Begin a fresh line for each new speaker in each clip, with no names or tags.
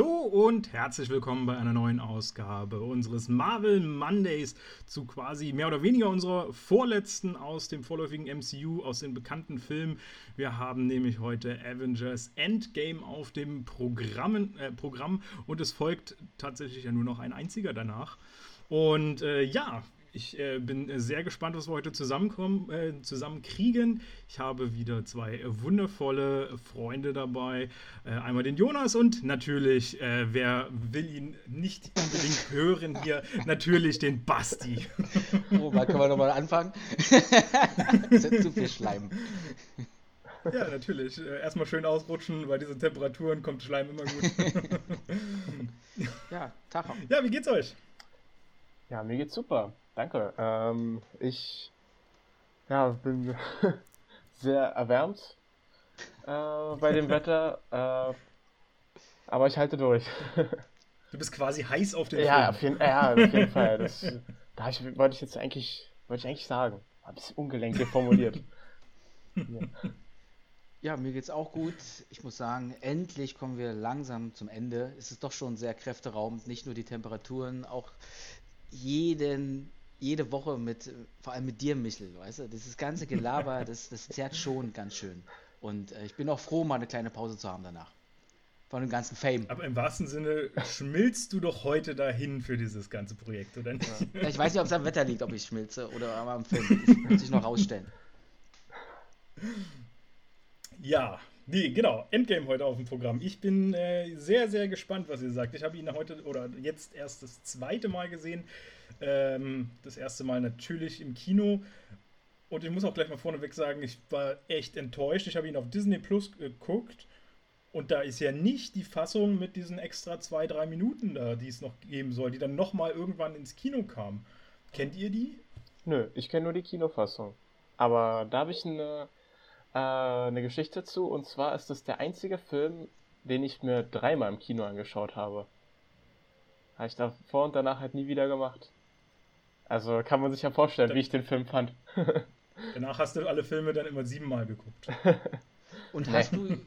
Hallo und herzlich willkommen bei einer neuen Ausgabe unseres Marvel Mondays zu quasi mehr oder weniger unserer vorletzten aus dem vorläufigen MCU, aus den bekannten Filmen. Wir haben nämlich heute Avengers Endgame auf dem Programm, äh, Programm und es folgt tatsächlich ja nur noch ein einziger danach. Und äh, ja, ich äh, bin sehr gespannt, was wir heute zusammenkommen, äh, zusammen kriegen. Ich habe wieder zwei wundervolle Freunde dabei. Äh, einmal den Jonas und natürlich, äh, wer will ihn nicht unbedingt hören hier, natürlich den Basti.
Oh, mal können wir nochmal anfangen? das ist zu viel Schleim.
Ja, natürlich. Äh, erstmal schön ausrutschen, bei diesen Temperaturen kommt Schleim immer gut.
ja, Tag.
Ja, wie geht's euch?
Ja, mir geht's super. Danke. Ähm, ich ja, bin sehr erwärmt äh, bei dem Wetter, äh, aber ich halte durch.
du bist quasi heiß auf den
ja, auf jeden, ja, auf jeden Fall. Das, da ich, wollte ich jetzt eigentlich, wollte ich eigentlich sagen. Ein bisschen ungelenk formuliert.
ja. ja, mir geht's auch gut. Ich muss sagen, endlich kommen wir langsam zum Ende. Es ist doch schon sehr kräfteraubend, nicht nur die Temperaturen, auch jeden jede Woche mit, vor allem mit dir, Michel, weißt du, dieses ganze Gelaber, das, das zerrt schon ganz schön. Und äh, ich bin auch froh, mal eine kleine Pause zu haben danach. Von dem ganzen Fame.
Aber im wahrsten Sinne schmilzt du doch heute dahin für dieses ganze Projekt, oder nicht?
Ja. Ich weiß nicht, ob es am Wetter liegt, ob ich schmilze oder am Film. Das muss ich noch rausstellen.
Ja, Nee, genau. Endgame heute auf dem Programm. Ich bin äh, sehr, sehr gespannt, was ihr sagt. Ich habe ihn heute oder jetzt erst das zweite Mal gesehen. Ähm, das erste Mal natürlich im Kino. Und ich muss auch gleich mal vorneweg sagen, ich war echt enttäuscht. Ich habe ihn auf Disney Plus geguckt. Und da ist ja nicht die Fassung mit diesen extra zwei, drei Minuten da, die es noch geben soll, die dann nochmal irgendwann ins Kino kam. Kennt ihr die?
Nö, ich kenne nur die Kinofassung. Aber da habe ich eine, äh, eine Geschichte zu. Und zwar ist es der einzige Film, den ich mir dreimal im Kino angeschaut habe. Habe ich davor und danach halt nie wieder gemacht. Also kann man sich ja vorstellen, dann, wie ich den Film fand.
danach hast du alle Filme dann immer siebenmal geguckt.
Und hast du,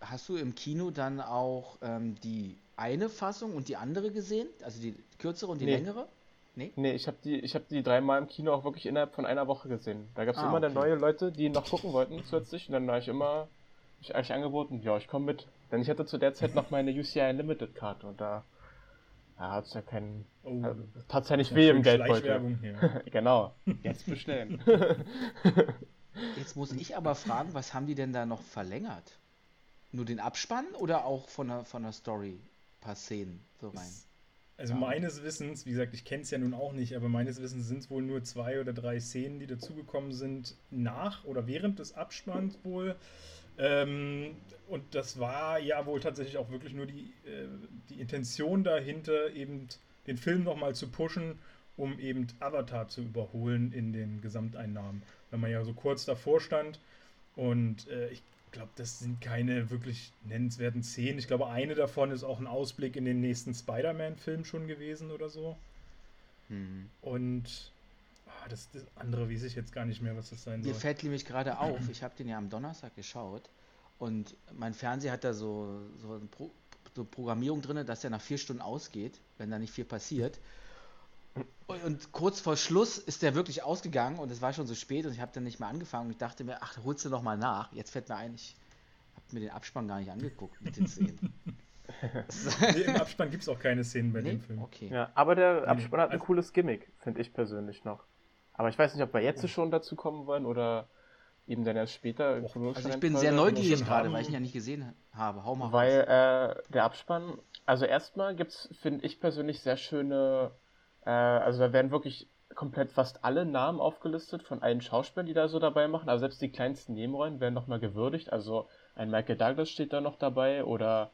hast du im Kino dann auch ähm, die eine Fassung und die andere gesehen? Also die kürzere und die nee. längere?
Nee? Nee, ich habe die, hab die dreimal im Kino auch wirklich innerhalb von einer Woche gesehen. Da gab es ah, immer okay. neue Leute, die noch gucken wollten zusätzlich. Und dann war ich immer ich eigentlich angeboten, ja, ich komme mit. Denn ich hatte zu der Zeit noch meine UCI Unlimited Karte und da ja, hat es ja keinen. Oh, ja nicht weh im Geldbeutel. genau. Jetzt bestellen.
Jetzt muss ich aber fragen, was haben die denn da noch verlängert? Nur den Abspann oder auch von der, von der Story ein paar Szenen so rein?
Also ja. meines Wissens, wie gesagt, ich kenne es ja nun auch nicht, aber meines Wissens sind es wohl nur zwei oder drei Szenen, die dazugekommen sind nach oder während des Abspanns wohl. Ähm, und das war ja wohl tatsächlich auch wirklich nur die, äh, die Intention dahinter, eben den Film nochmal zu pushen, um eben Avatar zu überholen in den Gesamteinnahmen. Wenn man ja so kurz davor stand. Und äh, ich glaube, das sind keine wirklich nennenswerten Szenen. Ich glaube, eine davon ist auch ein Ausblick in den nächsten Spider-Man-Film schon gewesen oder so. Mhm. Und das, das, andere weiß ich jetzt gar nicht mehr, was das sein
soll. Mir fällt nämlich gerade auf, ich habe den ja am Donnerstag geschaut und mein Fernseher hat da so, so eine Pro so Programmierung drin, dass er nach vier Stunden ausgeht, wenn da nicht viel passiert. Und, und, kurz vor Schluss ist der wirklich ausgegangen und es war schon so spät und ich habe dann nicht mehr angefangen und ich dachte mir, ach, holst du noch mal nach. Jetzt fällt mir ein, ich habe mir den Abspann gar nicht angeguckt mit den Szenen.
nee, Im Abspann gibt es auch keine Szenen bei nee? dem Film.
Okay. Ja, aber der Abspann hat ein also cooles Gimmick, finde ich persönlich noch. Aber ich weiß nicht, ob wir jetzt schon dazu kommen wollen oder eben dann erst später.
Also ich bin sehr neugierig gerade, weil ich ihn ja nicht gesehen habe.
Hau mal Weil äh, der Abspann, also erstmal gibt es, finde ich persönlich, sehr schöne, äh, also da werden wirklich komplett fast alle Namen aufgelistet von allen Schauspielern, die da so dabei machen. Also selbst die kleinsten Nebenrollen werden nochmal gewürdigt. Also ein Michael Douglas steht da noch dabei oder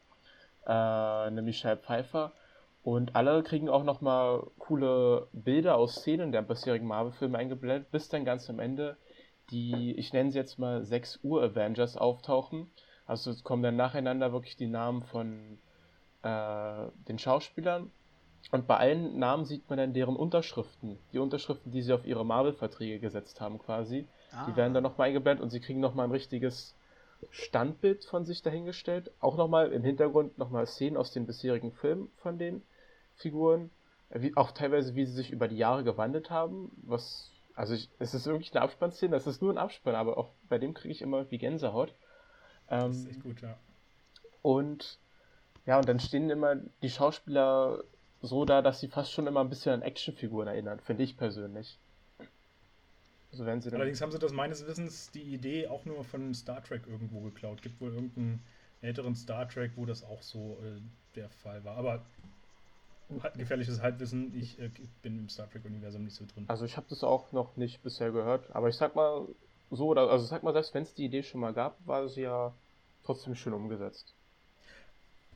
äh, eine Michelle Pfeiffer. Und alle kriegen auch nochmal coole Bilder aus Szenen der bisherigen Marvel-Filme eingeblendet, bis dann ganz am Ende die, ich nenne sie jetzt mal 6 Uhr Avengers auftauchen. Also es kommen dann nacheinander wirklich die Namen von äh, den Schauspielern. Und bei allen Namen sieht man dann deren Unterschriften. Die Unterschriften, die sie auf ihre Marvel-Verträge gesetzt haben quasi. Ah. Die werden dann nochmal eingeblendet und sie kriegen nochmal ein richtiges Standbild von sich dahingestellt. Auch nochmal im Hintergrund nochmal Szenen aus den bisherigen Filmen von den Figuren. Wie, auch teilweise, wie sie sich über die Jahre gewandelt haben. Was, also ich, es ist wirklich eine Abspannszene, das ist nur ein Abspann, aber auch bei dem kriege ich immer wie Gänsehaut.
Ähm, das ist echt gut, ja.
Und ja, und dann stehen immer die Schauspieler so da, dass sie fast schon immer ein bisschen an Actionfiguren erinnern, finde ich persönlich.
Also wenn sie Allerdings haben sie das meines Wissens die Idee auch nur von Star Trek irgendwo geklaut. Gibt wohl irgendeinen älteren Star Trek, wo das auch so äh, der Fall war. Aber gefährliches Halbwissen, ich äh, bin im Star Trek-Universum nicht so drin.
Also ich habe das auch noch nicht bisher gehört, aber ich sag mal so, oder also sag mal, selbst wenn es die Idee schon mal gab, war sie ja trotzdem schön umgesetzt.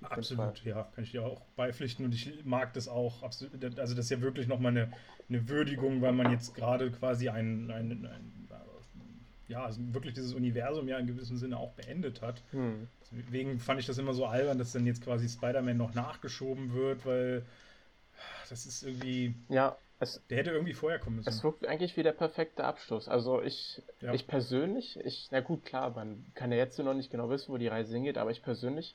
Absolut, ja, kann ich dir auch beipflichten und ich mag das auch. Absolut, also das ist ja wirklich nochmal eine, eine Würdigung, weil man jetzt gerade quasi ein, ein, ein ja, also wirklich dieses Universum ja in gewissem Sinne auch beendet hat. Hm. Deswegen fand ich das immer so albern, dass dann jetzt quasi Spider-Man noch nachgeschoben wird, weil das ist irgendwie.
Ja,
es, der hätte irgendwie vorher kommen müssen.
Es wirkt eigentlich wie der perfekte Abschluss. Also ich, ja. ich persönlich, ich, na gut, klar, man kann ja jetzt noch nicht genau wissen, wo die Reise hingeht, aber ich persönlich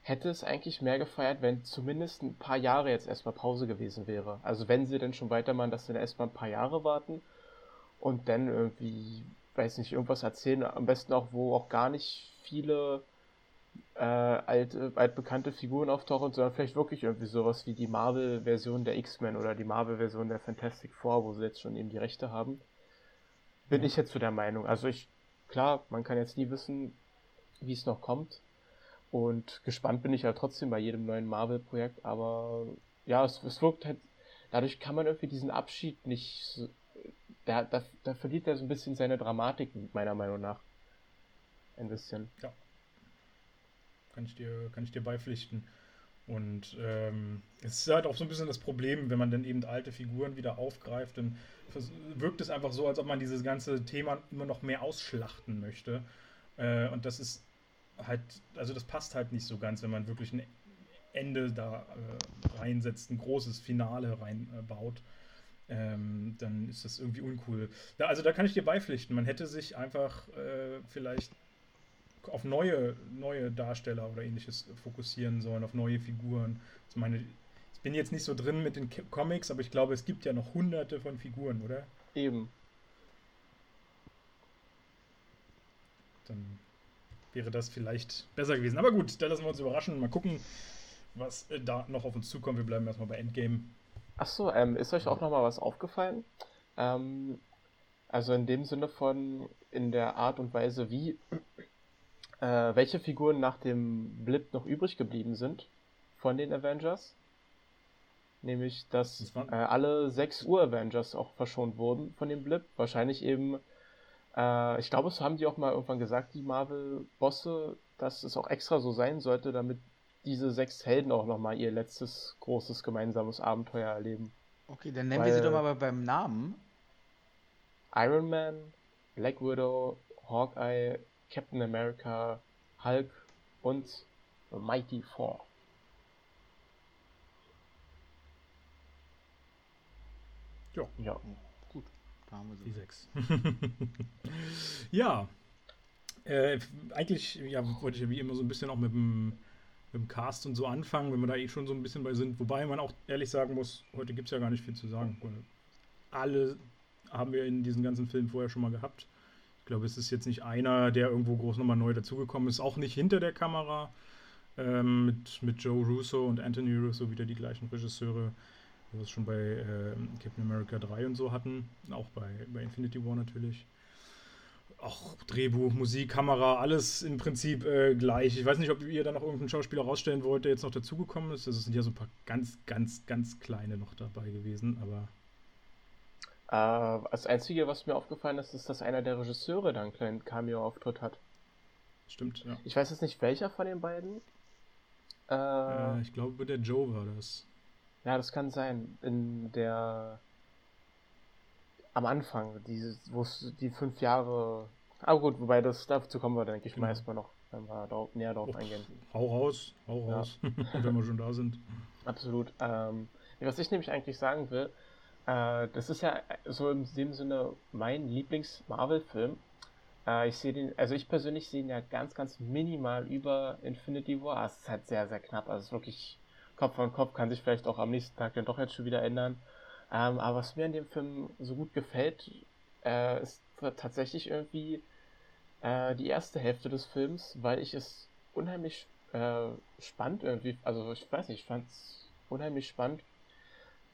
hätte es eigentlich mehr gefeiert, wenn zumindest ein paar Jahre jetzt erstmal Pause gewesen wäre. Also wenn sie denn schon weitermachen, dass sie dann erstmal ein paar Jahre warten und dann irgendwie, weiß nicht, irgendwas erzählen, am besten auch, wo auch gar nicht viele äh, alte, altbekannte Figuren auftauchen, sondern vielleicht wirklich irgendwie sowas wie die Marvel-Version der X-Men oder die Marvel-Version der Fantastic Four, wo sie jetzt schon eben die Rechte haben. Bin ja. ich jetzt so der Meinung. Also ich, klar, man kann jetzt nie wissen, wie es noch kommt. Und gespannt bin ich ja trotzdem bei jedem neuen Marvel-Projekt, aber ja, es, es wirkt halt, dadurch kann man irgendwie diesen Abschied nicht, da, da, da verliert er so ein bisschen seine Dramatik, meiner Meinung nach. Ein bisschen.
Ja. Kann ich dir, kann ich dir beipflichten. Und ähm, es ist halt auch so ein bisschen das Problem, wenn man dann eben alte Figuren wieder aufgreift, dann wirkt es einfach so, als ob man dieses ganze Thema immer noch mehr ausschlachten möchte. Äh, und das ist halt, also das passt halt nicht so ganz, wenn man wirklich ein Ende da äh, reinsetzt, ein großes Finale reinbaut. Äh, ähm, dann ist das irgendwie uncool. Da, also da kann ich dir beipflichten. Man hätte sich einfach äh, vielleicht auf neue, neue Darsteller oder ähnliches fokussieren sollen, auf neue Figuren. Also meine, ich bin jetzt nicht so drin mit den Comics, aber ich glaube, es gibt ja noch hunderte von Figuren, oder?
Eben.
Dann wäre das vielleicht besser gewesen. Aber gut, da lassen wir uns überraschen. Mal gucken, was äh, da noch auf uns zukommt. Wir bleiben erstmal bei Endgame.
Achso, ähm, ist euch auch nochmal was aufgefallen? Ähm, also in dem Sinne von in der Art und Weise, wie äh, welche Figuren nach dem Blip noch übrig geblieben sind von den Avengers. Nämlich, dass das äh, alle sechs Ur-Avengers auch verschont wurden von dem Blip. Wahrscheinlich eben äh, ich glaube, es haben die auch mal irgendwann gesagt, die Marvel-Bosse, dass es auch extra so sein sollte, damit diese sechs Helden auch nochmal ihr letztes großes gemeinsames Abenteuer erleben.
Okay, dann nennen Weil, wir sie doch mal beim Namen.
Iron Man, Black Widow, Hawkeye, Captain America, Hulk und The Mighty Four.
Ja.
ja.
Da haben wir sie. Die sechs. ja. Äh, eigentlich ja, wollte ich ja wie immer so ein bisschen auch mit dem, mit dem Cast und so anfangen, wenn wir da eh schon so ein bisschen bei sind. Wobei man auch ehrlich sagen muss, heute gibt es ja gar nicht viel zu sagen. Alle haben wir in diesen ganzen Filmen vorher schon mal gehabt. Ich glaube, es ist jetzt nicht einer, der irgendwo groß nochmal neu dazugekommen ist. Auch nicht hinter der Kamera. Ähm, mit, mit Joe Russo und Anthony Russo wieder die gleichen Regisseure wir es schon bei äh, Captain America 3 und so hatten, auch bei, bei Infinity War natürlich. Auch Drehbuch, Musik, Kamera, alles im Prinzip äh, gleich. Ich weiß nicht, ob ihr da noch irgendeinen Schauspieler rausstellen wollt, der jetzt noch dazugekommen ist. Also es sind ja so ein paar ganz, ganz, ganz kleine noch dabei gewesen, aber.
Äh, das Einzige, was mir aufgefallen ist, ist, dass einer der Regisseure da einen kleinen Cameo-Auftritt hat.
Stimmt, ja.
Ich weiß jetzt nicht, welcher von den beiden.
Äh, äh ich glaube, der Joe war das.
Ja, das kann sein. In der am Anfang, die, wo es die fünf Jahre. Aber gut, wobei das dazu kommen wir, denke ich genau. mal erstmal noch, wenn wir darauf, näher darauf oh, eingehen.
Hau raus, hau raus, ja. wenn wir schon da sind.
Absolut. Ähm, was ich nämlich eigentlich sagen will, äh, das ist ja so in dem Sinne mein Lieblings-Marvel-Film. Äh, ich sehe den, also ich persönlich sehe ihn ja ganz, ganz minimal über Infinity War. Es ist halt sehr, sehr knapp. Also es ist wirklich Kopf an Kopf, kann sich vielleicht auch am nächsten Tag dann doch jetzt schon wieder ändern. Ähm, aber was mir in dem Film so gut gefällt, äh, ist tatsächlich irgendwie äh, die erste Hälfte des Films, weil ich es unheimlich äh, spannend irgendwie, also ich weiß nicht, ich fand es unheimlich spannend,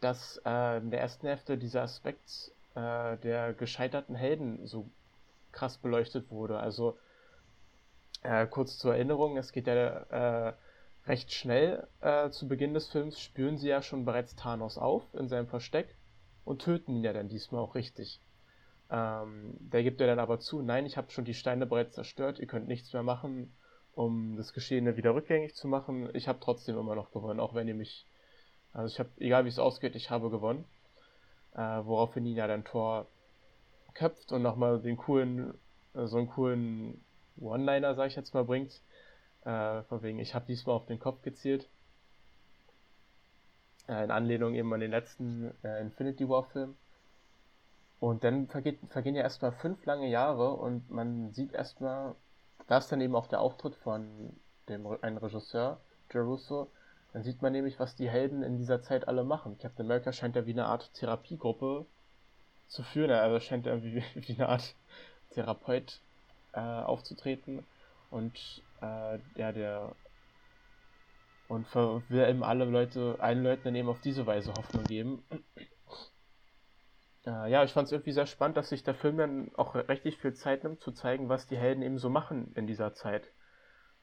dass äh, in der ersten Hälfte dieser Aspekt äh, der gescheiterten Helden so krass beleuchtet wurde. Also äh, kurz zur Erinnerung, es geht ja äh, recht schnell äh, zu Beginn des Films, spüren sie ja schon bereits Thanos auf in seinem Versteck und töten ihn ja dann diesmal auch richtig. Ähm, der gibt ja dann aber zu, nein, ich habe schon die Steine bereits zerstört, ihr könnt nichts mehr machen, um das Geschehene wieder rückgängig zu machen. Ich habe trotzdem immer noch gewonnen, auch wenn ihr mich, also ich habe, egal wie es ausgeht, ich habe gewonnen. Äh, woraufhin ja dann Tor köpft und nochmal den coolen, äh, so einen coolen One-Liner, sag ich jetzt mal, bringt. Äh, von wegen, ich habe diesmal auf den Kopf gezielt. Äh, in Anlehnung eben an den letzten äh, Infinity War-Film. Und dann vergeht, vergehen ja erstmal fünf lange Jahre und man sieht erstmal, da ist dann eben auch der Auftritt von dem einen Regisseur, Jeruso, dann sieht man nämlich, was die Helden in dieser Zeit alle machen. Captain America scheint ja wie eine Art Therapiegruppe zu führen, also scheint irgendwie wie eine Art Therapeut äh, aufzutreten und äh, ja, der und will eben alle Leute, allen Leuten dann eben auf diese Weise Hoffnung geben. Äh, ja, ich fand es irgendwie sehr spannend, dass sich der Film dann auch richtig viel Zeit nimmt, zu zeigen, was die Helden eben so machen in dieser Zeit.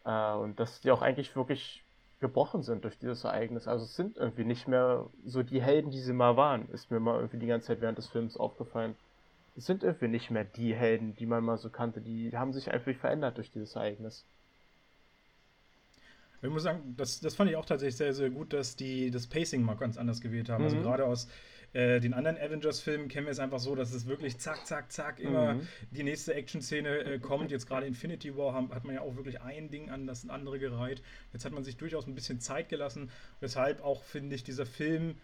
Äh, und dass die auch eigentlich wirklich gebrochen sind durch dieses Ereignis. Also es sind irgendwie nicht mehr so die Helden, die sie mal waren, ist mir mal irgendwie die ganze Zeit während des Films aufgefallen. Es sind irgendwie nicht mehr die Helden, die man mal so kannte. Die haben sich einfach verändert durch dieses Ereignis.
Ich muss sagen, das, das fand ich auch tatsächlich sehr, sehr gut, dass die das Pacing mal ganz anders gewählt haben. Also mhm. Also gerade aus äh, den anderen Avengers-Filmen kennen wir es einfach so, dass es wirklich zack, zack, zack immer mhm. die nächste Action-Szene äh, kommt. Jetzt gerade Infinity War haben, hat man ja auch wirklich ein Ding an das andere gereiht. Jetzt hat man sich durchaus ein bisschen Zeit gelassen, weshalb auch, finde ich, dieser Film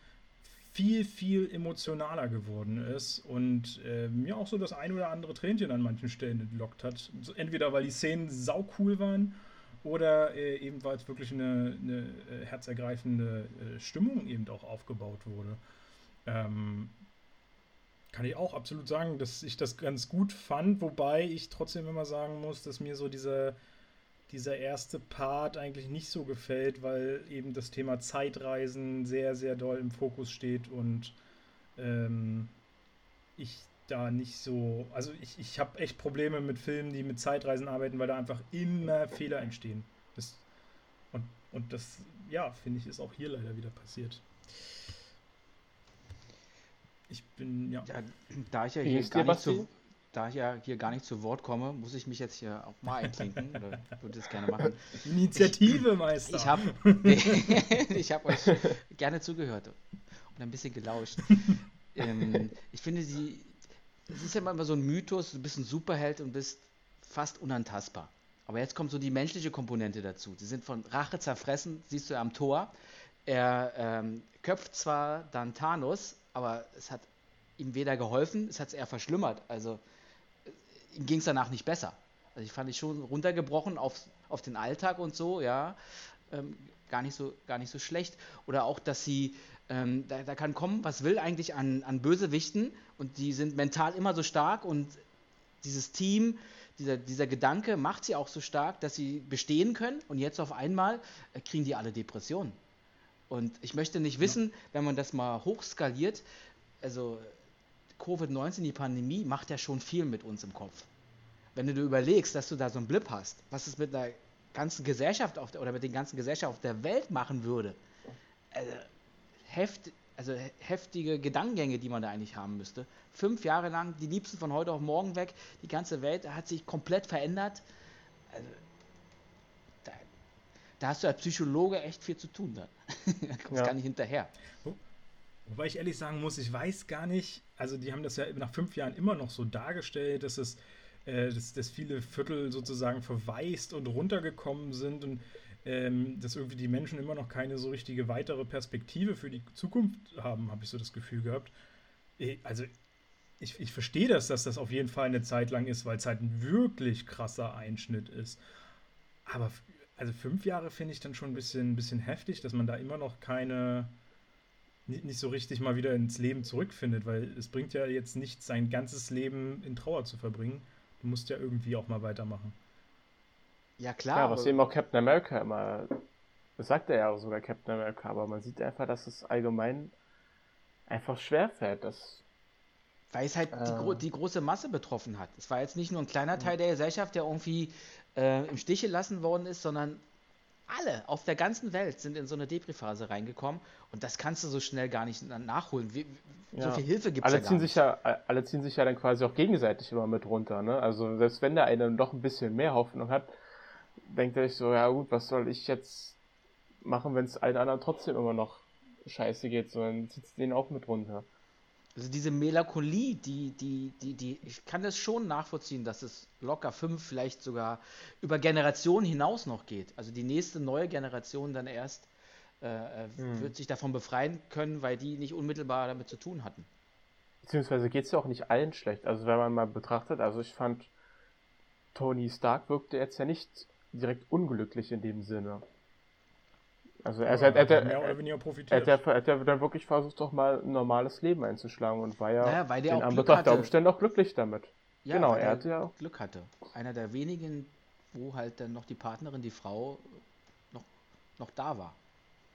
viel, viel emotionaler geworden ist und äh, mir auch so das ein oder andere Tränchen an manchen Stellen entlockt hat. Entweder weil die Szenen sau cool waren oder äh, eben weil es wirklich eine, eine äh, herzergreifende äh, Stimmung eben auch aufgebaut wurde. Ähm, kann ich auch absolut sagen, dass ich das ganz gut fand, wobei ich trotzdem immer sagen muss, dass mir so dieser, dieser erste Part eigentlich nicht so gefällt, weil eben das Thema Zeitreisen sehr, sehr doll im Fokus steht und ähm, ich da nicht so. Also ich, ich habe echt Probleme mit Filmen, die mit Zeitreisen arbeiten, weil da einfach immer Fehler entstehen. Das, und, und das, ja, finde ich, ist auch hier leider wieder passiert. Ich bin, ja. ja
da ich ja hier gar nicht zu, da ich ja hier gar nicht zu Wort komme, muss ich mich jetzt hier auch mal einklinken. oder würde es gerne machen.
Initiative, ich, Meister.
Ich habe ich hab euch gerne zugehört und ein bisschen gelauscht. ähm, ich finde, sie, es ist ja immer so ein Mythos, du bist ein Superheld und bist fast unantastbar. Aber jetzt kommt so die menschliche Komponente dazu. Sie sind von Rache zerfressen, siehst du am Tor. Er ähm, köpft zwar dann Thanos, aber es hat ihm weder geholfen, es hat es eher verschlimmert. Also äh, ihm ging es danach nicht besser. Also ich fand ich schon runtergebrochen auf, auf den Alltag und so, ja, ähm, gar, nicht so, gar nicht so schlecht. Oder auch, dass sie, ähm, da, da, kann kommen, was will eigentlich an, an Bösewichten und die sind mental immer so stark und dieses Team, dieser, dieser Gedanke macht sie auch so stark, dass sie bestehen können und jetzt auf einmal äh, kriegen die alle Depressionen. Und ich möchte nicht wissen, wenn man das mal hochskaliert, also Covid-19, die Pandemie, macht ja schon viel mit uns im Kopf. Wenn du dir überlegst, dass du da so einen Blip hast, was es mit der ganzen Gesellschaft auf der, oder mit den ganzen Gesellschaften auf der Welt machen würde, also, heft, also heftige Gedankengänge, die man da eigentlich haben müsste. Fünf Jahre lang, die Liebsten von heute auf morgen weg, die ganze Welt hat sich komplett verändert. Also, da hast du als Psychologe echt viel zu tun dann. da kommst ja. gar nicht hinterher.
Wobei ich ehrlich sagen muss, ich weiß gar nicht, also die haben das ja nach fünf Jahren immer noch so dargestellt, dass es äh, dass, dass viele Viertel sozusagen verwaist und runtergekommen sind und ähm, dass irgendwie die Menschen immer noch keine so richtige weitere Perspektive für die Zukunft haben, habe ich so das Gefühl gehabt. Äh, also ich, ich verstehe das, dass das auf jeden Fall eine Zeit lang ist, weil es halt ein wirklich krasser Einschnitt ist. Aber also fünf Jahre finde ich dann schon ein bisschen, ein bisschen heftig, dass man da immer noch keine, nicht, nicht so richtig mal wieder ins Leben zurückfindet, weil es bringt ja jetzt nichts, sein ganzes Leben in Trauer zu verbringen. Du musst ja irgendwie auch mal weitermachen.
Ja, klar. Ja, was eben auch Captain America immer, das sagt er ja auch sogar Captain America, aber man sieht einfach, dass es allgemein einfach schwerfällt, dass
weil es halt äh, die, gro die, große Masse betroffen hat. Es war jetzt nicht nur ein kleiner Teil der Gesellschaft, der irgendwie äh, im Stich gelassen worden ist, sondern alle auf der ganzen Welt sind in so eine Depri-Phase reingekommen und das kannst du so schnell gar nicht nachholen. Wie, ja. So viel Hilfe gibt es
ja gar nicht. Sich ja, alle ziehen sich ja dann quasi auch gegenseitig immer mit runter. Ne? Also selbst wenn der eine doch ein bisschen mehr Hoffnung hat, denkt er sich so, ja gut, was soll ich jetzt machen, wenn es allen anderen trotzdem immer noch scheiße geht, so dann zieht es den auch mit runter.
Also diese Melancholie, die, die, die, die, ich kann das schon nachvollziehen, dass es locker fünf, vielleicht sogar über Generationen hinaus noch geht. Also die nächste neue Generation dann erst äh, hm. wird sich davon befreien können, weil die nicht unmittelbar damit zu tun hatten.
Beziehungsweise geht es ja auch nicht allen schlecht. Also wenn man mal betrachtet, also ich fand, Tony Stark wirkte jetzt ja nicht direkt unglücklich in dem Sinne. Also er, ja, hat, er, mehr oder weniger profitiert. Er hat, er dann wirklich versucht, doch mal ein normales Leben einzuschlagen und war ja
naja, weil der in
Anbetracht der Umstände auch glücklich damit.
Ja, genau, er hatte ja Glück hatte. Einer der wenigen, wo halt dann noch die Partnerin, die Frau noch, noch da war.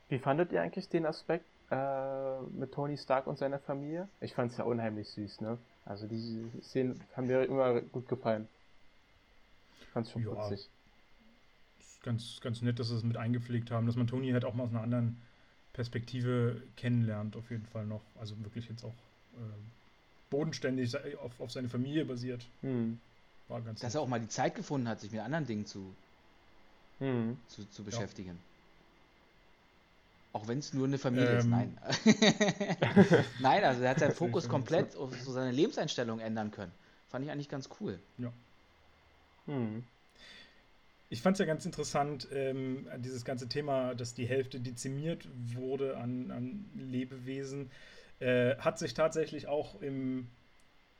Wie fandet ihr eigentlich den Aspekt äh, mit Tony Stark und seiner Familie? Ich fand es ja unheimlich süß, ne? Also die Szenen haben mir immer gut gefallen. Ich fand es schon ja. putzig
ganz, ganz nett, dass sie es mit eingepflegt haben, dass man Tony halt auch mal aus einer anderen Perspektive kennenlernt, auf jeden Fall noch. Also wirklich jetzt auch äh, bodenständig auf, auf seine Familie basiert.
Hm. War ganz dass nett. er auch mal die Zeit gefunden hat, sich mit anderen Dingen zu, hm. zu, zu, beschäftigen. Ja. Auch wenn es nur eine Familie ähm. ist, nein. nein, also er hat seinen Fokus komplett auf so seine Lebenseinstellung ändern können. Fand ich eigentlich ganz cool.
Ja. Hm ich fand es ja ganz interessant, ähm, dieses ganze Thema, dass die Hälfte dezimiert wurde an, an Lebewesen, äh, hat sich tatsächlich auch im,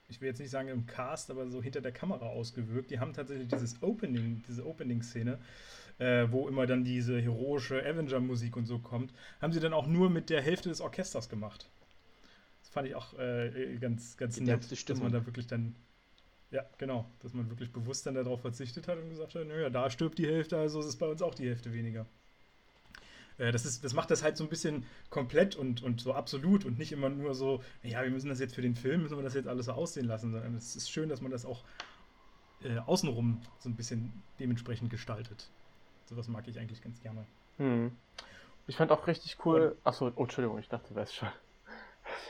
ich will jetzt nicht sagen im Cast, aber so hinter der Kamera ausgewirkt. Die haben tatsächlich dieses Opening, diese Opening-Szene, äh, wo immer dann diese heroische Avenger-Musik und so kommt, haben sie dann auch nur mit der Hälfte des Orchesters gemacht. Das fand ich auch äh, ganz, ganz nett, dass man da wirklich dann ja, genau. Dass man wirklich bewusst dann darauf verzichtet hat und gesagt hat, naja, da stirbt die Hälfte, also ist es bei uns auch die Hälfte weniger. Äh, das, ist, das macht das halt so ein bisschen komplett und, und so absolut und nicht immer nur so, ja, wir müssen das jetzt für den Film, müssen wir das jetzt alles so aussehen lassen, sondern es ist schön, dass man das auch äh, außenrum so ein bisschen dementsprechend gestaltet. Sowas mag ich eigentlich ganz gerne. Hm.
Ich fand auch richtig cool. Achso, oh, Entschuldigung, ich dachte, du wärst schon.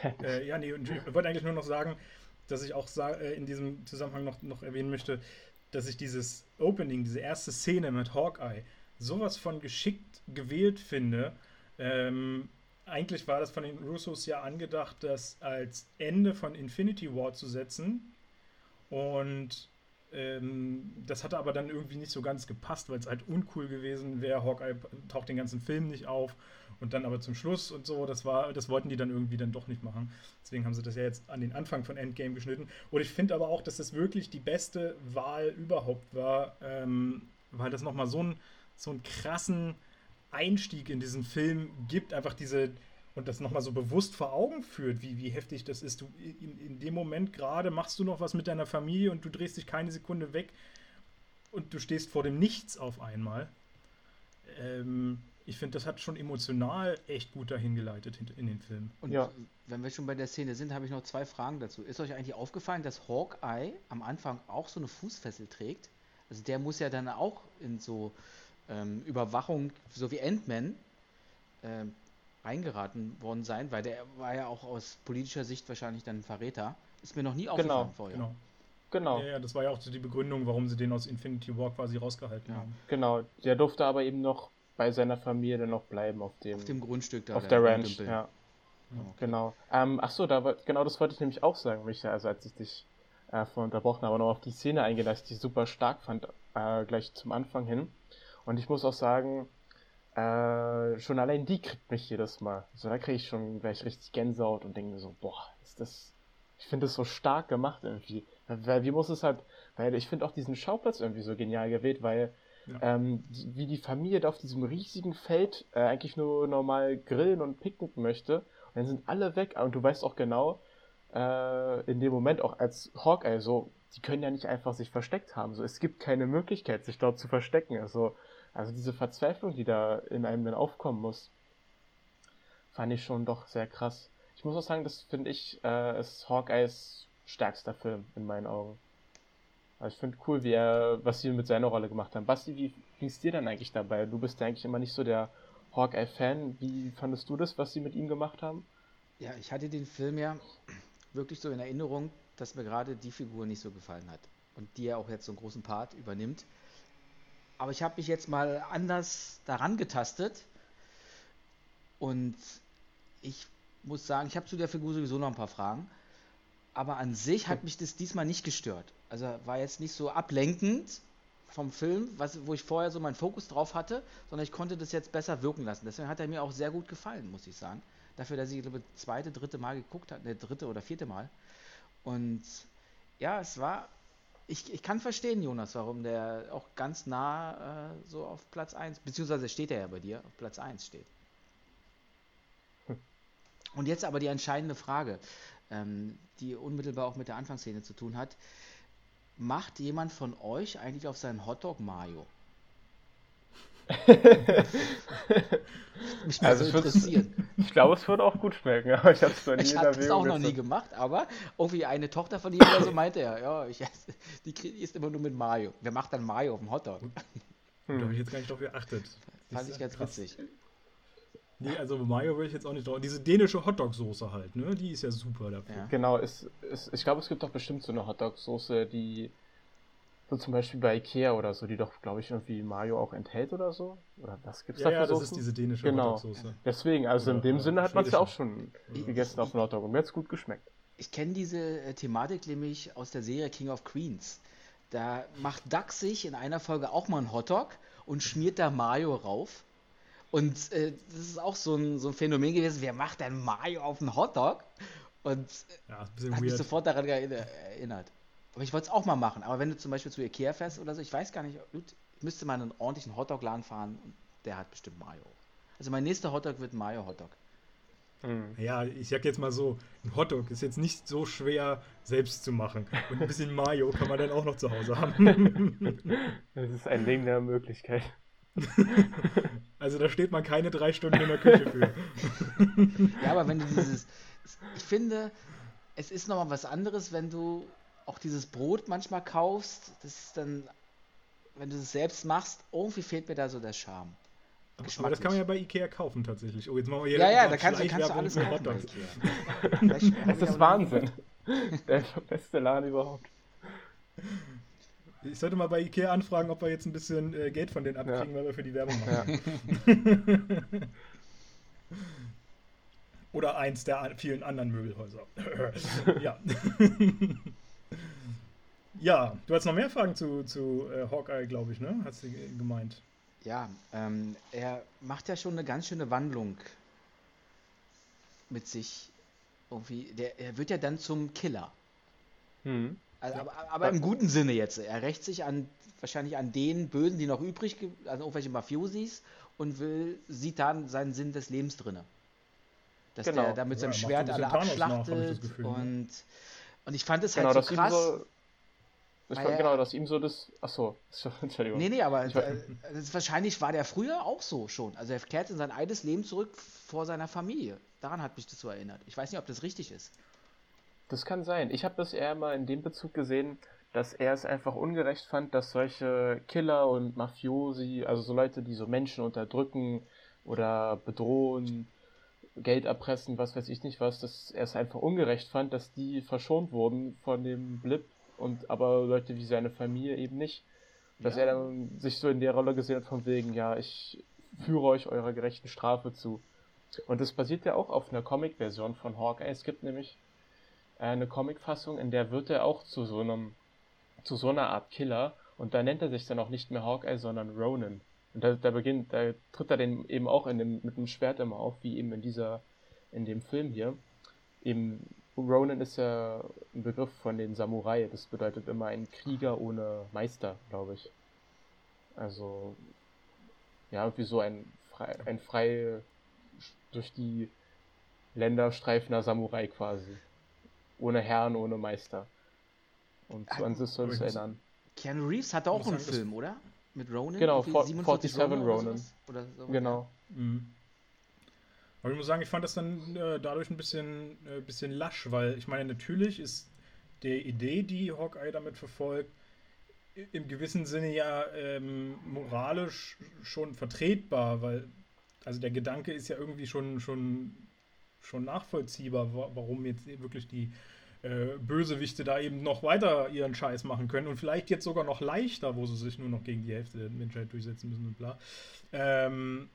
äh, ja, nee, und ich wollte eigentlich nur noch sagen, dass ich auch äh, in diesem Zusammenhang noch, noch erwähnen möchte, dass ich dieses Opening, diese erste Szene mit Hawkeye, sowas von geschickt gewählt finde. Ähm, eigentlich war das von den Russos ja angedacht, das als Ende von Infinity War zu setzen. Und ähm, das hatte aber dann irgendwie nicht so ganz gepasst, weil es halt uncool gewesen wäre. Hawkeye taucht den ganzen Film nicht auf und dann aber zum Schluss und so, das war, das wollten die dann irgendwie dann doch nicht machen. Deswegen haben sie das ja jetzt an den Anfang von Endgame geschnitten. Und ich finde aber auch, dass das wirklich die beste Wahl überhaupt war, ähm, weil das nochmal so, ein, so einen krassen Einstieg in diesen Film gibt, einfach diese und das nochmal so bewusst vor Augen führt, wie, wie heftig das ist. Du, in, in dem Moment gerade machst du noch was mit deiner Familie und du drehst dich keine Sekunde weg und du stehst vor dem Nichts auf einmal. Ähm, ich finde, das hat schon emotional echt gut dahin geleitet in den Film.
Und ja. wenn wir schon bei der Szene sind, habe ich noch zwei Fragen dazu. Ist euch eigentlich aufgefallen, dass Hawkeye am Anfang auch so eine Fußfessel trägt? Also der muss ja dann auch in so ähm, Überwachung, so wie Ant-Man, ähm, reingeraten worden sein, weil der war ja auch aus politischer Sicht wahrscheinlich dann ein Verräter. Ist mir noch nie aufgefallen
genau, vorher. Genau. Genau. Ja, ja, das war ja auch so die Begründung, warum sie den aus Infinity War quasi rausgehalten ja. haben.
Genau, der durfte aber eben noch bei seiner Familie noch bleiben auf dem,
auf dem Grundstück da.
Auf der, der Ranch, ja. Okay. Genau. Ähm, achso, da, genau das wollte ich nämlich auch sagen, Michael, also als ich dich äh, vorhin unterbrochen habe, noch auf die Szene eingehen, dass ich die super stark fand, äh, gleich zum Anfang hin. Und ich muss auch sagen, äh, schon allein die kriegt mich jedes Mal. So, da kriege ich schon gleich richtig Gänsehaut und denke mir so, boah, ist das, Ich finde es so stark gemacht irgendwie. Weil, wie muss es halt, weil ich finde auch diesen Schauplatz irgendwie so genial gewählt, weil ähm, wie die Familie da auf diesem riesigen Feld äh, eigentlich nur normal grillen und picknicken möchte. Und dann sind alle weg und du weißt auch genau, äh, in dem Moment auch als Hawkeye so, die können ja nicht einfach sich versteckt haben. So, es gibt keine Möglichkeit, sich dort zu verstecken. Also, also diese Verzweiflung, die da in einem dann aufkommen muss, fand ich schon doch sehr krass. Ich muss auch sagen, das finde ich, äh, ist Hawkeyes stärkster Film in meinen Augen. Also ich finde cool, wie er, was sie mit seiner Rolle gemacht haben. Basti, wie ging es dir denn eigentlich dabei? Du bist ja eigentlich immer nicht so der Hawkeye-Fan. Wie fandest du das, was sie mit ihm gemacht haben?
Ja, ich hatte den Film ja wirklich so in Erinnerung, dass mir gerade die Figur nicht so gefallen hat. Und die ja auch jetzt so einen großen Part übernimmt. Aber ich habe mich jetzt mal anders daran getastet. Und ich muss sagen, ich habe zu der Figur sowieso noch ein paar Fragen. Aber an sich hat mich das diesmal nicht gestört. Also war jetzt nicht so ablenkend vom Film, was, wo ich vorher so meinen Fokus drauf hatte, sondern ich konnte das jetzt besser wirken lassen. Deswegen hat er mir auch sehr gut gefallen, muss ich sagen. Dafür, dass ich, glaube zweite, dritte Mal geguckt habe, ne, dritte oder vierte Mal. Und ja, es war. Ich, ich kann verstehen, Jonas, warum der auch ganz nah äh, so auf Platz 1, beziehungsweise steht er ja bei dir, auf Platz 1 steht. Hm. Und jetzt aber die entscheidende Frage, ähm, die unmittelbar auch mit der Anfangsszene zu tun hat. Macht jemand von euch eigentlich auf seinen Hotdog Mayo?
Mich also so interessieren. Ich glaube, es würde auch gut schmecken, aber ich habe es noch
nie Ich habe es auch noch nie gemacht, aber irgendwie eine Tochter von ihm oder so meinte er, ja, ich, die isst immer nur mit Mayo. Wer macht dann Mayo auf dem Hotdog? Hm.
Da habe ich jetzt gar nicht drauf geachtet.
Fand ich ganz krass. witzig.
Nee, also Mayo würde ich jetzt auch nicht drauf. Diese dänische Hotdog-Soße halt, ne? Die ist ja super dafür. Ja.
Genau, ist, ist, ich glaube, es gibt doch bestimmt so eine Hotdog-Soße, die so zum Beispiel bei Ikea oder so, die doch, glaube ich, irgendwie Mayo auch enthält oder so. Oder was gibt's
ja,
da für
ja, das ist diese dänische
genau. Hotdog-Soße. Deswegen, also oder in dem Sinne hat man es ja auch schon gegessen auf dem Hotdog und mir hat es gut geschmeckt.
Ich kenne diese äh, Thematik nämlich aus der Serie King of Queens. Da macht Duck sich in einer Folge auch mal einen Hotdog und schmiert da Mayo rauf. Und äh, das ist auch so ein, so ein Phänomen gewesen, wer macht denn Mayo auf einen Hotdog? Und äh, ja, hat weird. mich sofort daran erinnert. Aber ich wollte es auch mal machen. Aber wenn du zum Beispiel zu Ikea fährst oder so, ich weiß gar nicht, ich müsste mal einen ordentlichen Hotdog-Laden fahren und der hat bestimmt Mayo. Also mein nächster Hotdog wird ein Mayo-Hotdog.
Mhm. Ja, ich sag jetzt mal so, ein Hotdog ist jetzt nicht so schwer selbst zu machen. Und ein bisschen Mayo kann man dann auch noch zu Hause haben.
das ist ein Ding der Möglichkeit.
Also da steht man keine drei Stunden in der Küche für.
Ja, aber wenn du dieses. Ich finde, es ist nochmal was anderes, wenn du auch dieses Brot manchmal kaufst. Das ist dann, wenn du es selbst machst, irgendwie fehlt mir da so der Charme.
Aber das kann man ja bei Ikea kaufen tatsächlich. Oh, jetzt machen wir hier
ja, ja, da kannst, kannst du alles kaufen bei
Ikea. das ist Wahnsinn. der beste Laden überhaupt.
Ich sollte mal bei Ikea anfragen, ob wir jetzt ein bisschen äh, Geld von denen abkriegen, ja. weil wir für die Werbung machen. Ja. Oder eins der vielen anderen Möbelhäuser. ja. ja, du hast noch mehr Fragen zu, zu äh, Hawkeye, glaube ich, ne? Hast du gemeint.
Ja, ähm, er macht ja schon eine ganz schöne Wandlung mit sich. Irgendwie, der, er wird ja dann zum Killer. Mhm. Also, aber, aber, im guten Sinne jetzt. Er rächt sich an wahrscheinlich an den Bösen, die noch übrig, also irgendwelche Mafiosis und will, sieht dann seinen Sinn des Lebens drinne. Dass genau. der da mit seinem ja, Schwert alle abschlachtet nach, ne? und, und ich fand es genau, halt so krass. So,
das war, genau, dass ihm so das. Achso,
Entschuldigung. Nee, nee, aber äh, das, wahrscheinlich war der früher auch so schon. Also er kehrt in sein altes Leben zurück vor seiner Familie. Daran hat mich das so erinnert. Ich weiß nicht, ob das richtig ist.
Das kann sein. Ich habe das eher mal in dem Bezug gesehen, dass er es einfach ungerecht fand, dass solche Killer und Mafiosi, also so Leute, die so Menschen unterdrücken oder bedrohen, Geld erpressen, was weiß ich nicht was, dass er es einfach ungerecht fand, dass die verschont wurden von dem Blip und aber Leute wie seine Familie eben nicht. Dass ja. er dann sich so in der Rolle gesehen hat von wegen, ja, ich führe euch eurer gerechten Strafe zu. Und das basiert ja auch auf einer Comic-Version von Hawkeye. Es gibt nämlich eine Comicfassung, in der wird er auch zu so einem, zu so einer Art Killer und da nennt er sich dann auch nicht mehr Hawkeye, sondern Ronan. Und da, da beginnt, da tritt er den eben auch in dem, mit dem Schwert immer auf, wie eben in dieser, in dem Film hier. Eben Ronin ist ja ein Begriff von den Samurai. Das bedeutet immer ein Krieger ohne Meister, glaube ich. Also, ja, irgendwie so ein ein frei durch die Länder streifender Samurai quasi. Ohne Herrn, ohne Meister. Und so an sich soll es erinnern.
Keanu Reeves hatte auch einen Film, oder? Mit Ronin?
Genau, 47 Ronin. Ronin. Oder so, genau.
Mhm. Aber ich muss sagen, ich fand das dann äh, dadurch ein bisschen, äh, bisschen lasch, weil ich meine, natürlich ist der Idee, die Hawkeye damit verfolgt, im gewissen Sinne ja ähm, moralisch schon vertretbar, weil also der Gedanke ist ja irgendwie schon, schon, schon nachvollziehbar, warum jetzt wirklich die äh, Bösewichte da eben noch weiter ihren Scheiß machen können und vielleicht jetzt sogar noch leichter, wo sie sich nur noch gegen die Hälfte der Menschheit durchsetzen müssen und bla. Ähm,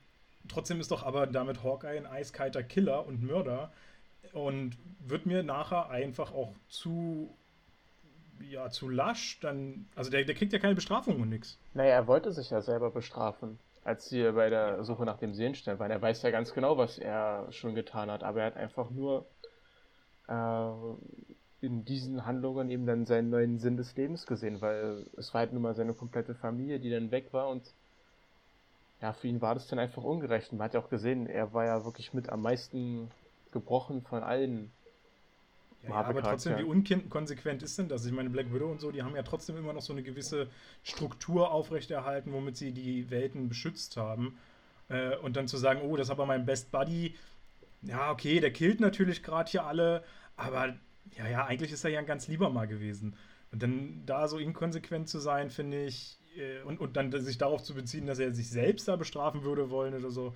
trotzdem ist doch aber damit Hawkeye ein eiskalter Killer und Mörder und wird mir nachher einfach auch zu ja, zu lasch, dann. Also der, der kriegt ja keine Bestrafung und nix.
Naja, er wollte sich ja selber bestrafen, als sie bei der Suche nach dem Seelenstein waren. Er weiß ja ganz genau, was er schon getan hat, aber er hat einfach nur äh, in diesen Handlungen eben dann seinen neuen Sinn des Lebens gesehen, weil es war halt nun mal seine komplette Familie, die dann weg war und ja, für ihn war das dann einfach ungerecht. Und man hat ja auch gesehen, er war ja wirklich mit am meisten gebrochen von allen
ja, aber trotzdem, wie unkonsequent ist denn das? Ich meine, Black Widow und so, die haben ja trotzdem immer noch so eine gewisse Struktur aufrechterhalten, womit sie die Welten beschützt haben. Äh, und dann zu sagen, oh, das ist aber mein Best Buddy. Ja, okay, der killt natürlich gerade hier alle, aber ja, ja, eigentlich ist er ja ein ganz lieber mal gewesen. Und dann da so inkonsequent zu sein, finde ich, äh, und, und dann sich darauf zu beziehen, dass er sich selbst da bestrafen würde wollen oder so,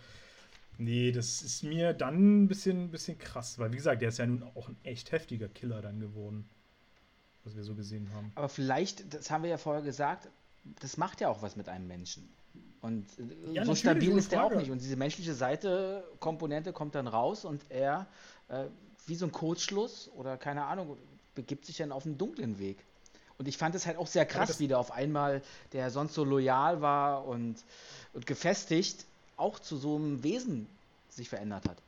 Nee, das ist mir dann ein bisschen, bisschen krass, weil wie gesagt, der ist ja nun auch ein echt heftiger Killer dann geworden, was wir so gesehen haben.
Aber vielleicht, das haben wir ja vorher gesagt, das macht ja auch was mit einem Menschen. Und äh, ja, so stabil ist der auch nicht. Und diese menschliche Seite, Komponente kommt dann raus und er, äh, wie so ein Kurzschluss oder keine Ahnung, begibt sich dann auf einen dunklen Weg. Und ich fand es halt auch sehr krass, wie der auf einmal, der sonst so loyal war und, und gefestigt, auch zu so einem Wesen sich verändert hat.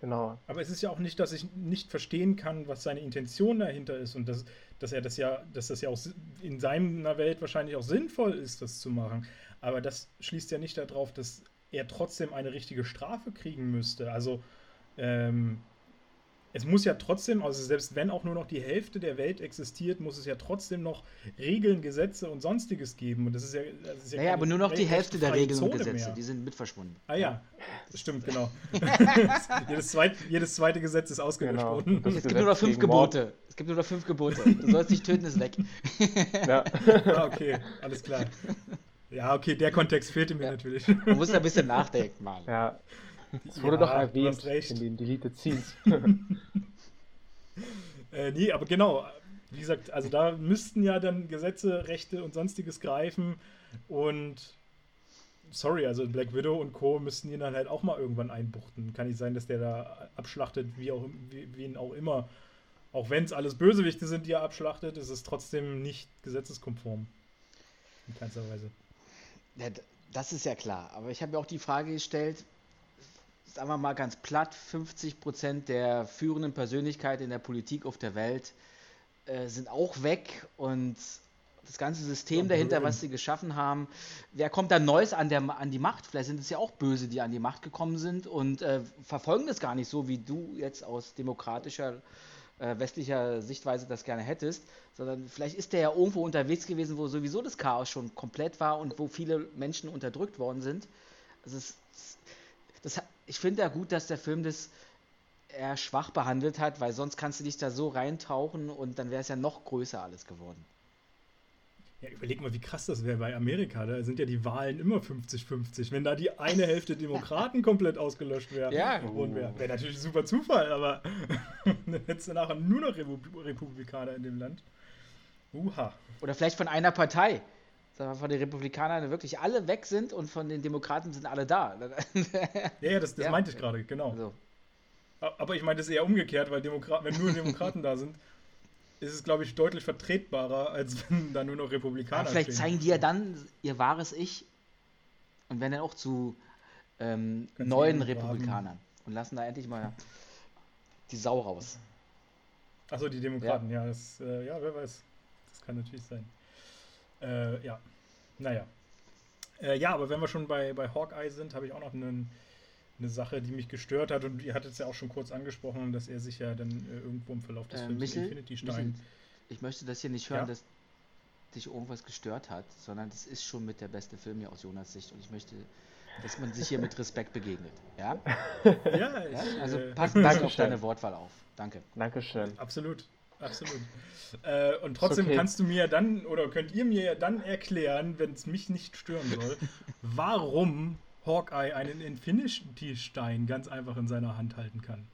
Genau. Aber es ist ja auch nicht, dass ich nicht verstehen kann, was seine Intention dahinter ist und dass, dass er das ja, dass das ja auch in seiner Welt wahrscheinlich auch sinnvoll ist, das zu machen. Aber das schließt ja nicht darauf, dass er trotzdem eine richtige Strafe kriegen müsste. Also ähm, es muss ja trotzdem, also selbst wenn auch nur noch die Hälfte der Welt existiert, muss es ja trotzdem noch Regeln, Gesetze und sonstiges geben. Und das ist ja. Das ist
ja naja, aber nur noch die Hälfte der Regeln und Gesetze, mehr. die sind mit verschwunden.
Ah ja, das stimmt, genau. jedes, zweit, jedes, zweite Gesetz ist ausgelöscht genau. worden.
Es gibt nur noch fünf Gebote. Mord. Es gibt nur noch fünf Gebote. Du sollst nicht töten, ist weg.
ja. Ah, okay, alles klar. Ja, okay, der Kontext fehlte mir ja. natürlich.
Man muss ein bisschen nachdenken, Mann.
Ja. Es wurde ja, doch erwähnt in den Deleted Scenes.
äh, nee, aber genau. Wie gesagt, also da müssten ja dann Gesetze, Rechte und sonstiges greifen. Und sorry, also Black Widow und Co. müssten ihn dann halt auch mal irgendwann einbuchten. Kann nicht sein, dass der da abschlachtet, wie auch wie, wen auch immer. Auch wenn es alles Bösewichte sind, die er abschlachtet, ist es trotzdem nicht gesetzeskonform. In keinster Weise.
Ja, das ist ja klar. Aber ich habe mir auch die Frage gestellt, sagen wir mal ganz platt, 50 Prozent der führenden Persönlichkeiten in der Politik auf der Welt äh, sind auch weg und das ganze System dahinter, was sie geschaffen haben, wer kommt da Neues an, der, an die Macht? Vielleicht sind es ja auch Böse, die an die Macht gekommen sind und äh, verfolgen das gar nicht so, wie du jetzt aus demokratischer äh, westlicher Sichtweise das gerne hättest, sondern vielleicht ist der ja irgendwo unterwegs gewesen, wo sowieso das Chaos schon komplett war und wo viele Menschen unterdrückt worden sind. Also es, das, ich finde ja gut, dass der Film das eher schwach behandelt hat, weil sonst kannst du dich da so reintauchen und dann wäre es ja noch größer alles geworden.
Ja, überleg mal, wie krass das wäre bei Amerika. Da sind ja die Wahlen immer 50-50. Wenn da die eine Hälfte Demokraten komplett ausgelöscht wäre,
ja.
wäre wär natürlich ein super Zufall, aber dann hättest du nachher nur noch Republikaner in dem Land. Uha.
Oder vielleicht von einer Partei von den Republikanern wirklich alle weg sind und von den Demokraten sind alle da.
ja, ja, das, das ja. meinte ich gerade, genau. Also. Aber ich meine das ist eher umgekehrt, weil Demokraten, wenn nur Demokraten da sind, ist es, glaube ich, deutlich vertretbarer, als wenn da nur noch Republikaner
ja, Vielleicht stehen. zeigen die ja dann ihr wahres Ich und werden dann auch zu ähm, neuen Republikanern und lassen da endlich mal die Sau raus.
Achso, die Demokraten, ja, ja, das, äh, ja, wer weiß. Das kann natürlich sein. Äh, ja, naja. Äh, ja, aber wenn wir schon bei, bei Hawkeye sind, habe ich auch noch einen, eine Sache, die mich gestört hat. Und ihr hattet es ja auch schon kurz angesprochen, dass er sich ja dann äh, irgendwo im Verlauf des
Äh,
Films
Michel,
Infinity Stein.
Michel, ich möchte das hier nicht hören,
Ja?
dass dich irgendwas gestört hat, sondern das ist schon mit der beste Film hier aus Jonas Sicht und ich möchte, dass man sich hier mit Respekt begegnet. Ja?
Ja, ich,
ja? Also
äh,
pass bisschen auf deine Wortwahl auf. Danke.
Dankeschön.
Absolut, absolut. äh, und trotzdem
okay.
kannst du mir dann, oder könnt ihr mir dann erklären, wenn es mich nicht stören soll, warum Hawkeye einen Infinity-Stein ganz einfach in seiner Hand halten kann.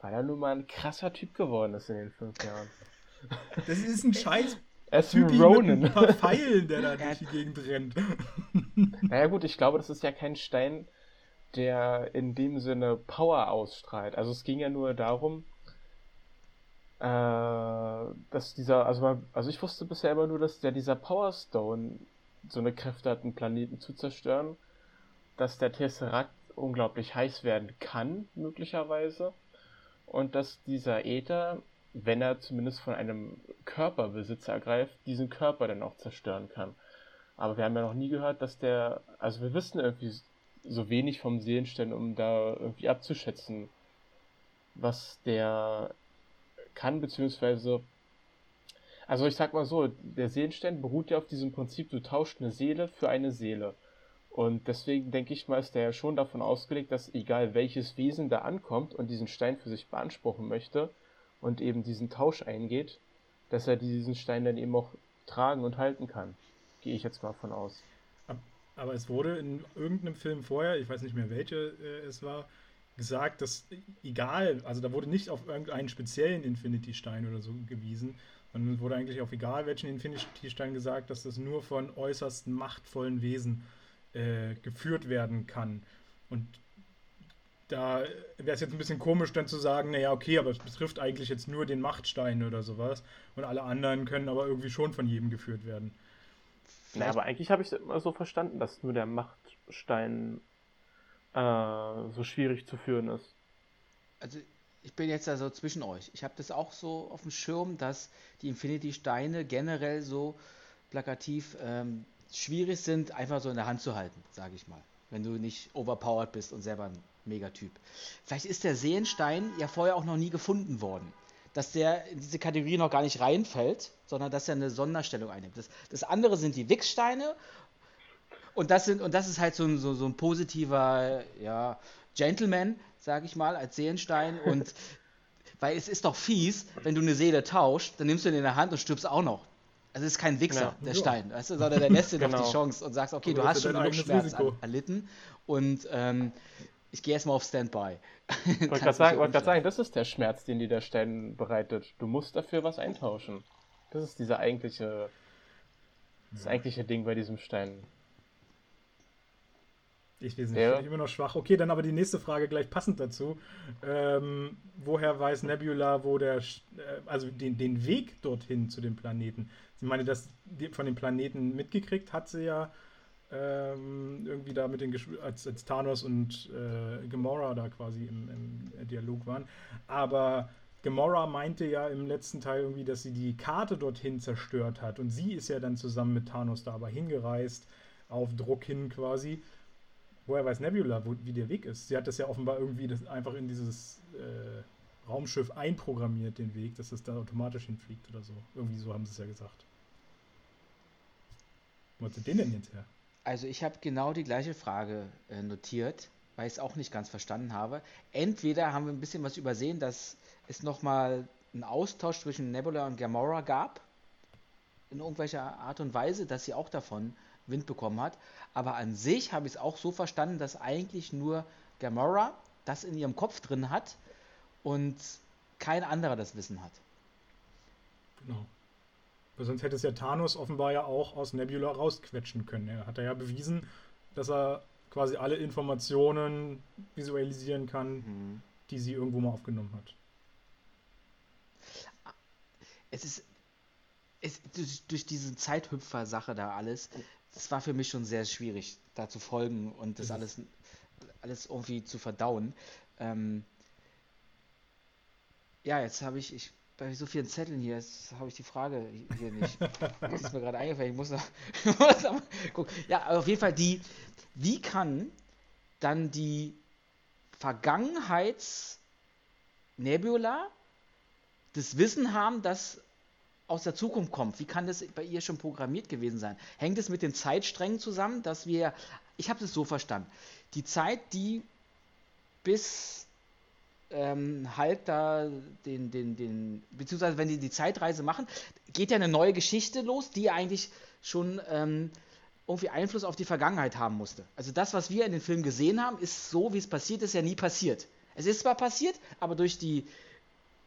Weil er nun mal ein krasser Typ geworden ist in den fünf Jahren.
Das ist ein scheiß
Er ist ein
Typi mit ein paar Pfeilen, der da durch die Gegend rennt.
Naja gut, ich glaube, das ist ja kein Stein, der in dem Sinne Power ausstrahlt. Also es ging ja nur darum, äh, dass dieser, also, also ich wusste bisher immer nur, dass der dieser Power Stone so eine Kräfte hat, einen Planeten zu zerstören, dass der Tesseract unglaublich heiß werden kann, möglicherweise, und dass dieser Äther, wenn er zumindest von einem Körperbesitzer ergreift, diesen Körper dann auch zerstören kann. Aber wir haben ja noch nie gehört, dass der, also wir wissen irgendwie so wenig vom Seelenstein, um da irgendwie abzuschätzen, was der kann, beziehungsweise, also ich sag mal so, der Seelenstein beruht ja auf diesem Prinzip, du tauscht eine Seele für eine Seele. Und deswegen denke ich mal, ist der ja schon davon ausgelegt, dass egal welches Wesen da ankommt und diesen Stein für sich beanspruchen möchte und eben diesen Tausch eingeht, dass er diesen Stein dann eben auch tragen und halten kann. Gehe ich jetzt mal von aus.
Aber es wurde in irgendeinem Film vorher, ich weiß nicht mehr welche äh, es war, gesagt, dass egal, also da wurde nicht auf irgendeinen speziellen Infinity-Stein oder so gewiesen, sondern es wurde eigentlich auf egal welchen Infinity-Stein gesagt, dass das nur von äußerst machtvollen Wesen äh, geführt werden kann. Und da wäre es jetzt ein bisschen komisch, dann zu sagen, naja, okay, aber es betrifft eigentlich jetzt nur den Machtstein oder sowas. Und alle anderen können aber irgendwie schon von jedem geführt werden.
Na, aber eigentlich habe ich es immer so verstanden, dass nur der Machtstein äh, so schwierig zu führen ist.
Also ich bin jetzt also zwischen euch. Ich habe das auch so auf dem Schirm, dass die Infinity-Steine generell so plakativ ähm, schwierig sind, einfach so in der Hand zu halten, sage ich mal. Wenn du nicht overpowered bist und selber ein Megatyp. Vielleicht ist der Seelenstein ja vorher auch noch nie gefunden worden. Dass der in diese Kategorie noch gar nicht reinfällt, sondern dass er eine Sonderstellung einnimmt. Das, das andere sind die Wix-Steine und das, sind, und das ist halt so ein, so, so ein positiver ja, Gentleman, sag ich mal, als Seelenstein. Und weil es ist doch fies, wenn du eine Seele tauscht, dann nimmst du ihn in der Hand und stirbst auch noch. Also es ist kein Wichser,
Ja.
der. Stein, weißt du, sondern der lässt dir doch
Genau.
die Chance und sagst, okay, du hast schon genug Schmerz erlitten und ähm, ich gehe erstmal auf Standby.
Ich wollte gerade sagen, sagen, das ist der Schmerz, den dir der Stein bereitet. Du musst dafür was eintauschen. Das ist dieser eigentliche, das eigentliche Ding bei diesem Stein.
Ich weiß nicht,
Ja.
finde ich immer noch schwach. Okay, dann aber die nächste Frage gleich passend dazu. Ähm, woher weiß Nebula, wo der, äh, also den, den Weg dorthin zu dem Planeten? Ich meine, das von dem Planeten mitgekriegt hat sie ja ähm, irgendwie da mit den, Gesch- als, als Thanos und äh, Gamora da quasi im, im Dialog waren. Aber Gamora meinte ja im letzten Teil irgendwie, dass sie die Karte dorthin zerstört hat. Und sie ist ja dann zusammen mit Thanos da aber hingereist, auf Druck hin quasi. Woher weiß Nebula, wo, wie der Weg ist? Sie hat das ja offenbar irgendwie das einfach in dieses äh, Raumschiff einprogrammiert, den Weg, dass es da automatisch hinfliegt oder so. Irgendwie so haben sie es ja gesagt. Wo hat sie den denn jetzt her?
Also ich habe genau die gleiche Frage äh, notiert, weil ich es auch nicht ganz verstanden habe. Entweder haben wir ein bisschen was übersehen, dass es nochmal einen Austausch zwischen Nebula und Gamora gab, in irgendwelcher Art und Weise, dass sie auch davon Wind bekommen hat. Aber an sich habe ich es auch so verstanden, dass eigentlich nur Gamora das in ihrem Kopf drin hat und kein anderer das Wissen hat.
Genau. Weil sonst hätte es ja Thanos offenbar ja auch aus Nebula rausquetschen können. Er hat ja bewiesen, dass er quasi alle Informationen visualisieren kann, die sie irgendwo mal aufgenommen hat.
es ist es, durch, durch diese Zeithüpfer-Sache da alles, das war für mich schon sehr schwierig, da zu folgen und das
Das
alles, alles irgendwie zu verdauen. Ähm, ja, jetzt habe ich, ich bei so vielen Zetteln hier habe ich die Frage hier nicht. Das ist mir gerade eingefallen. Ich muss noch, muss noch gucken. Ja, auf jeden Fall die, wie kann dann die Vergangenheitsnebula das Wissen haben, das aus der Zukunft kommt. Wie kann das bei ihr schon programmiert gewesen sein? Hängt es mit den Zeitsträngen zusammen, dass wir, ich habe es so verstanden, die Zeit, die bis ähm, halt da den, den, den, beziehungsweise wenn die die Zeitreise machen, geht ja eine neue Geschichte los, die eigentlich schon ähm, irgendwie Einfluss auf die Vergangenheit haben musste. Also das, was wir in den Film gesehen haben, ist so, wie es passiert ist, ja nie passiert. Es ist zwar passiert, aber durch die,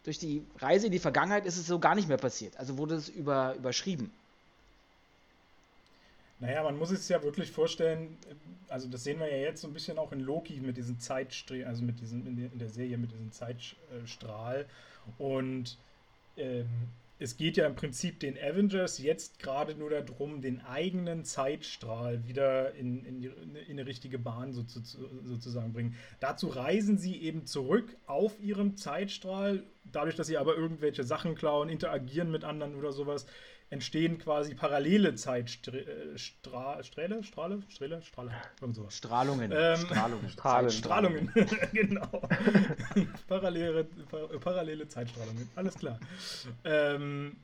durch die Reise in die Vergangenheit ist es so gar nicht mehr passiert. Also wurde es über, überschrieben.
Naja, man muss es ja wirklich vorstellen, also das sehen wir ja jetzt so ein bisschen auch in Loki mit diesen Zeitstrahl, also mit diesem, in der Serie mit diesem Zeitstrahl. Und ähm, es geht ja im Prinzip den Avengers jetzt gerade nur darum, den eigenen Zeitstrahl wieder in, in, in eine richtige Bahn so, so, sozusagen bringen. Dazu reisen sie eben zurück auf ihrem Zeitstrahl, dadurch, dass sie aber irgendwelche Sachen klauen, interagieren mit anderen oder sowas, entstehen quasi parallele Zeitsträhle, Strahle, Strahle, Strahle, Strahle,
irgend sowas. Strahlungen.
Ähm, Strahlungen. Strahlen. Strahlungen, genau. parallele, parallele Zeitstrahlungen, alles klar. Ähm,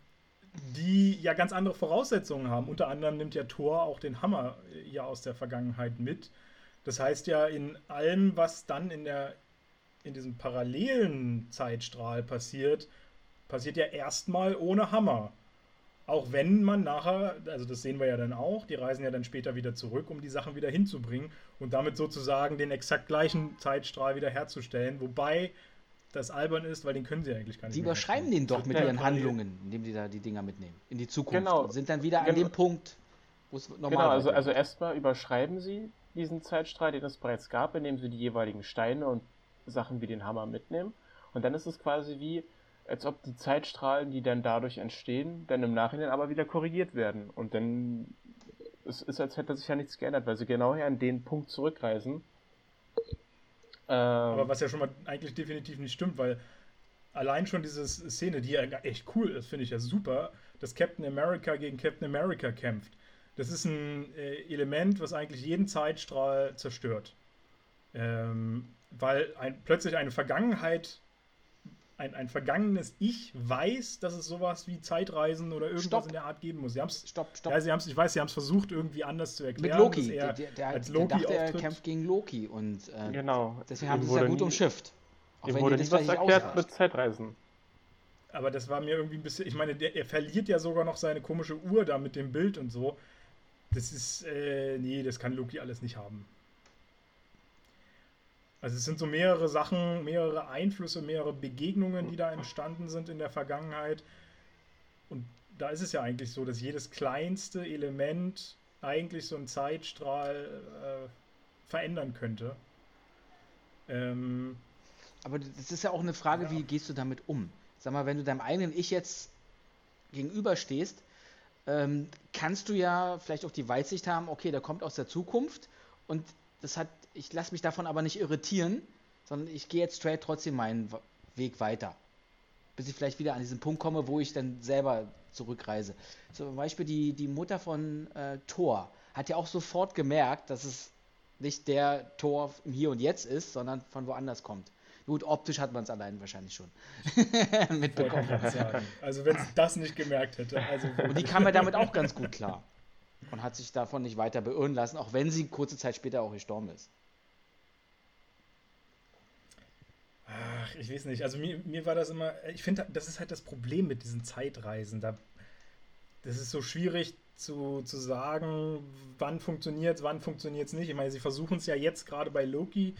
die ja ganz andere Voraussetzungen haben. Unter anderem nimmt ja Thor auch den Hammer ja aus der Vergangenheit mit. Das heißt ja, in allem, was dann in der in diesem parallelen Zeitstrahl passiert, passiert ja erstmal ohne Hammer. Auch wenn man nachher, also das sehen wir ja dann auch, die reisen ja dann später wieder zurück, um die Sachen wieder hinzubringen und damit sozusagen den exakt gleichen Zeitstrahl wieder herzustellen. Wobei das albern ist, weil den können sie eigentlich gar nicht.
Sie überschreiben den doch mit ihren Handlungen, indem sie da die Dinger mitnehmen. In die Zukunft. Genau. Und sind dann wieder genau. an dem Punkt,
wo es normal Genau, also, also erstmal überschreiben sie diesen Zeitstrahl, den es bereits gab, indem sie die jeweiligen Steine und Sachen wie den Hammer mitnehmen. Und dann ist es quasi wie, als ob die Zeitstrahlen, die dann dadurch entstehen, dann im Nachhinein aber wieder korrigiert werden. Und dann es ist, als hätte sich ja nichts geändert, weil sie genau hier an den Punkt zurückreisen.
Ähm, aber was ja schon mal eigentlich definitiv nicht stimmt, weil allein schon diese Szene, die ja echt cool ist, finde ich ja super, dass Captain America gegen Captain America kämpft. Das ist ein äh, Element, was eigentlich jeden Zeitstrahl zerstört. Ähm, weil ein, plötzlich eine Vergangenheit ein, ein vergangenes Ich weiß, dass es sowas wie Zeitreisen oder irgendwas stopp. in der Art geben muss. Sie haben's, stopp, stopp. Ja, sie haben's, ich weiß, sie haben es versucht, irgendwie anders zu erklären.
Mit Loki. Der, der, der, als Loki der dachte, er kämpft gegen Loki. Und äh,
genau.
deswegen haben sie es ja gut umschifft.
Auch wenn wurde nie was erklärt mit Zeitreisen.
Aber das war mir irgendwie ein bisschen. Ich meine, der, er verliert ja sogar noch seine komische Uhr da mit dem Bild und so. Das ist. Äh, nee, das kann Loki alles nicht haben. Also es sind so mehrere Sachen, mehrere Einflüsse, mehrere Begegnungen, die da entstanden sind in der Vergangenheit. Und da ist es ja eigentlich so, dass jedes kleinste Element eigentlich so einen Zeitstrahl äh, verändern könnte.
Ähm, Aber das ist ja auch eine Frage, ja. wie gehst du damit um? Sag mal, wenn du deinem eigenen Ich jetzt gegenüberstehst, ähm, kannst du ja vielleicht auch die Weitsicht haben, okay, der kommt aus der Zukunft und das hat ich lasse mich davon aber nicht irritieren, sondern ich gehe jetzt straight trotzdem meinen Weg weiter. Bis ich vielleicht wieder an diesen Punkt komme, wo ich dann selber zurückreise. Zum Beispiel die, die Mutter von äh, Thor hat ja auch sofort gemerkt, dass es nicht der Thor im Hier und Jetzt ist, sondern von woanders kommt. Gut, optisch hat man es allein wahrscheinlich schon mitbekommen.
Also wenn es das nicht gemerkt hätte. Also
und die kam ja damit auch ganz gut klar und hat sich davon nicht weiter beirren lassen, auch wenn sie kurze Zeit später auch gestorben ist.
Ach, ich weiß nicht. Also mir, mir war das immer, ich finde, das ist halt das Problem mit diesen Zeitreisen. Da, das ist so schwierig zu, zu sagen, wann funktioniert es, wann funktioniert es nicht. Ich meine, sie versuchen es ja jetzt gerade bei Loki,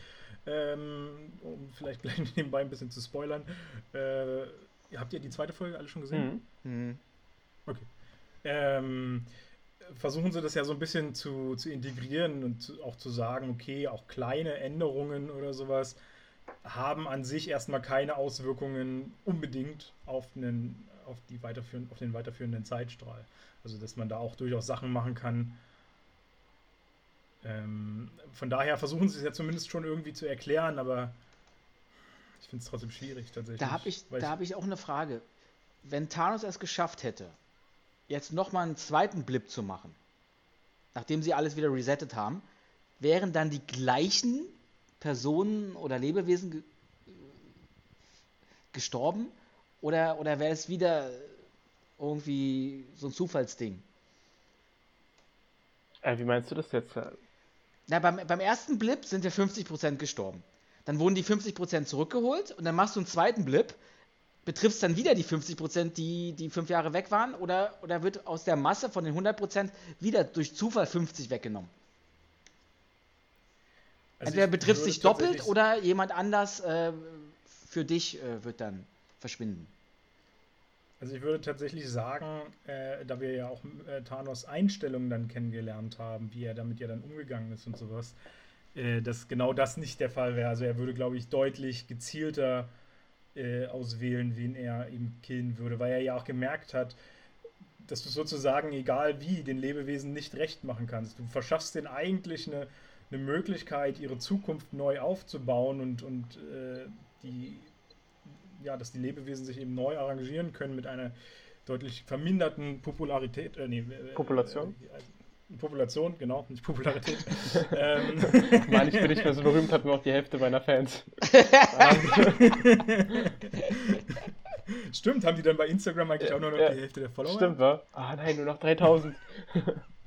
ähm, um vielleicht gleich nebenbei ein bisschen zu spoilern. Äh, habt ihr die zweite Folge alle schon gesehen? Mhm. mhm. Okay. Ähm, versuchen sie das ja so ein bisschen zu, zu integrieren und zu, auch zu sagen, okay, auch kleine Änderungen oder sowas haben an sich erstmal keine Auswirkungen unbedingt auf, einen, auf, die weiterführen, auf den weiterführenden Zeitstrahl. Also dass man da auch durchaus Sachen machen kann. Ähm, von daher versuchen sie es ja zumindest schon irgendwie zu erklären, aber ich finde es trotzdem schwierig tatsächlich.
Da habe ich, da hab ich auch eine Frage. wenn Thanos es geschafft hätte, jetzt nochmal einen zweiten Blip zu machen, nachdem sie alles wieder resettet haben, wären dann die gleichen Personen oder Lebewesen ge gestorben? Oder, oder wäre es wieder irgendwie so ein Zufallsding?
Äh, wie meinst du das jetzt?
Na, beim, beim ersten Blip sind ja 50% gestorben. Dann wurden die 50% zurückgeholt und dann machst du einen zweiten Blip, betriffst dann wieder die 50%, die, die fünf Jahre weg waren, oder, oder wird aus der Masse von den 100% wieder durch Zufall 50 weggenommen? Also Entweder betrifft sich doppelt oder jemand anders äh, für dich äh, wird dann verschwinden.
Also ich würde tatsächlich sagen, äh, da wir ja auch äh, Thanos Einstellungen dann kennengelernt haben, wie er damit ja dann umgegangen ist und sowas, äh, dass genau das nicht der Fall wäre. Also er würde, glaube ich, deutlich gezielter äh, auswählen, wen er eben killen würde, weil er ja auch gemerkt hat, dass du sozusagen, egal wie, den Lebewesen nicht recht machen kannst. Du verschaffst denen eigentlich eine, eine Möglichkeit, ihre Zukunft neu aufzubauen und, und äh, die ja, dass die Lebewesen sich eben neu arrangieren können mit einer deutlich verminderten Popularität. Äh, nee,
äh, Population?
Äh, Population, genau, nicht Popularität.
ähm. Mann, ich bin nicht mehr so berühmt, habe nur noch die Hälfte meiner Fans.
Stimmt, haben die dann bei Instagram eigentlich auch nur noch ja, die Hälfte der Follower?
Stimmt, wa? Ah nein, nur noch 3000.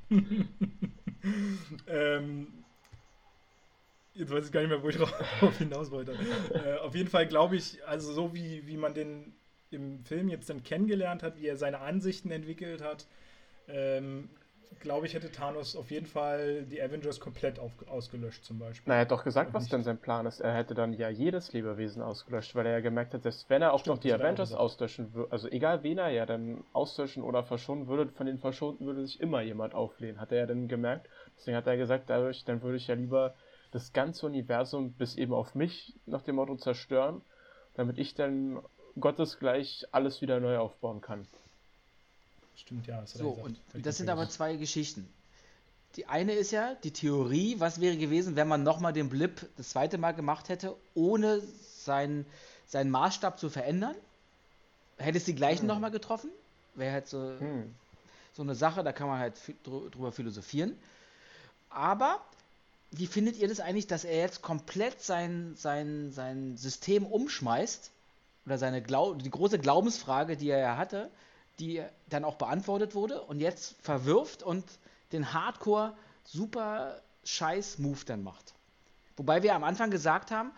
ähm, Jetzt weiß ich gar nicht mehr, wo ich darauf hinaus wollte. äh, auf jeden Fall glaube ich, also so wie, wie man den im Film jetzt dann kennengelernt hat, wie er seine Ansichten entwickelt hat, ähm, glaube ich, hätte Thanos auf jeden Fall die Avengers komplett auf, ausgelöscht zum Beispiel.
Na, er hat doch gesagt, was denn sein Plan ist. Er hätte dann ja jedes Lebewesen ausgelöscht, weil er ja gemerkt hat, dass wenn er auch Stimmt, noch die Avengers auslöschen würde, also egal wen er ja dann auslöschen oder verschonen würde, von den Verschonten würde sich immer jemand auflehnen, hat er ja dann gemerkt. Deswegen hat er gesagt, dadurch, dann würde ich ja lieber das ganze Universum bis eben auf mich nach dem Motto zerstören, damit ich dann gottesgleich alles wieder neu aufbauen kann.
Stimmt, ja.
So, und das sind aber zwei Geschichten. Die eine ist ja die Theorie, was wäre gewesen, wenn man nochmal den Blip das zweite Mal gemacht hätte, ohne seinen, seinen Maßstab zu verändern. Hätte es die gleichen hm. nochmal getroffen? Wäre halt so, hm. so eine Sache, da kann man halt drüber philosophieren. Aber wie findet ihr das eigentlich, dass er jetzt komplett sein, sein, sein System umschmeißt? Oder seine Glau die große Glaubensfrage, die er ja hatte, die dann auch beantwortet wurde und jetzt verwirft und den Hardcore super scheiß Move dann macht. Wobei wir am Anfang gesagt haben,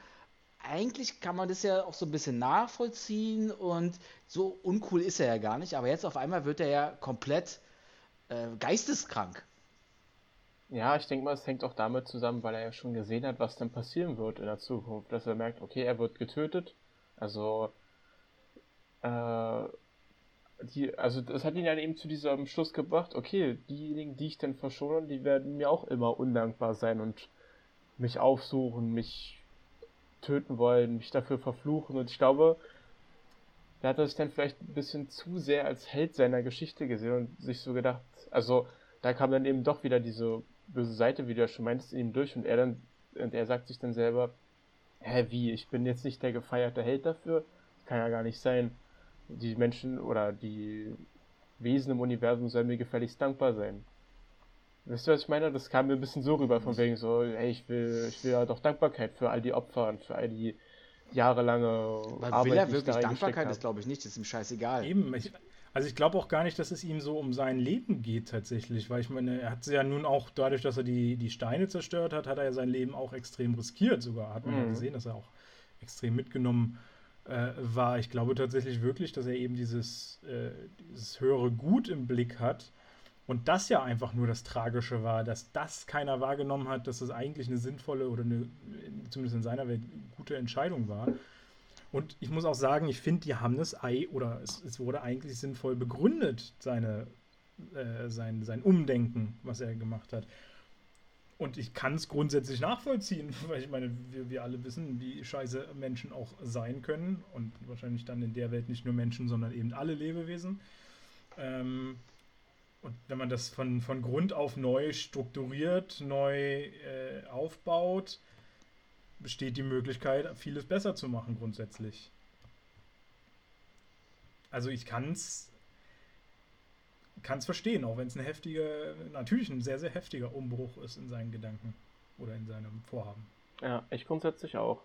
eigentlich kann man das ja auch so ein bisschen nachvollziehen und so uncool ist er ja gar nicht, aber jetzt auf einmal wird er ja komplett äh, geisteskrank.
Ja, ich denke mal, es hängt auch damit zusammen, weil er ja schon gesehen hat, was dann passieren wird in der Zukunft. Dass er merkt, okay, er wird getötet. Also, äh, die, also das hat ihn dann eben zu diesem Schluss gebracht, okay, diejenigen, die ich dann verschone, die werden mir auch immer undankbar sein und mich aufsuchen, mich töten wollen, mich dafür verfluchen. Und ich glaube, da hat er sich dann vielleicht ein bisschen zu sehr als Held seiner Geschichte gesehen und sich so gedacht, also da kam dann eben doch wieder diese böse Seite, wie du ja schon meintest, in ihm durch und er dann, und er sagt sich dann selber, hä, wie, ich bin jetzt nicht der gefeierte Held dafür? Das kann ja gar nicht sein. Die Menschen oder die Wesen im Universum sollen mir gefälligst dankbar sein. Wisst ihr, was ich meine? Das kam mir ein bisschen so rüber, von wegen so, hey, ich will, ich will ja doch Dankbarkeit für all die Opfer und für all die jahrelange
Weil Arbeit, will er wirklich Dankbarkeit? Das glaube ich nicht, das ist ihm scheißegal.
Eben, ich, also ich glaube auch gar nicht, dass es ihm so um sein Leben geht tatsächlich, weil ich meine, er hat ja nun auch dadurch, dass er die, die Steine zerstört hat, hat er ja sein Leben auch extrem riskiert sogar. Hat man mhm. ja gesehen, dass er auch extrem mitgenommen äh, war. Ich glaube tatsächlich wirklich, dass er eben dieses, äh, dieses höhere Gut im Blick hat. Und das ja einfach nur das Tragische war, dass das keiner wahrgenommen hat, dass das eigentlich eine sinnvolle oder eine, zumindest in seiner Welt, gute Entscheidung war. Und ich muss auch sagen, ich finde, die haben das Ei, oder es, es wurde eigentlich sinnvoll begründet, seine, äh, sein, sein Umdenken, was er gemacht hat. Und ich kann es grundsätzlich nachvollziehen, weil ich meine, wir, wir alle wissen, wie scheiße Menschen auch sein können. Und wahrscheinlich dann in der Welt nicht nur Menschen, sondern eben alle Lebewesen. Ähm, und wenn man das von, von Grund auf neu strukturiert, neu äh, aufbaut, besteht die Möglichkeit, vieles besser zu machen grundsätzlich. also ich kann es kann es verstehen, auch wenn es ein heftiger, natürlich ein sehr, sehr heftiger Umbruch ist in seinen Gedanken oder in seinem Vorhaben.
Ja, ich grundsätzlich auch.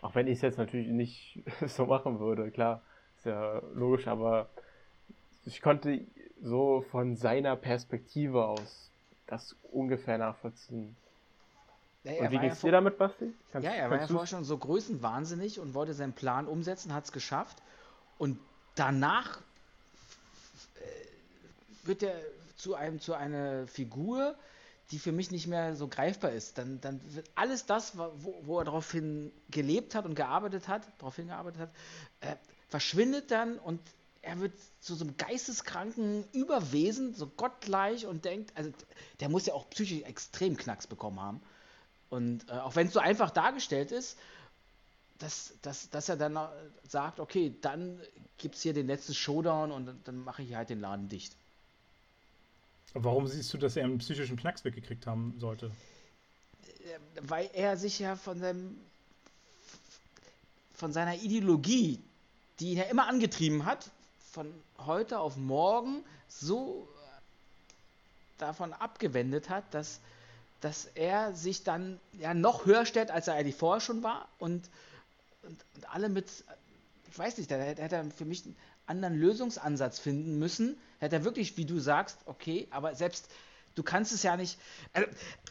Auch wenn ich es jetzt natürlich nicht so machen würde, klar, ist ja logisch, aber ich konnte so von seiner Perspektive aus das ungefähr nachvollziehen.
Ja,
und wie geht's
ja
dir damit, Basti?
Kannst, ja, er war ja vorher schon so größenwahnsinnig und wollte seinen Plan umsetzen, hat es geschafft. Und danach äh, wird er zu einem zu einer Figur, die für mich nicht mehr so greifbar ist. Dann, dann wird alles das, wo, wo er daraufhin gelebt hat und gearbeitet hat, darauf hingearbeitet hat, äh, verschwindet dann und er wird zu so einem geisteskranken Überwesen, so gottgleich und denkt, also der muss ja auch psychisch extrem Knacks bekommen haben. Und äh, auch wenn es so einfach dargestellt ist, dass, dass, dass er dann sagt, okay, dann gibt es hier den letzten Showdown und dann mache ich halt den Laden dicht.
Warum siehst du, dass er einen psychischen Knacks weggekriegt haben sollte?
Äh, weil er sich ja von seinem von seiner Ideologie, die ihn ja immer angetrieben hat, von heute auf morgen so davon abgewendet hat, dass, dass er sich dann ja noch höher stellt, als er eigentlich vorher schon war und, und, und alle mit, ich weiß nicht, da hätte er für mich einen anderen Lösungsansatz finden müssen. Hätte er wirklich, wie du sagst, okay, aber selbst du kannst es ja nicht. Also,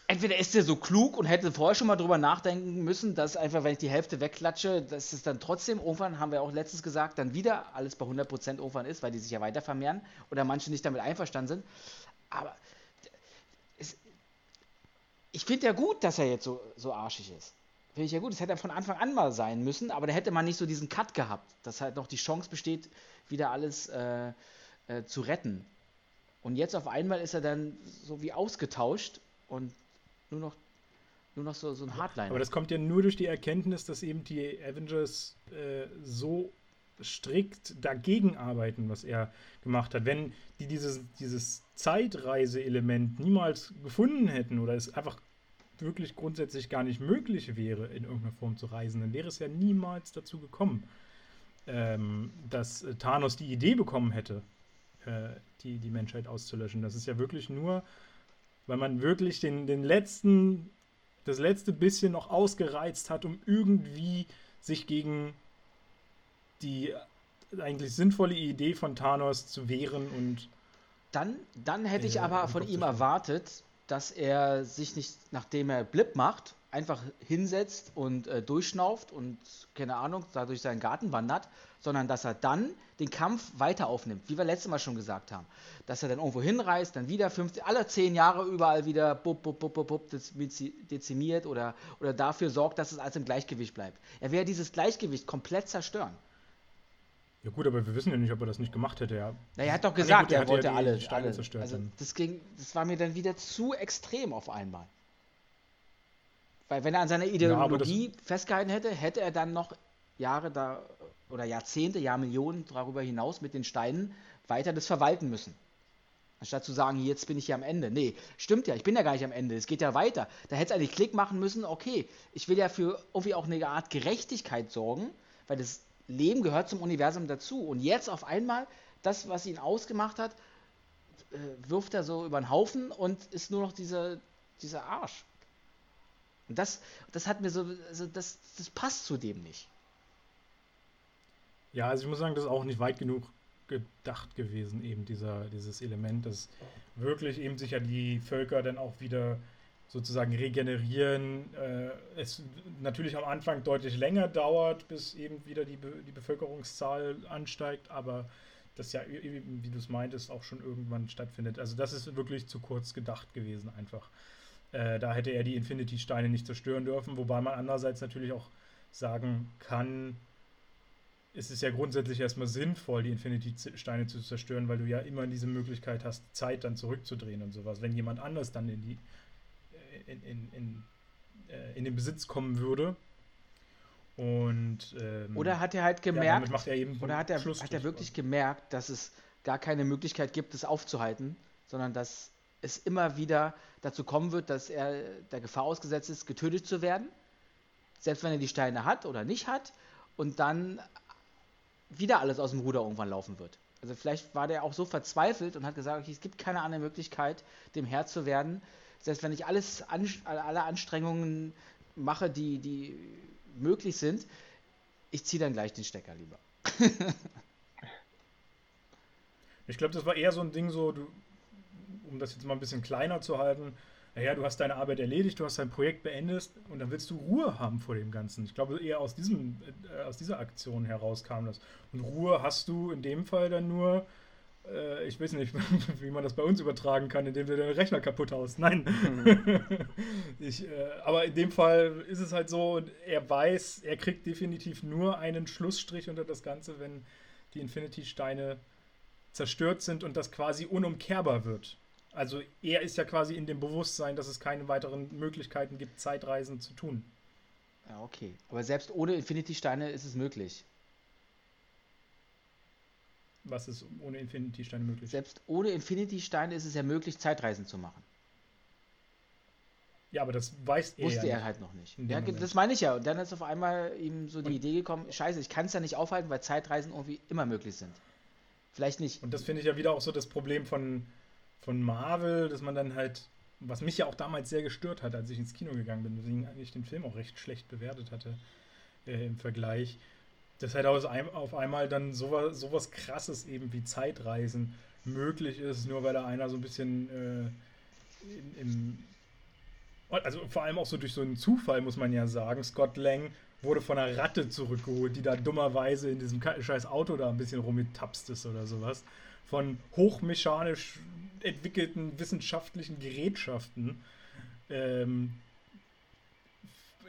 entweder ist er so klug und hätte vorher schon mal drüber nachdenken müssen, dass einfach, wenn ich die Hälfte wegklatsche, dass es dann trotzdem irgendwann, haben wir auch letztens gesagt, dann wieder alles bei 100% irgendwann ist, weil die sich ja weiter vermehren oder manche nicht damit einverstanden sind. Aber ich finde ja gut, dass er jetzt so, so arschig ist. Finde ich ja gut. Das hätte er von Anfang an mal sein müssen, aber da hätte man nicht so diesen Cut gehabt, dass halt noch die Chance besteht, wieder alles äh, äh, zu retten. Und jetzt auf einmal ist er dann so wie ausgetauscht und nur noch, nur noch so, so ein Hardliner.
Aber das kommt ja nur durch die Erkenntnis, dass eben die Avengers äh, so strikt dagegen arbeiten, was er gemacht hat. Wenn die dieses, dieses Zeitreise-Element niemals gefunden hätten oder es einfach wirklich grundsätzlich gar nicht möglich wäre, in irgendeiner Form zu reisen, dann wäre es ja niemals dazu gekommen, ähm, dass Thanos die Idee bekommen hätte, äh, die, die Menschheit auszulöschen. Das ist ja wirklich nur, weil man wirklich den, den letzten, das letzte bisschen noch ausgereizt hat, um irgendwie sich gegen die eigentlich sinnvolle Idee von Thanos zu wehren und.
Dann, dann hätte ich äh, aber von ihm erwartet, dass er sich nicht, nachdem er Blip macht, einfach hinsetzt und äh, durchschnauft und, keine Ahnung, da durch seinen Garten wandert, sondern dass er dann den Kampf weiter aufnimmt, wie wir letztes Mal schon gesagt haben. Dass er dann irgendwo hinreist, dann wieder 50, alle zehn Jahre überall wieder bub, bub, bub, bub, bub, dezimiert oder, oder dafür sorgt, dass es alles im Gleichgewicht bleibt. Er wäre dieses Gleichgewicht komplett zerstören.
Ja gut, aber wir wissen ja nicht, ob er das nicht gemacht hätte. Ja.
Na, er hat doch gesagt, gut, er, er wollte ja alle Steine alle. zerstört. Also das, ging, das war mir dann wieder zu extrem auf einmal. Weil wenn er an seiner Ideologie ja, festgehalten hätte, hätte er dann noch Jahre da oder Jahrzehnte, Jahrmillionen darüber hinaus mit den Steinen weiter das verwalten müssen. Anstatt zu sagen, jetzt bin ich ja am Ende. Nee, stimmt ja, ich bin ja gar nicht am Ende, es geht ja weiter. Da hätte es eigentlich Klick machen müssen, okay, ich will ja für irgendwie auch eine Art Gerechtigkeit sorgen, weil das Leben gehört zum Universum dazu. Und jetzt auf einmal, das, was ihn ausgemacht hat, äh, wirft er so über den Haufen und ist nur noch dieser, dieser Arsch. Und das, das hat mir so, also das, das passt zu dem nicht.
Ja, also ich muss sagen, das ist auch nicht weit genug gedacht gewesen, eben dieser, dieses Element, dass wirklich eben sich ja die Völker dann auch wieder sozusagen regenerieren. Äh, es natürlich am Anfang deutlich länger dauert, bis eben wieder die, Be die Bevölkerungszahl ansteigt, aber das ja, wie du es meintest, auch schon irgendwann stattfindet. Also das ist wirklich zu kurz gedacht gewesen einfach. Äh, da hätte er die Infinity-Steine nicht zerstören dürfen, wobei man andererseits natürlich auch sagen kann, ist es ja grundsätzlich erstmal sinnvoll, die Infinity-Steine zu zerstören, weil du ja immer diese Möglichkeit hast, Zeit dann zurückzudrehen und sowas. Wenn jemand anders dann in die in, in, in, äh, in den Besitz kommen würde. Und ähm,
oder hat er halt gemerkt, ja, er oder hat er, hat er wirklich gemerkt, dass es gar keine Möglichkeit gibt, es aufzuhalten, sondern dass es immer wieder dazu kommen wird, dass er der Gefahr ausgesetzt ist, getötet zu werden, selbst wenn er die Steine hat oder nicht hat, und dann wieder alles aus dem Ruder irgendwann laufen wird. Also vielleicht war der auch so verzweifelt und hat gesagt, okay, es gibt keine andere Möglichkeit, dem Herr zu werden. Selbst wenn ich alles an, alle Anstrengungen mache, die, die möglich sind, ich ziehe dann gleich den Stecker lieber.
ich glaube, das war eher so ein Ding, so, du, um das jetzt mal ein bisschen kleiner zu halten, naja, du hast deine Arbeit erledigt, du hast dein Projekt beendet und dann willst du Ruhe haben vor dem Ganzen. Ich glaube, eher aus, diesem, äh, aus dieser Aktion heraus kam das. Und Ruhe hast du in dem Fall dann nur, äh, ich weiß nicht, wie man das bei uns übertragen kann, indem du deinen Rechner kaputt haust. Nein. Mhm. ich, äh, aber in dem Fall ist es halt so, er weiß, er kriegt definitiv nur einen Schlussstrich unter das Ganze, wenn die Infinity-Steine zerstört sind und das quasi unumkehrbar wird. Also er ist ja quasi in dem Bewusstsein, dass es keine weiteren Möglichkeiten gibt, Zeitreisen zu tun.
Ja, okay. Aber selbst ohne Infinity-Steine ist es möglich.
Was ist ohne Infinity-Steine möglich?
Selbst ohne Infinity-Steine ist es ja möglich, Zeitreisen zu machen.
Ja, aber das weiß
er. Wusste ja er halt noch nicht. Ja, das meine ich ja. Und dann ist auf einmal ihm so die und Idee gekommen: Scheiße, ich kann es ja nicht aufhalten, weil Zeitreisen irgendwie immer möglich sind. Vielleicht nicht.
Und das finde ich ja wieder auch so das Problem von, von Marvel, dass man dann halt, was mich ja auch damals sehr gestört hat, als ich ins Kino gegangen bin, deswegen eigentlich den Film auch recht schlecht bewertet hatte äh, im Vergleich, dass halt auf einmal dann sowas, sowas krasses eben wie Zeitreisen möglich ist, nur weil da einer so ein bisschen äh, im also vor allem auch so durch so einen Zufall, muss man ja sagen. Scott Lang wurde von einer Ratte zurückgeholt, die da dummerweise in diesem scheiß Auto da ein bisschen rumgetapst ist oder sowas. Von hochmechanisch entwickelten wissenschaftlichen Gerätschaften. Ähm,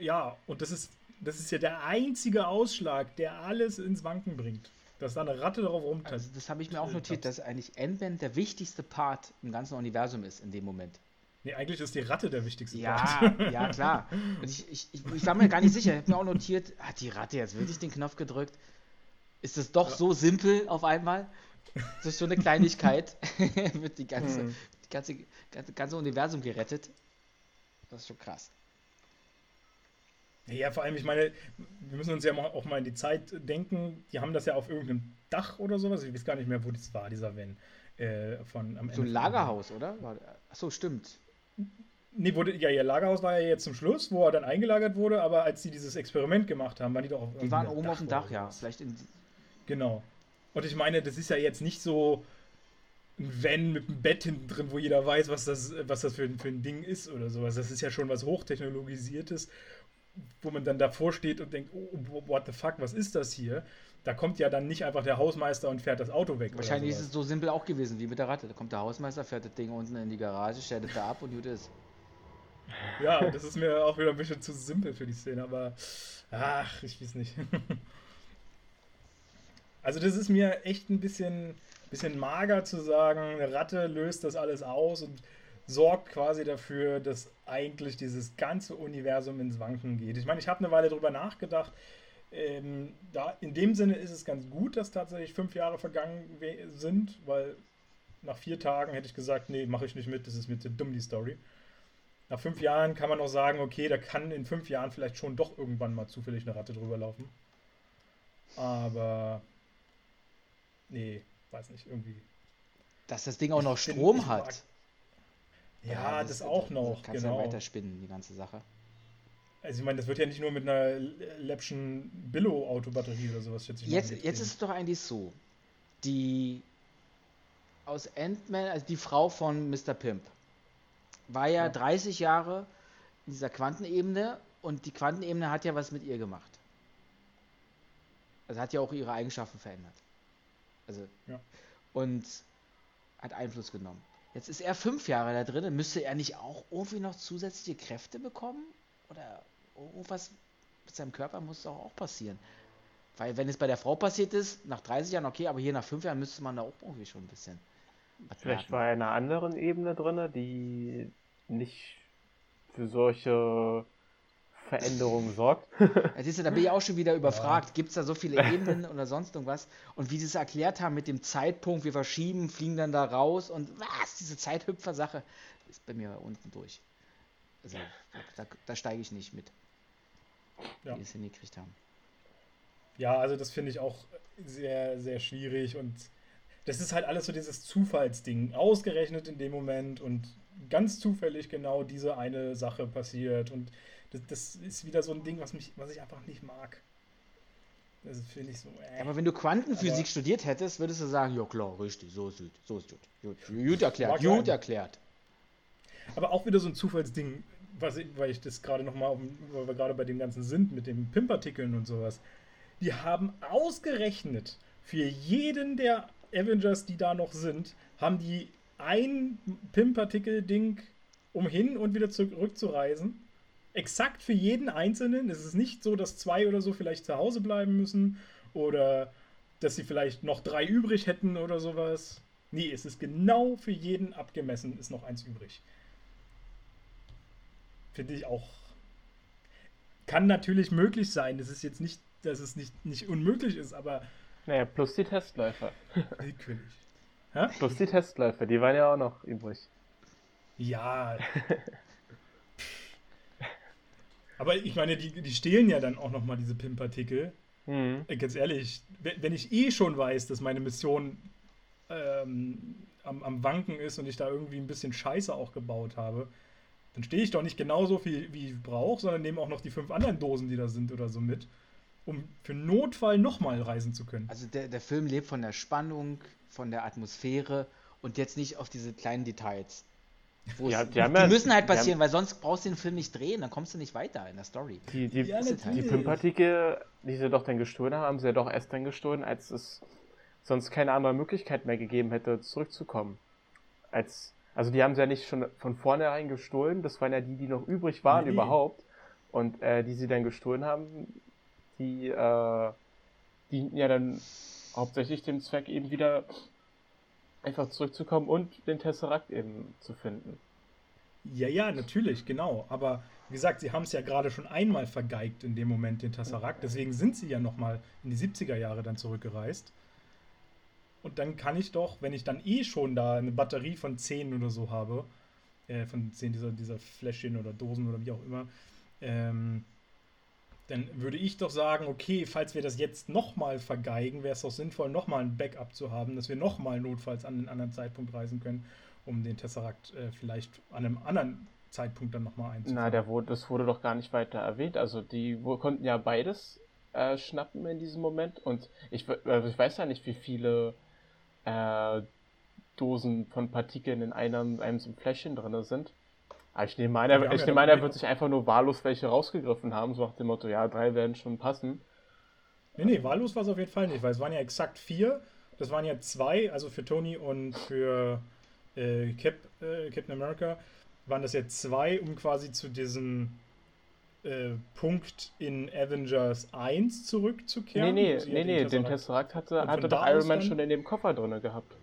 ja, und das ist, das ist ja der einzige Ausschlag, der alles ins Wanken bringt. Dass da eine Ratte darauf rumtappt. Also
das habe ich mir auch notiert, dass eigentlich Ant-Man der wichtigste Part im ganzen Universum ist in dem Moment.
Nee, eigentlich ist die Ratte der wichtigste
ja, Part. Ja, klar. Und ich, ich, ich, ich war mir gar nicht sicher. Ich habe mir auch notiert, hat die Ratte jetzt wirklich den Knopf gedrückt? Ist das doch ja. so simpel auf einmal? Das ist so eine Kleinigkeit. wird die ganze, hm. die ganze, ganze, ganze Universum gerettet. Das ist schon krass.
Ja, vor allem, ich meine, wir müssen uns ja auch mal in die Zeit denken. Die haben das ja auf irgendeinem Dach oder sowas. Ich weiß gar nicht mehr, wo das war, dieser Van. Äh, von,
am so ein Lagerhaus, oder? Achso, stimmt.
Nee, wurde, ja, ihr Lagerhaus war ja jetzt zum Schluss, wo er dann eingelagert wurde, aber als sie dieses Experiment gemacht haben, waren die doch auf
Die waren oben Dach auf dem Dach, ja. Vielleicht in.
Genau. Und ich meine, das ist ja jetzt nicht so ein Van mit einem Bett hinten drin, wo jeder weiß, was das, was das für, für ein Ding ist oder sowas. Das ist ja schon was Hochtechnologisiertes, wo man dann davor steht und denkt, oh, what the fuck, was ist das hier? Da kommt ja dann nicht einfach der Hausmeister und fährt das Auto weg.
Wahrscheinlich ist es so simpel auch gewesen wie mit der Ratte. Da kommt der Hausmeister, fährt das Ding unten in die Garage, stellt es da ab und gut ist.
Ja, das ist mir auch wieder ein bisschen zu simpel für die Szene, aber ach, ich weiß nicht. Also das ist mir echt ein bisschen, bisschen mager zu sagen, eine Ratte löst das alles aus und sorgt quasi dafür, dass eigentlich dieses ganze Universum ins Wanken geht. Ich meine, ich habe eine Weile darüber nachgedacht, ähm, da, in dem Sinne ist es ganz gut, dass tatsächlich fünf Jahre vergangen sind, weil nach vier Tagen hätte ich gesagt, nee, mache ich nicht mit, das ist mir zu dumm, die Story. Nach fünf Jahren kann man auch sagen, okay, da kann in fünf Jahren vielleicht schon doch irgendwann mal zufällig eine Ratte drüber laufen. Aber nee, weiß nicht, irgendwie.
Dass das Ding auch noch Strom hat.
Ja, ja, das, das auch noch.
Kannst genau. ja weiterspinnen, die ganze Sache.
Also ich meine, das wird ja nicht nur mit einer Läppchen Billo-Autobatterie oder sowas, schätze
ich Jetzt, jetzt ist es doch eigentlich so. Die aus Ant-Man, also die Frau von Mr. Pimp, war ja, ja 30 Jahre in dieser Quantenebene und die Quantenebene hat ja was mit ihr gemacht. Also hat ja auch ihre Eigenschaften verändert. Also ja. und hat Einfluss genommen. Jetzt ist er fünf Jahre da drin, müsste er nicht auch irgendwie noch zusätzliche Kräfte bekommen? Oder irgendwas mit seinem Körper muss doch auch passieren. Weil wenn es bei der Frau passiert ist, nach 30 Jahren okay, aber hier nach 5 Jahren müsste man da auch irgendwie schon ein bisschen.
Vielleicht war er in einer anderen Ebene drin, die nicht für solche Veränderungen sorgt.
Ja, siehst du, da bin ich auch schon wieder überfragt. Ja. Gibt es da so viele Ebenen oder sonst irgendwas? Und wie sie es erklärt haben mit dem Zeitpunkt, wir verschieben, fliegen dann da raus und was, diese Zeithüpfer-Sache ist bei mir unten durch. Also da, da steige ich nicht mit,
ja. wie
es hingekriegt haben.
Ja, also das finde ich auch sehr, sehr schwierig und das ist halt alles so dieses Zufallsding. Ausgerechnet in dem Moment und ganz zufällig genau diese eine Sache passiert. Und das, das ist wieder so ein Ding, was, mich, was ich einfach nicht mag.
Das finde ich so. Äh. Aber wenn du Quantenphysik aber studiert hättest, würdest du sagen, ja klar, richtig, so ist gut, so ist gut. Gut, gut erklärt, gut erklärt.
Aber auch wieder so ein Zufallsding, was ich, weil ich das gerade nochmal, weil wir gerade bei dem Ganzen sind, mit den Pimpartikeln und sowas. Die haben ausgerechnet für jeden der Avengers, die da noch sind, haben die ein Pimpartikel-Ding, um hin und wieder zurückzureisen. Exakt für jeden Einzelnen. Es ist nicht so, dass zwei oder so vielleicht zu Hause bleiben müssen oder dass sie vielleicht noch drei übrig hätten oder sowas. Nee, es ist genau für jeden abgemessen, ist noch eins übrig. Finde ich auch. Kann natürlich möglich sein. Es ist jetzt nicht, dass es nicht, nicht unmöglich ist, aber.
Naja, plus die Testläufer. Willkürlich. Hä? Plus die Testläufer, die waren ja auch noch übrig.
Ja. aber ich meine, die, die stehlen ja dann auch nochmal diese Pimpartikel. Mhm. Äh, ganz ehrlich, wenn ich eh schon weiß, dass meine Mission ähm, am, am Wanken ist und ich da irgendwie ein bisschen Scheiße auch gebaut habe, dann stehe ich doch nicht genauso viel, wie ich brauche, sondern nehme auch noch die fünf anderen Dosen, die da sind oder so mit, um für Notfall nochmal reisen zu können.
Also der, der Film lebt von der Spannung, von der Atmosphäre und jetzt nicht auf diese kleinen Details. Ja, die, die müssen halt passieren, weil sonst brauchst du den Film nicht drehen, dann kommst du nicht weiter in der Story.
Die, die, ja, die Pimpartikel, die sie doch dann gestohlen haben, haben sie ja doch erst dann gestohlen, als es sonst keine andere Möglichkeit mehr gegeben hätte, zurückzukommen. Als also die haben sie ja nicht schon von vornherein gestohlen, das waren ja die, die noch übrig waren nee. überhaupt. Und äh, die sie dann gestohlen haben, die äh, dienten ja dann hauptsächlich dem Zweck eben wieder einfach zurückzukommen und den Tesseract eben zu finden.
Ja, ja, natürlich, genau. Aber wie gesagt, sie haben es ja gerade schon einmal vergeigt in dem Moment, den Tesseract. Deswegen sind sie ja nochmal in die 70er Jahre dann zurückgereist. Und dann kann ich doch, wenn ich dann eh schon da eine Batterie von 10 oder so habe, äh, von 10 dieser, dieser Fläschchen oder Dosen oder wie auch immer, ähm, dann würde ich doch sagen, okay, falls wir das jetzt nochmal vergeigen, wäre es doch sinnvoll, nochmal ein Backup zu haben, dass wir nochmal notfalls an einen anderen Zeitpunkt reisen können, um den Tesseract äh, vielleicht an einem anderen Zeitpunkt dann nochmal einzuführen.
Na, der wurde, das wurde doch gar nicht weiter erwähnt. Also die konnten ja beides äh, schnappen in diesem Moment und ich, also ich weiß ja nicht, wie viele äh, Dosen von Partikeln in einem, einem Fläschchen drin sind. Aber ich nehme an, er, ich nehme an, er wird sich einfach nur wahllos welche rausgegriffen haben, so nach dem Motto, ja, drei werden schon passen.
Nee, nee, wahllos war es auf jeden Fall nicht, weil es waren ja exakt vier. Das waren ja zwei, also für Tony und für äh, Cap, äh, Captain America waren das ja zwei, um quasi zu diesem äh, Punkt in Avengers 1 zurückzukehren.
Nee, nee, nee, nee, den Tesseract hatte, hatte doch Iron Man schon in dem Koffer drin gehabt.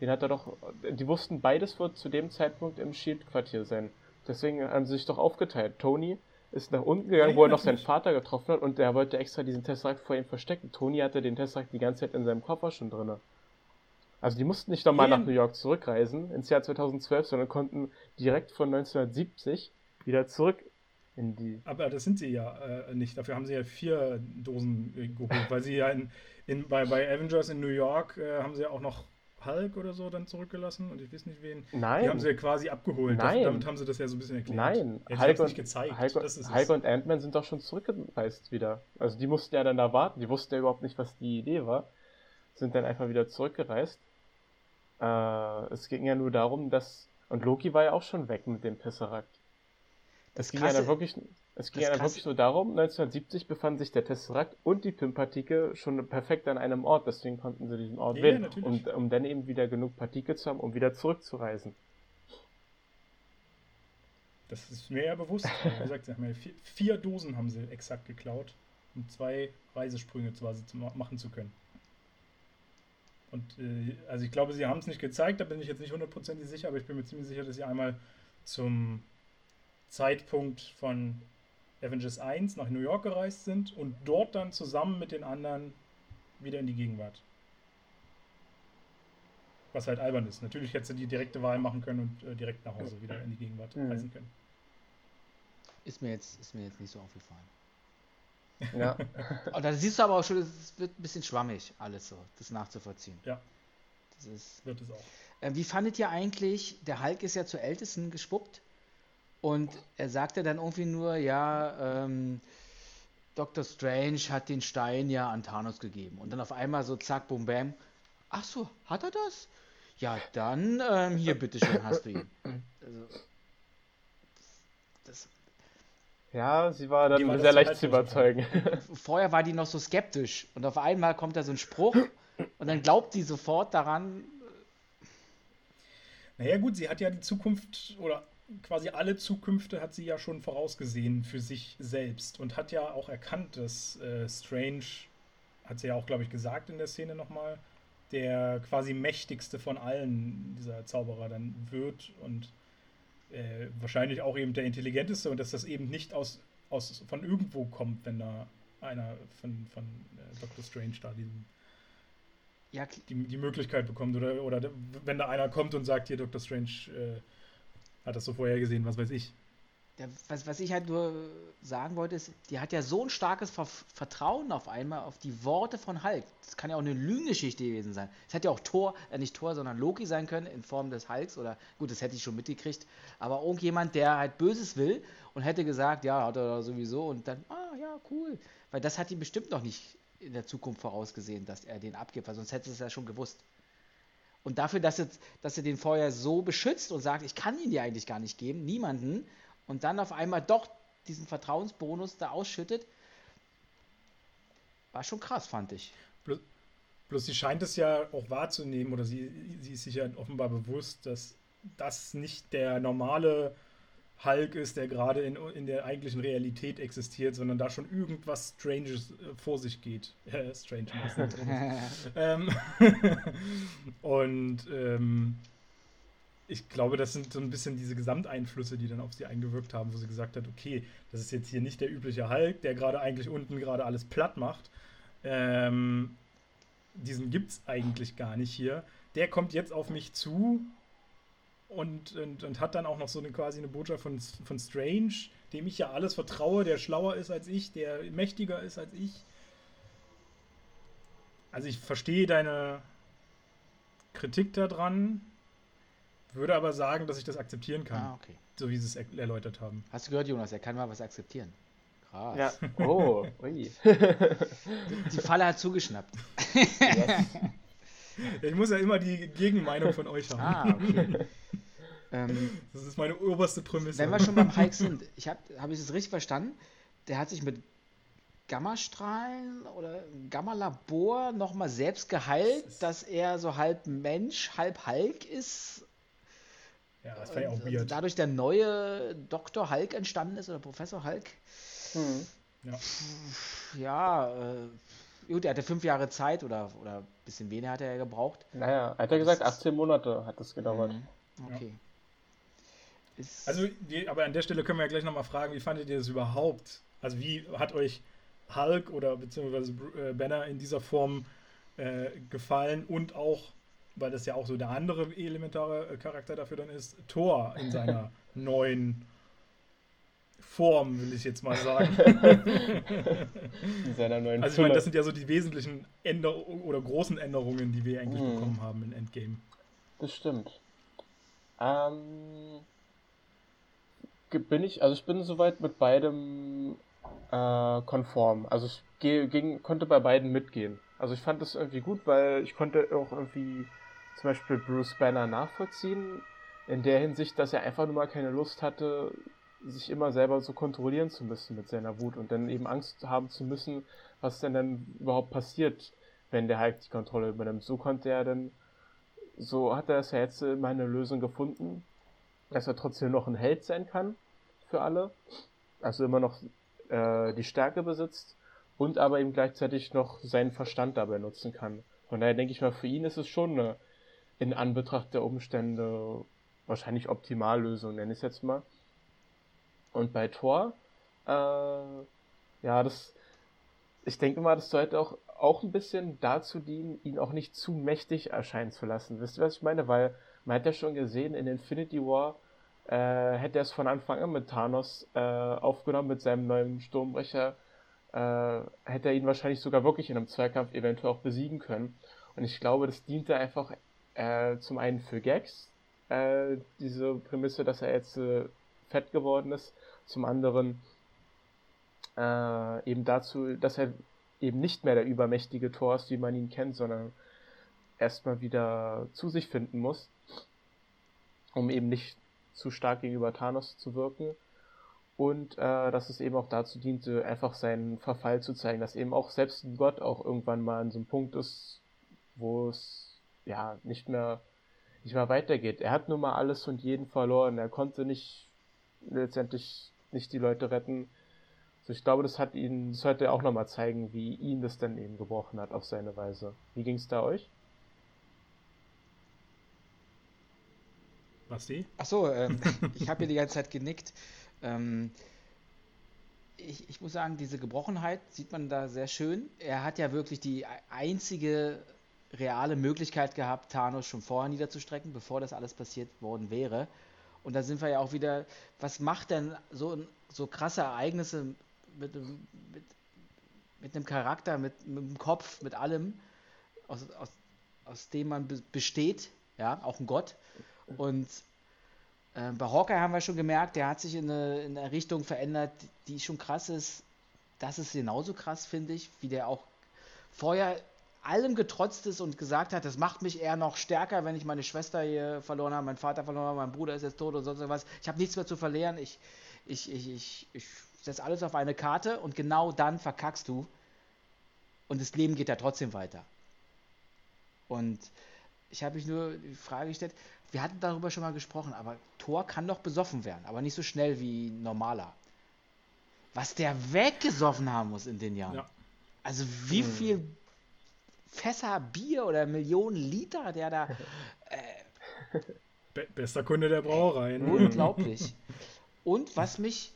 Den hat er doch, die wussten, beides wird zu dem Zeitpunkt im Shield-Quartier sein. Deswegen haben sie sich doch aufgeteilt. Tony ist nach unten gegangen, ja, wo er noch seinen Vater getroffen hat und der wollte extra diesen Tesseract vor ihm verstecken. Tony hatte den Tesseract die ganze Zeit in seinem Koffer schon drin. Also die mussten nicht nochmal nach New York zurückreisen ins Jahr 2012, sondern konnten direkt von 1970 wieder zurück in die.
Aber das sind sie ja äh, nicht. Dafür haben sie ja vier Dosen äh, geholt, weil sie ja in, in, bei, bei Avengers in New York äh, haben sie ja auch noch Hulk oder so dann zurückgelassen und ich weiß nicht wen.
Nein.
Die haben sie ja quasi abgeholt.
Nein.
Damit haben sie das ja so ein bisschen erklärt.
Nein.
Ja, Hulk, und, nicht gezeigt.
Hulk, und, Hulk und Ant-Man sind doch schon zurückgereist wieder. Also die mussten ja dann da warten. Die wussten ja überhaupt nicht, was die Idee war. Sind dann einfach wieder zurückgereist. Äh, es ging ja nur darum, dass. Und Loki war ja auch schon weg mit dem Tesseract. Es ging, krasse, ja wirklich, es ging ja dann wirklich nur darum, 1970 befanden sich der Tesseract und die PIM-Partikel schon perfekt an einem Ort, deswegen konnten sie diesen Ort ja, wählen, um, um dann eben wieder genug Partikel zu haben, um wieder zurückzureisen.
Das ist mir ja bewusst. Wie gesagt, vier, vier Dosen haben sie exakt geklaut, um zwei Reisesprünge quasi zu machen zu können. Und äh, also ich glaube, sie haben es nicht gezeigt, da bin ich jetzt nicht hundertprozentig sicher, aber ich bin mir ziemlich sicher, dass sie einmal zum Zeitpunkt von Avengers 1 nach New York gereist sind und dort dann zusammen mit den anderen wieder in die Gegenwart. Was halt albern ist. Natürlich hätte sie die direkte Wahl machen können und äh, direkt nach Hause wieder in die Gegenwart mhm. reisen können.
Ist mir, jetzt, ist mir jetzt nicht so aufgefallen. Ja. Und da siehst du aber auch schon, es wird ein bisschen schwammig, alles so, das nachzuvollziehen.
Ja.
Das ist,
wird es auch.
Äh, wie fandet ihr eigentlich, der Hulk ist ja zur Ältesten gespuckt und er sagte dann irgendwie nur, ja, ähm, Dr. Strange hat den Stein ja an Thanos gegeben. Und dann auf einmal so zack, boom, bam. Ach so, hat er das? Ja, dann ähm, hier, bitteschön, hast du ihn. Also,
das, ja, sie war dann war sehr leicht zu überzeugen.
Vorher war die noch so skeptisch und auf einmal kommt da so ein Spruch und dann glaubt sie sofort daran.
Naja, gut, sie hat ja die Zukunft oder quasi alle Zukünfte hat sie ja schon vorausgesehen für sich selbst und hat ja auch erkannt, dass äh, Strange, hat sie ja auch, glaube ich, gesagt in der Szene nochmal, der quasi mächtigste von allen dieser Zauberer dann wird und äh, wahrscheinlich auch eben der intelligenteste und dass das eben nicht aus, aus von irgendwo kommt, wenn da einer von, von äh, Dr. Strange da diesen, ja, die, die Möglichkeit bekommt oder, oder wenn da einer kommt und sagt, hier Dr. Strange äh, hat das so vorher gesehen, was weiß ich.
Der, was, was ich halt nur sagen wollte, ist, die hat ja so ein starkes Ver Vertrauen auf einmal auf die Worte von Hulk. Das kann ja auch eine Lügengeschichte gewesen sein. Es hätte ja auch Thor, äh nicht Thor, sondern Loki sein können in Form des Hulks oder gut, das hätte ich schon mitgekriegt. Aber irgendjemand, der halt Böses will und hätte gesagt, ja, hat er sowieso und dann, ah ja, cool. Weil das hat die bestimmt noch nicht in der Zukunft vorausgesehen, dass er den abgibt, weil sonst hätte es ja schon gewusst. Und dafür, dass er, dass er den vorher so beschützt und sagt, ich kann ihn dir eigentlich gar nicht geben, niemanden, und dann auf einmal doch diesen Vertrauensbonus da ausschüttet, war schon krass, fand ich.
Bloß, bloß sie scheint es ja auch wahrzunehmen, oder sie, sie ist sich ja offenbar bewusst, dass das nicht der normale Hulk ist, der gerade in, in der eigentlichen Realität existiert, sondern da schon irgendwas Stranges äh, vor sich geht. Äh, strange. ähm, und ähm, ich glaube, das sind so ein bisschen diese Gesamteinflüsse, die dann auf sie eingewirkt haben, wo sie gesagt hat, okay, das ist jetzt hier nicht der übliche Hulk, der gerade eigentlich unten gerade alles platt macht. Ähm, diesen gibt es eigentlich gar nicht hier. Der kommt jetzt auf mich zu und, und, und hat dann auch noch so eine quasi eine Botschaft von, von Strange, dem ich ja alles vertraue, der schlauer ist als ich, der mächtiger ist als ich. Also ich verstehe deine Kritik daran, würde aber sagen, dass ich das akzeptieren kann. Ah, okay. So wie sie es er erläutert haben.
Hast du gehört, Jonas? Er kann mal was akzeptieren.
Krass. Ja. Oh, ui.
Die Falle hat zugeschnappt.
Yes. Ich muss ja immer die Gegenmeinung von euch haben. Ah, okay. Ähm, das ist meine oberste Prämisse.
Wenn wir schon beim Hike sind, ich habe hab ich das richtig verstanden? Der hat sich mit Gammastrahlen oder Gammalabor nochmal selbst geheilt, dass er so halb Mensch, halb Hulk ist.
Ja, das war ja auch weird.
Dadurch der neue Dr. Hulk entstanden ist oder Professor Hulk. Mhm. Ja. Ja, äh, gut, er hatte fünf Jahre Zeit oder, oder ein bisschen weniger hat er ja gebraucht.
Naja, hat er gesagt, 18 Monate hat das gedauert. Mhm.
Okay. Ja.
Also, aber an der Stelle können wir ja gleich nochmal fragen, wie fandet ihr das überhaupt? Also, wie hat euch Hulk oder beziehungsweise äh, Banner in dieser Form äh, gefallen und auch, weil das ja auch so der andere elementare äh, Charakter dafür dann ist, Thor in seiner neuen Form, will ich jetzt mal sagen.
in seiner neuen
Also ich meine, das sind ja so die wesentlichen Änderungen oder großen Änderungen, die wir eigentlich mhm. bekommen haben in Endgame.
Das stimmt. Ähm, bin ich, also ich bin soweit mit beidem äh, konform. Also ich ging, konnte bei beiden mitgehen. Also ich fand das irgendwie gut, weil ich konnte auch irgendwie zum Beispiel Bruce Banner nachvollziehen, in der Hinsicht, dass er einfach nur mal keine Lust hatte, sich immer selber so kontrollieren zu müssen mit seiner Wut und dann eben Angst haben zu müssen, was denn dann überhaupt passiert, wenn der halt die Kontrolle übernimmt. So konnte er dann, so hat er es ja jetzt immer eine Lösung gefunden, dass er trotzdem noch ein Held sein kann für alle, also immer noch äh, die Stärke besitzt und aber eben gleichzeitig noch seinen Verstand dabei nutzen kann. Von daher denke ich mal, für ihn ist es schon eine, in Anbetracht der Umstände wahrscheinlich Optimallösung, nenne ich es jetzt mal. Und bei Thor, äh, ja, das, ich denke mal, das sollte auch, auch ein bisschen dazu dienen, ihn auch nicht zu mächtig erscheinen zu lassen. Wisst ihr, was ich meine? Weil man hat ja schon gesehen, in Infinity War äh, hätte er es von Anfang an mit Thanos äh, aufgenommen, mit seinem neuen Sturmbrecher äh, hätte er ihn wahrscheinlich sogar wirklich in einem Zweikampf eventuell auch besiegen können. Und ich glaube, das diente einfach äh, zum einen für Gags, äh, diese Prämisse, dass er jetzt äh, fett geworden ist, zum anderen eben dazu, dass er eben nicht mehr der übermächtige Thor ist, wie man ihn kennt, sondern erstmal wieder zu sich finden muss, um eben nicht zu stark gegenüber Thanos zu wirken. Und äh, dass es eben auch dazu diente, einfach seinen Verfall zu zeigen, dass eben auch selbst ein Gott auch irgendwann mal an so einem Punkt ist, wo es ja nicht mehr nicht mehr weitergeht. Er hat nun mal alles und jeden verloren. Er konnte nicht letztendlich nicht die Leute retten. Also ich glaube, das hat ihn, das sollte er auch nochmal zeigen, wie ihn das dann eben gebrochen hat auf seine Weise. Wie ging es da euch?
Was die? Achso, ähm, ich habe hier die ganze Zeit genickt. Ähm, ich, ich muss sagen, diese Gebrochenheit sieht man da sehr schön. Er hat ja wirklich die einzige reale Möglichkeit gehabt, Thanos schon vorher niederzustrecken, bevor das alles passiert worden wäre. Und da sind wir ja auch wieder, was macht denn so, so krasse Ereignisse mit, mit, mit einem Charakter, mit, mit dem Kopf, mit allem, aus, aus, aus dem man besteht, ja, auch ein Gott. Und äh, bei Hawkeye haben wir schon gemerkt, der hat sich in eine, in eine Richtung verändert, die schon krass ist. Das ist genauso krass, finde ich, wie der auch vorher allem getrotzt ist und gesagt hat, das macht mich eher noch stärker, wenn ich meine Schwester hier verloren habe, meinen Vater verloren habe, mein Bruder ist jetzt tot und sonst was. Ich habe nichts mehr zu verlieren. Ich, ich, ich, ich, ich setze alles auf eine Karte und genau dann verkackst du. Und das Leben geht ja trotzdem weiter. Und ich habe mich nur die Frage gestellt, wir hatten darüber schon mal gesprochen, aber Thor kann doch besoffen werden, aber nicht so schnell wie normaler. Was der weggesoffen haben muss in den Jahren. Ja. Also wie hm. viel Fässer Bier oder Millionen Liter, der da.
Äh, Be bester Kunde der Brauerei.
Ne? Unglaublich. Und was mich,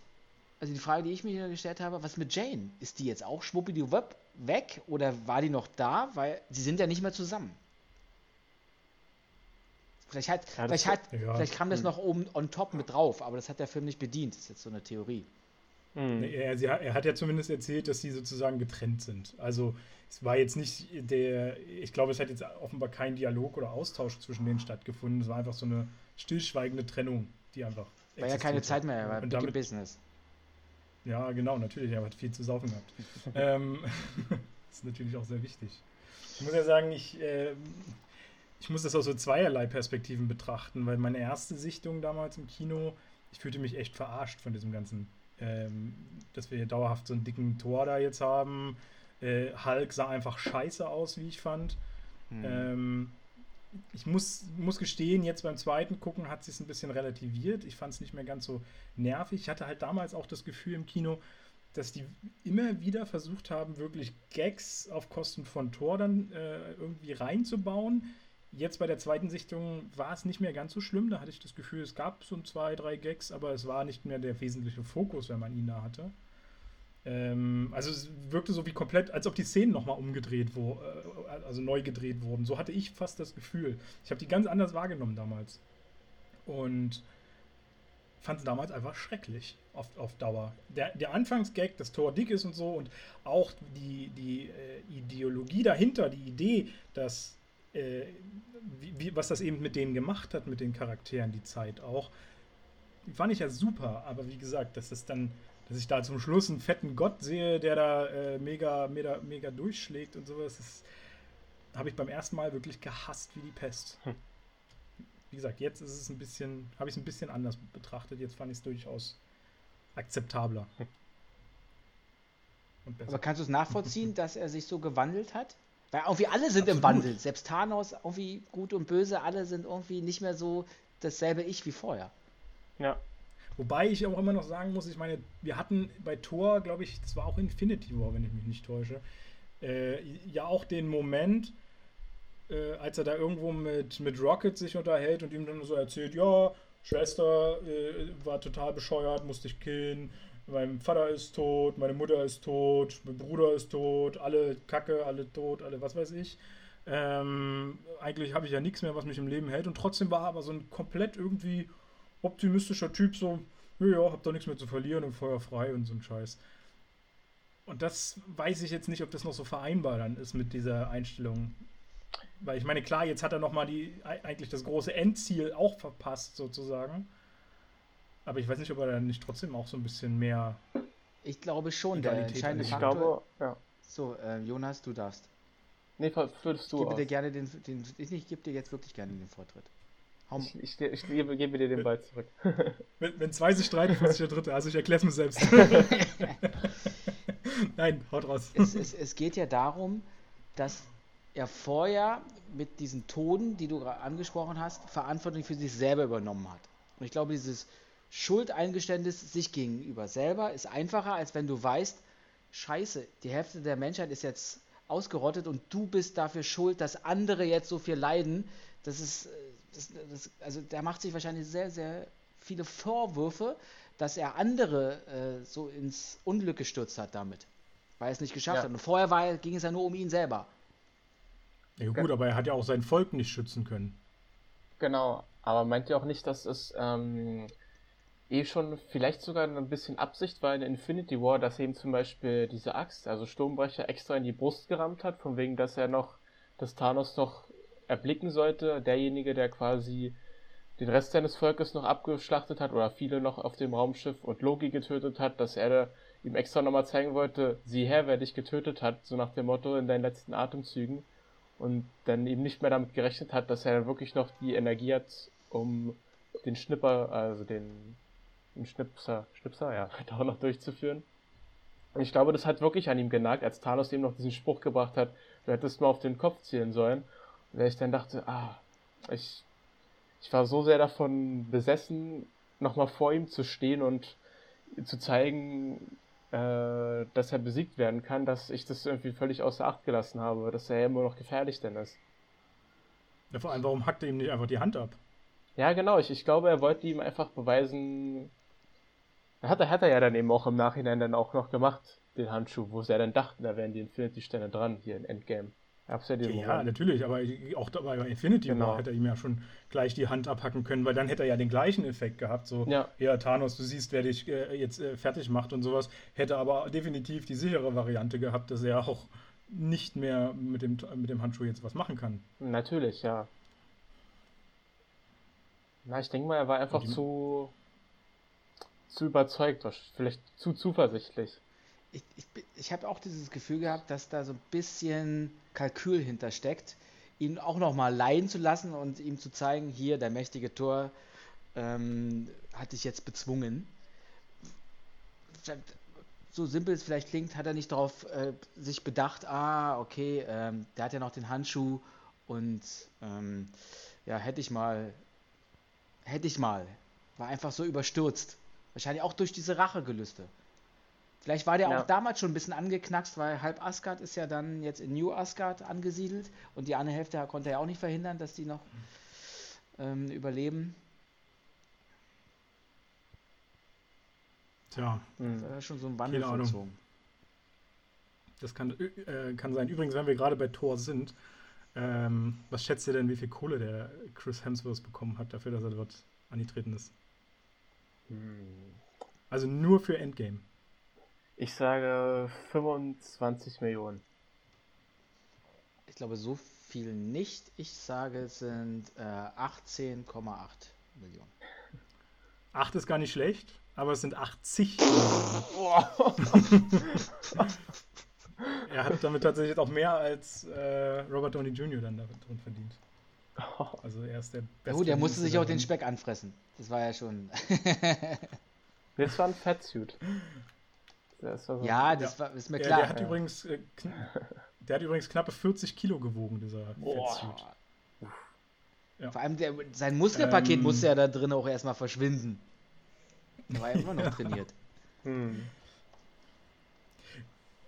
also die Frage, die ich mir gestellt habe, was mit Jane? Ist die jetzt auch schwuppidi-wupp weg oder war die noch da? Weil sie sind ja nicht mehr zusammen. Vielleicht, hat, ja, vielleicht, hat, ja. vielleicht kam das hm. noch oben on top mit drauf, aber das hat der Film nicht bedient. Das ist jetzt so eine Theorie.
Mhm. Er, er, hat ja zumindest erzählt, dass sie sozusagen getrennt sind. Also es war jetzt nicht der, ich glaube, es hat jetzt offenbar kein Dialog oder Austausch zwischen denen stattgefunden. Es war einfach so eine stillschweigende Trennung, die einfach.
War ja keine Zeit mehr, er war und damit, Business.
Ja, genau, natürlich, er hat viel zu saufen gehabt. ähm, das ist natürlich auch sehr wichtig. Ich muss ja sagen, ich, äh, ich muss das aus so zweierlei Perspektiven betrachten, weil meine erste Sichtung damals im Kino, ich fühlte mich echt verarscht von diesem ganzen, ähm, dass wir hier dauerhaft so einen dicken Tor da jetzt haben, äh, Hulk sah einfach scheiße aus, wie ich fand. Hm. Ähm, ich muss, muss gestehen, jetzt beim zweiten Gucken hat sich ein bisschen relativiert. Ich fand es nicht mehr ganz so nervig. Ich hatte halt damals auch das Gefühl im Kino, dass die immer wieder versucht haben, wirklich Gags auf Kosten von Thor dann äh, irgendwie reinzubauen. Jetzt bei der zweiten Sichtung war es nicht mehr ganz so schlimm. Da hatte ich das Gefühl, es gab so zwei, drei Gags, aber es war nicht mehr der wesentliche Fokus, wenn man ihn da hatte. Ähm, also es wirkte so wie komplett, als ob die Szenen nochmal umgedreht wurden, äh, also neu gedreht wurden. So hatte ich fast das Gefühl. Ich habe die ganz anders wahrgenommen damals. Und fand es damals einfach schrecklich auf, auf Dauer. Der, der Anfangsgag, dass Thor dick ist und so und auch die, die äh, Ideologie dahinter, die Idee, dass äh, wie, wie, was das eben mit denen gemacht hat, mit den Charakteren, die Zeit auch, fand ich ja super. Aber wie gesagt, dass es dann dass ich da zum Schluss einen fetten Gott sehe, der da äh, mega, mega, mega durchschlägt und sowas, das habe ich beim ersten Mal wirklich gehasst wie die Pest. Hm. Wie gesagt, jetzt ist es ein bisschen, habe ich es ein bisschen anders betrachtet. Jetzt fand ich es durchaus akzeptabler. Hm.
Aber kannst du es nachvollziehen, dass er sich so gewandelt hat? Weil irgendwie alle sind Absolut. im Wandel. Selbst Thanos, irgendwie gut und böse, alle sind irgendwie nicht mehr so dasselbe Ich wie vorher.
Ja, Wobei ich auch immer noch sagen muss, ich meine, wir hatten bei Thor, glaube ich, das war auch Infinity War, wenn ich mich nicht täusche, äh, ja auch den Moment, äh, als er da irgendwo mit, mit Rocket sich unterhält und ihm dann so erzählt, ja, Schwester äh, war total bescheuert, musste ich killen, mein Vater ist tot, meine Mutter ist tot, mein Bruder ist tot, alle Kacke, alle tot, alle was weiß ich. Ähm, eigentlich habe ich ja nichts mehr, was mich im Leben hält und trotzdem war aber so ein komplett irgendwie optimistischer Typ, so, ja, hab da nichts mehr zu verlieren und Feuer frei und so ein Scheiß. Und das weiß ich jetzt nicht, ob das noch so vereinbar dann ist mit dieser Einstellung. Weil ich meine, klar, jetzt hat er nochmal die eigentlich das große Endziel auch verpasst, sozusagen. Aber ich weiß nicht, ob er dann nicht trotzdem auch so ein bisschen mehr.
Ich glaube schon, der entscheidende
ich
Faktor.
Glaube, ja.
So, äh, Jonas, du darfst.
Nee, würdest du.
Ich gebe dir gerne den, den ich gebe dir jetzt wirklich gerne den Vortritt.
Ich, ich, ich, gebe, gebe, dir den Ball zurück.
wenn, wenn zwei sich streiten, muss ich der Dritte. Also ich erkläre es mir selbst. Nein, haut raus.
Es, es, es geht ja darum, dass er vorher mit diesen Toten, die du gerade angesprochen hast, Verantwortung für sich selber übernommen hat. Und ich glaube, dieses Schuldeingeständnis sich gegenüber selber ist einfacher, als wenn du weißt, scheiße, die Hälfte der Menschheit ist jetzt ausgerottet und du bist dafür schuld, dass andere jetzt so viel leiden. Das ist, das, das, also der macht sich wahrscheinlich sehr, sehr viele Vorwürfe, dass er andere äh, so ins Unglück gestürzt hat damit, weil er es nicht geschafft ja. hat. Und vorher war, ging es ja nur um ihn selber.
Ja gut, aber er hat ja auch sein Volk nicht schützen können.
Genau, aber meint ihr auch nicht, dass es ähm, eh schon vielleicht sogar ein bisschen Absicht war in Infinity War, dass ihm zum Beispiel diese Axt, also Sturmbrecher, extra in die Brust gerammt hat, von wegen, dass er noch, dass Thanos noch erblicken sollte, derjenige, der quasi den Rest seines Volkes noch abgeschlachtet hat oder viele noch auf dem Raumschiff und Loki getötet hat, dass er ihm extra nochmal zeigen wollte, sieh her, wer dich getötet hat, so nach dem Motto in deinen letzten Atemzügen. Und dann eben nicht mehr damit gerechnet hat, dass er wirklich noch die Energie hat, um den Schnipper, also den, den Schnipser, Schnipser, ja, auch noch durchzuführen. Und ich glaube, das hat wirklich an ihm genagt, als Thanos ihm noch diesen Spruch gebracht hat, du hättest mal auf den Kopf zielen sollen. Und ich dann dachte, ah, ich, ich war so sehr davon besessen, nochmal vor ihm zu stehen und zu zeigen, äh, dass er besiegt werden kann, dass ich das irgendwie völlig außer Acht gelassen habe, dass er ja immer noch gefährlich denn ist.
Ja, vor allem, warum hackt er ihm nicht einfach die Hand ab?
Ja, genau. Ich, ich glaube, er wollte ihm einfach beweisen. Hat er, hat er ja dann eben auch im Nachhinein dann auch noch gemacht, den Handschuh, wo sie ja dann dachten, da wären die Infinity-Sterne dran, hier in Endgame.
Ja, ja, natürlich, aber auch bei Infinity genau. War hätte er ihm ja schon gleich die Hand abhacken können, weil dann hätte er ja den gleichen Effekt gehabt. So, ja, ja Thanos, du siehst, wer dich äh, jetzt äh, fertig macht und sowas. Hätte aber definitiv die sichere Variante gehabt, dass er auch nicht mehr mit dem, mit dem Handschuh jetzt was machen kann.
Natürlich, ja. Na, ich denke mal, er war einfach zu, zu überzeugt, vielleicht zu zuversichtlich
ich, ich, ich habe auch dieses Gefühl gehabt, dass da so ein bisschen Kalkül hintersteckt, ihn auch nochmal leiden zu lassen und ihm zu zeigen, hier, der mächtige Tor ähm, hat dich jetzt bezwungen. So simpel es vielleicht klingt, hat er nicht darauf äh, sich bedacht, ah, okay, ähm, der hat ja noch den Handschuh und ähm, ja, hätte ich mal, hätte ich mal, war einfach so überstürzt. Wahrscheinlich auch durch diese Rachegelüste. Vielleicht war der ja. auch damals schon ein bisschen angeknackst, weil halb Asgard ist ja dann jetzt in New Asgard angesiedelt und die andere Hälfte konnte er auch nicht verhindern, dass die noch ähm, überleben.
Tja.
Das war schon so ein Wandel vollzogen.
Das kann, äh, kann sein. Übrigens, wenn wir gerade bei Thor sind, ähm, was schätzt ihr denn, wie viel Kohle der Chris Hemsworth bekommen hat dafür, dass er dort angetreten ist? Hm. Also nur für Endgame.
Ich sage 25 Millionen.
Ich glaube, so viel nicht. Ich sage, es sind äh, 18,8 Millionen.
8 ist gar nicht schlecht, aber es sind 80 er hat damit tatsächlich auch mehr als äh, Robert Downey Jr. dann drin verdient. Also er ist der
beste. Gut, er musste sich auch den Speck anfressen. Das war ja schon.
das war ein Fettsuit.
Das so ja, das war, ist mir
klar. Der, der hat, ja. übrigens, äh, der hat übrigens knappe 40 Kilo gewogen, dieser Fettsuit.
Ja. Vor allem der, sein Muskelpaket ähm, musste ja da drin auch erstmal verschwinden. Er war ja immer noch trainiert. Hm.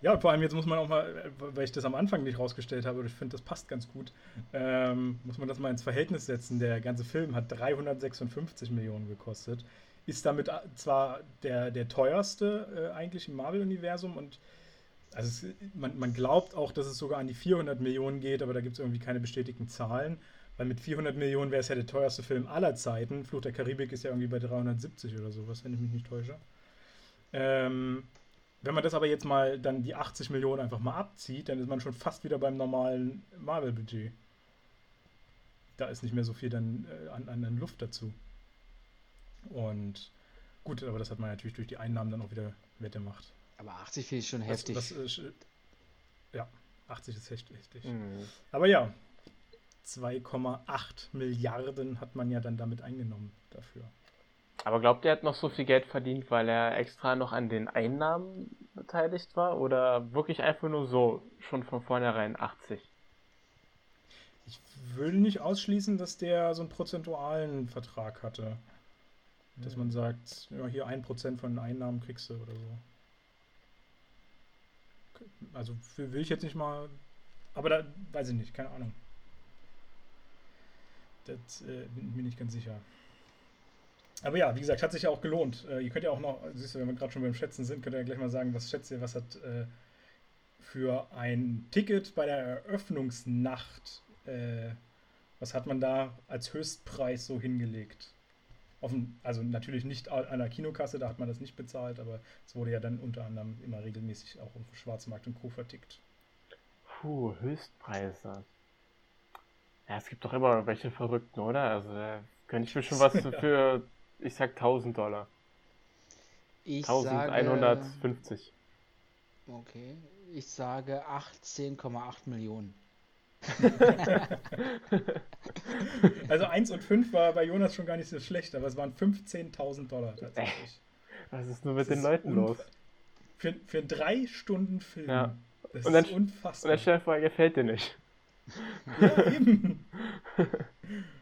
Ja, vor allem jetzt muss man auch mal, weil ich das am Anfang nicht rausgestellt habe, ich finde, das passt ganz gut, ähm, muss man das mal ins Verhältnis setzen. Der ganze Film hat 356 Millionen gekostet ist damit zwar der, der teuerste äh, eigentlich im Marvel-Universum und also es, man, man glaubt auch, dass es sogar an die 400 Millionen geht, aber da gibt es irgendwie keine bestätigten Zahlen, weil mit 400 Millionen wäre es ja der teuerste Film aller Zeiten. Fluch der Karibik ist ja irgendwie bei 370 oder sowas, wenn ich mich nicht täusche. Ähm, Wenn man das aber jetzt mal dann die 80 Millionen einfach mal abzieht, dann ist man schon fast wieder beim normalen Marvel-Budget. Da ist nicht mehr so viel dann äh, an, an Luft dazu. Und gut, aber das hat man natürlich durch die Einnahmen dann auch wieder wettgemacht.
Aber 80 finde ich schon heftig.
Was, was, äh, ja, 80 ist echt heftig. Mhm. Aber ja, 2,8 Milliarden hat man ja dann damit eingenommen dafür.
Aber glaubt ihr, er hat noch so viel Geld verdient, weil er extra noch an den Einnahmen beteiligt war? Oder wirklich einfach nur so, schon von vornherein 80?
Ich würde nicht ausschließen, dass der so einen prozentualen Vertrag hatte. Dass man sagt, ja, hier ein Prozent von den Einnahmen kriegst du oder so. Also will ich jetzt nicht mal. Aber da weiß ich nicht, keine Ahnung. Das äh, bin ich mir nicht ganz sicher. Aber ja, wie gesagt, hat sich ja auch gelohnt. Äh, ihr könnt ja auch noch, siehst du, wenn wir gerade schon beim Schätzen sind, könnt ihr ja gleich mal sagen, was schätzt ihr, was hat äh, für ein Ticket bei der Eröffnungsnacht, äh, was hat man da als Höchstpreis so hingelegt? Offen, also natürlich nicht an der Kinokasse, da hat man das nicht bezahlt, aber es wurde ja dann unter anderem immer regelmäßig auch auf dem Schwarzmarkt und Co. vertickt.
Puh, Höchstpreise. Ja, es gibt doch immer welche Verrückten, oder? Also da könnte ich mir schon was für, ich sag 1000 Dollar.
Ich
1150.
Sage, okay, ich sage 18,8 Millionen.
also 1 und 5 war bei Jonas schon gar nicht so schlecht, aber es waren 15.000 Dollar tatsächlich.
Was ist nur mit das den Leuten los?
Für, für drei Stunden Film.
Ja.
Das und dann, ist unfassbar.
Und der Chef gefällt dir nicht.
Ja, eben.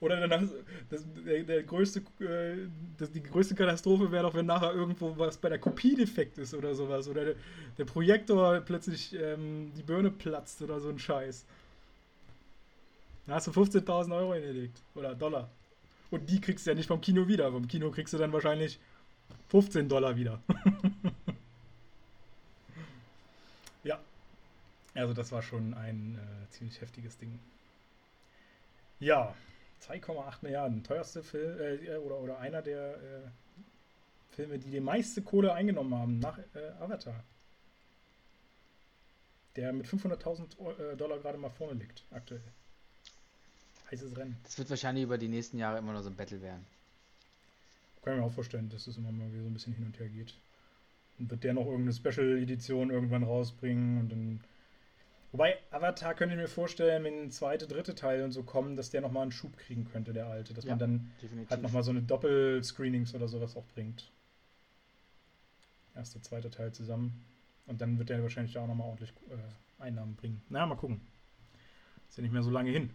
Oder danach, das, der, der größte, äh, das, die größte Katastrophe wäre doch, wenn nachher irgendwo was bei der Kopie defekt ist oder sowas. Oder der, der Projektor plötzlich ähm, die Birne platzt oder so ein Scheiß. Da hast du 15.000 Euro hingelegt. Oder Dollar. Und die kriegst du ja nicht vom Kino wieder. Vom Kino kriegst du dann wahrscheinlich 15 Dollar wieder. ja. Also das war schon ein äh, ziemlich heftiges Ding. Ja. 2,8 Milliarden. Teuerste Film, äh, oder, oder einer der äh, Filme, die die meiste Kohle eingenommen haben nach äh, Avatar. Der mit 500.000 äh, Dollar gerade mal vorne liegt, aktuell. Heißes Rennen.
Das wird wahrscheinlich über die nächsten Jahre immer noch so ein Battle werden.
Kann ich mir auch vorstellen, dass es immer mal wieder so ein bisschen hin und her geht. Und wird der noch irgendeine Special-Edition irgendwann rausbringen und dann Wobei, Avatar könnte ich mir vorstellen, wenn ein zweiter, dritte Teil und so kommen, dass der nochmal einen Schub kriegen könnte, der alte. Dass ja, man dann definitiv. halt nochmal so eine Doppel-Screenings oder sowas auch bringt. Erster, zweiter Teil zusammen. Und dann wird der wahrscheinlich da auch nochmal ordentlich äh, Einnahmen bringen. Na, mal gucken. Ist ja nicht mehr so lange hin.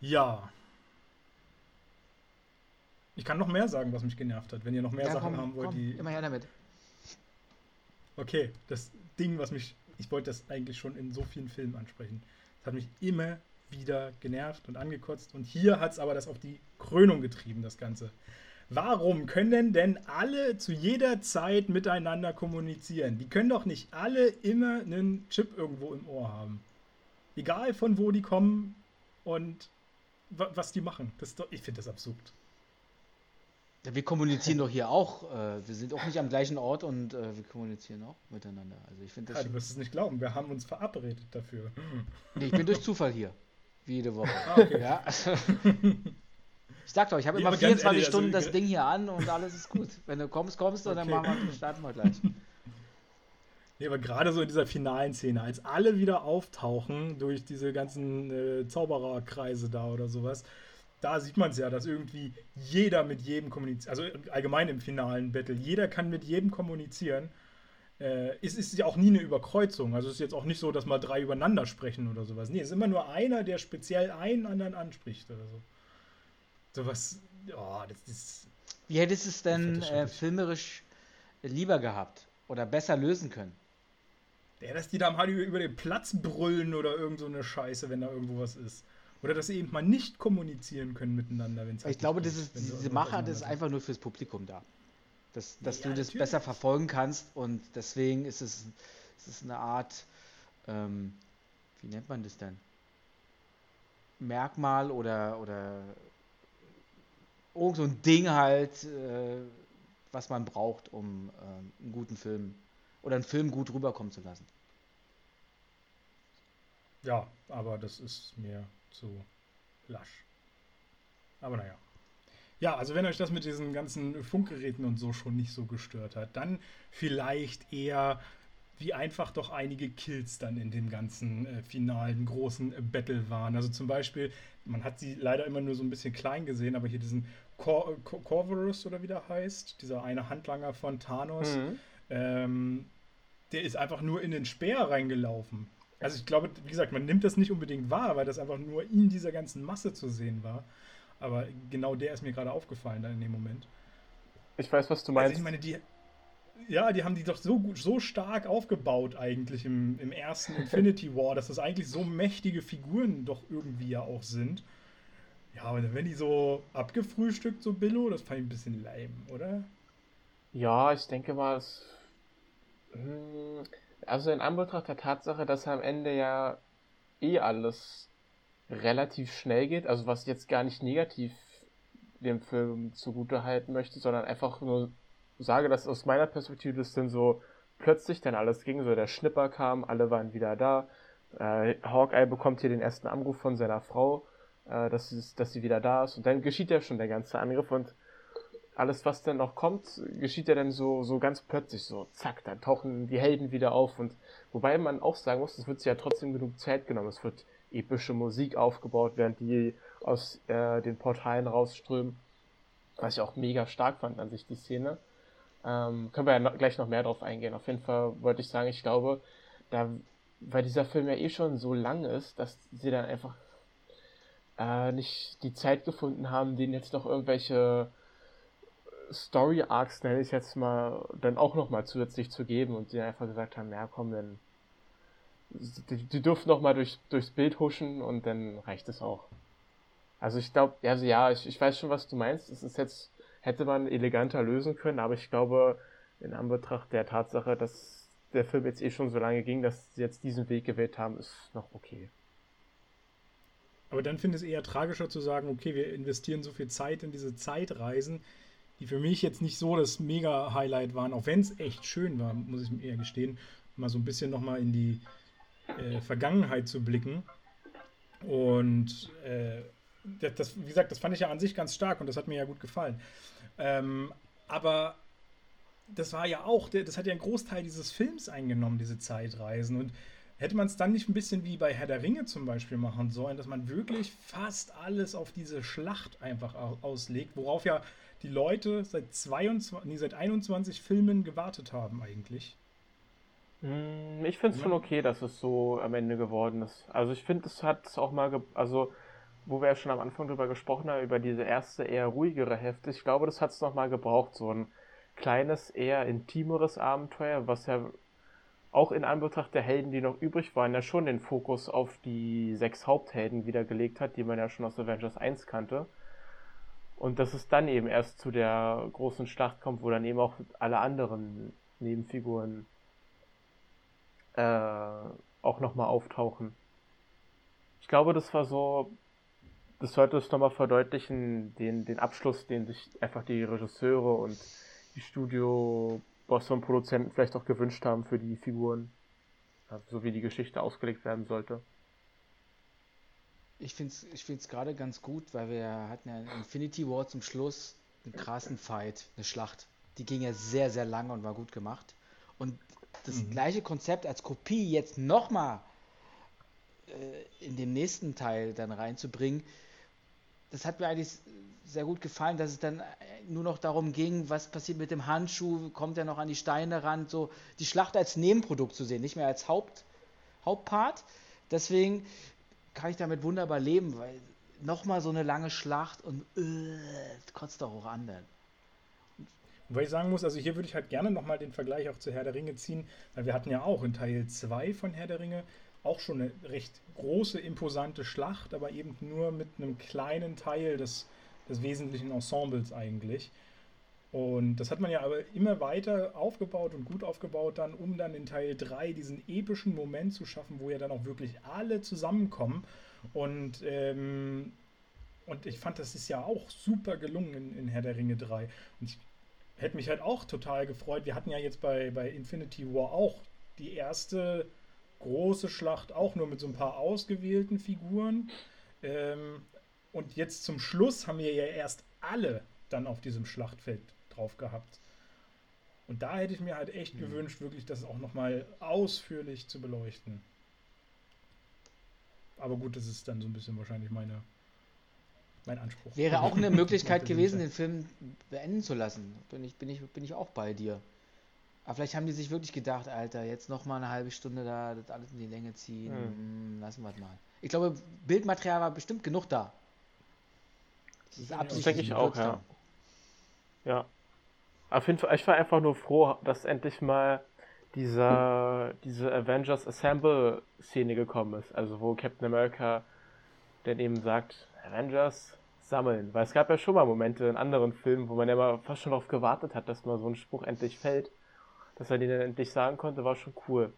Ja. Ich kann noch mehr sagen, was mich genervt hat, wenn ihr noch mehr ja, Sachen komm, haben wollt, komm, die.
Immer her damit.
Okay, das Ding, was mich ich wollte das eigentlich schon in so vielen Filmen ansprechen. Das hat mich immer wieder genervt und angekotzt. Und hier hat es aber das auf die Krönung getrieben, das Ganze. Warum können denn alle zu jeder Zeit miteinander kommunizieren? Die können doch nicht alle immer einen Chip irgendwo im Ohr haben. Egal von wo die kommen und was die machen. Doch, ich finde das absurd.
Wir kommunizieren doch hier auch. Äh, wir sind auch nicht am gleichen Ort und äh, wir kommunizieren auch miteinander. Also ich finde
das. Ja, du wirst es nicht glauben. Wir haben uns verabredet dafür.
Nee, ich bin durch Zufall hier. Wie jede Woche. Ah, okay. Ja. Ich sag doch, ich habe immer 24 ehrlich, also Stunden also, das Ding hier an und alles ist gut. Wenn du kommst, kommst du okay. und dann machen wir, starten wir gleich.
Nee, aber gerade so in dieser finalen Szene, als alle wieder auftauchen durch diese ganzen äh, Zaubererkreise da oder sowas, da sieht man es ja, dass irgendwie jeder mit jedem kommuniziert, also allgemein im finalen Battle, jeder kann mit jedem kommunizieren. Äh, es ist ja auch nie eine Überkreuzung. Also es ist jetzt auch nicht so, dass mal drei übereinander sprechen oder sowas. Nee, es ist immer nur einer, der speziell einen anderen anspricht oder so. Sowas, ja, das ist.
Wie hättest du es denn äh, filmerisch lieber gehabt oder besser lösen können?
Ja, dass die da mal über den Platz brüllen oder irgend so eine Scheiße, wenn da irgendwo was ist. Oder dass sie eben mal nicht kommunizieren können miteinander, wenn es
halt Ich glaube, das ist, diese Machart ist einfach nur fürs Publikum da. Dass, dass ja, du das besser verfolgen kannst und deswegen ist es, es ist eine Art, ähm, wie nennt man das denn? Merkmal oder, oder irgend so ein Ding halt, äh, was man braucht, um äh, einen guten Film oder einen Film gut rüberkommen zu lassen.
Ja, aber das ist mir zu lasch. Aber naja. Ja, also wenn euch das mit diesen ganzen Funkgeräten und so schon nicht so gestört hat, dann vielleicht eher wie einfach doch einige Kills dann in dem ganzen äh, finalen großen äh, Battle waren. Also zum Beispiel, man hat sie leider immer nur so ein bisschen klein gesehen, aber hier diesen Cor Cor Corvus oder wie der heißt, dieser eine Handlanger von Thanos, mhm. ähm, der ist einfach nur in den Speer reingelaufen. Also ich glaube, wie gesagt, man nimmt das nicht unbedingt wahr, weil das einfach nur in dieser ganzen Masse zu sehen war. Aber genau der ist mir gerade aufgefallen dann in dem Moment.
Ich weiß, was du meinst. Also
ich meine, die, ja, die haben die doch so gut, so stark aufgebaut eigentlich im, im ersten Infinity War, dass das eigentlich so mächtige Figuren doch irgendwie ja auch sind. Ja, und wenn die so abgefrühstückt, so Billo, das fand ich ein bisschen leim, oder?
Ja, ich denke mal, es. Hm, also in Anbetracht der Tatsache, dass am Ende ja eh alles relativ schnell geht, also was ich jetzt gar nicht negativ dem Film zugute halten möchte, sondern einfach nur sage, dass aus meiner Perspektive das dann so plötzlich dann alles ging, so der Schnipper kam, alle waren wieder da, äh, Hawkeye bekommt hier den ersten Anruf von seiner Frau, äh, dass, sie, dass sie wieder da ist und dann geschieht ja schon der ganze Angriff und alles, was dann noch kommt, geschieht ja dann so, so ganz plötzlich, so zack, dann tauchen die Helden wieder auf und wobei man auch sagen muss, es wird sich ja trotzdem genug Zeit genommen, es wird epische Musik aufgebaut, während die aus äh, den Portalen rausströmen, was ich auch mega stark fand an sich, die Szene. Ähm, können wir ja noch, gleich noch mehr drauf eingehen. Auf jeden Fall wollte ich sagen, ich glaube, da, weil dieser Film ja eh schon so lang ist, dass sie dann einfach äh, nicht die Zeit gefunden haben, denen jetzt noch irgendwelche Story Arcs, nenne ich jetzt mal, dann auch noch mal zusätzlich zu geben und sie einfach gesagt haben, ja komm, dann die, die dürfen noch mal durch, durchs Bild huschen und dann reicht es auch. Also ich glaube, also ja, ich, ich weiß schon, was du meinst. Es ist jetzt hätte man eleganter lösen können, aber ich glaube, in Anbetracht der Tatsache, dass der Film jetzt eh schon so lange ging, dass sie jetzt diesen Weg gewählt haben, ist noch okay.
Aber dann finde ich es eher tragischer zu sagen, okay, wir investieren so viel Zeit in diese Zeitreisen, die für mich jetzt nicht so das Mega-Highlight waren, auch wenn es echt schön war, muss ich mir eher gestehen, mal so ein bisschen nochmal in die äh, Vergangenheit zu blicken. Und äh, das, wie gesagt, das fand ich ja an sich ganz stark und das hat mir ja gut gefallen. Ähm, aber das war ja auch, das hat ja einen Großteil dieses Films eingenommen, diese Zeitreisen. Und hätte man es dann nicht ein bisschen wie bei Herr der Ringe zum Beispiel machen sollen, dass man wirklich fast alles auf diese Schlacht einfach auslegt, worauf ja die Leute seit 22, nee, seit 21 Filmen gewartet haben eigentlich.
Hm, ich finde es schon okay, dass es so am Ende geworden ist. Also ich finde, es hat auch mal, also wo wir ja schon am Anfang drüber gesprochen haben, über diese erste eher ruhigere Hälfte. Ich glaube, das hat es nochmal gebraucht, so ein kleines, eher intimeres Abenteuer, was ja auch in Anbetracht der Helden, die noch übrig waren, ja schon den Fokus auf die sechs Haupthelden wiedergelegt hat, die man ja schon aus Avengers 1 kannte. Und dass es dann eben erst zu der großen Schlacht kommt, wo dann eben auch alle anderen Nebenfiguren äh, auch nochmal auftauchen. Ich glaube, das war so das sollte es nochmal verdeutlichen, den, den Abschluss, den sich einfach die Regisseure und die Studio-Bosse und Produzenten vielleicht auch gewünscht haben für die Figuren, so wie die Geschichte ausgelegt werden sollte.
Ich finde es ich find's gerade ganz gut, weil wir hatten ja in Infinity War zum Schluss einen krassen Fight, eine Schlacht. Die ging ja sehr, sehr lange und war gut gemacht. Und das mhm. gleiche Konzept als Kopie jetzt nochmal äh, in dem nächsten Teil dann reinzubringen, das hat mir eigentlich sehr gut gefallen, dass es dann nur noch darum ging, was passiert mit dem Handschuh, kommt er noch an die Steine ran, so die Schlacht als Nebenprodukt zu sehen, nicht mehr als Haupt, Hauptpart. Deswegen kann ich damit wunderbar leben, weil nochmal so eine lange Schlacht und äh, kotzt doch auch an. Dann.
Wobei ich sagen muss, also hier würde ich halt gerne nochmal den Vergleich auch zu Herr der Ringe ziehen, weil wir hatten ja auch in Teil 2 von Herr der Ringe auch schon eine recht große, imposante Schlacht, aber eben nur mit einem kleinen Teil des, des wesentlichen Ensembles eigentlich. Und das hat man ja aber immer weiter aufgebaut und gut aufgebaut dann, um dann in Teil 3 diesen epischen Moment zu schaffen, wo ja dann auch wirklich alle zusammenkommen. Und, ähm, und ich fand, das ist ja auch super gelungen in, in Herr der Ringe 3. Und ich hätte mich halt auch total gefreut. Wir hatten ja jetzt bei, bei Infinity War auch die erste große Schlacht, auch nur mit so ein paar ausgewählten Figuren. Ähm, und jetzt zum Schluss haben wir ja erst alle dann auf diesem Schlachtfeld drauf gehabt. Und da hätte ich mir halt echt mhm. gewünscht, wirklich das auch nochmal ausführlich zu beleuchten. Aber gut, das ist dann so ein bisschen wahrscheinlich meine, mein Anspruch.
Wäre auch eine Möglichkeit gewesen, den Film beenden zu lassen. Bin ich, bin, ich, bin ich auch bei dir. Aber vielleicht haben die sich wirklich gedacht, Alter, jetzt nochmal eine halbe Stunde da das alles in die Länge ziehen. Mhm. Lassen wir es mal. Ich glaube, Bildmaterial war bestimmt genug da.
Das ist Das denke ich auch, ja. Ja. Auf jeden Fall, ich war einfach nur froh, dass endlich mal dieser, diese Avengers Assemble Szene gekommen ist. Also wo Captain America dann eben sagt, Avengers sammeln. Weil es gab ja schon mal Momente in anderen Filmen, wo man ja immer fast schon darauf gewartet hat, dass mal so ein Spruch endlich fällt. Dass er den dann endlich sagen konnte, war schon cool.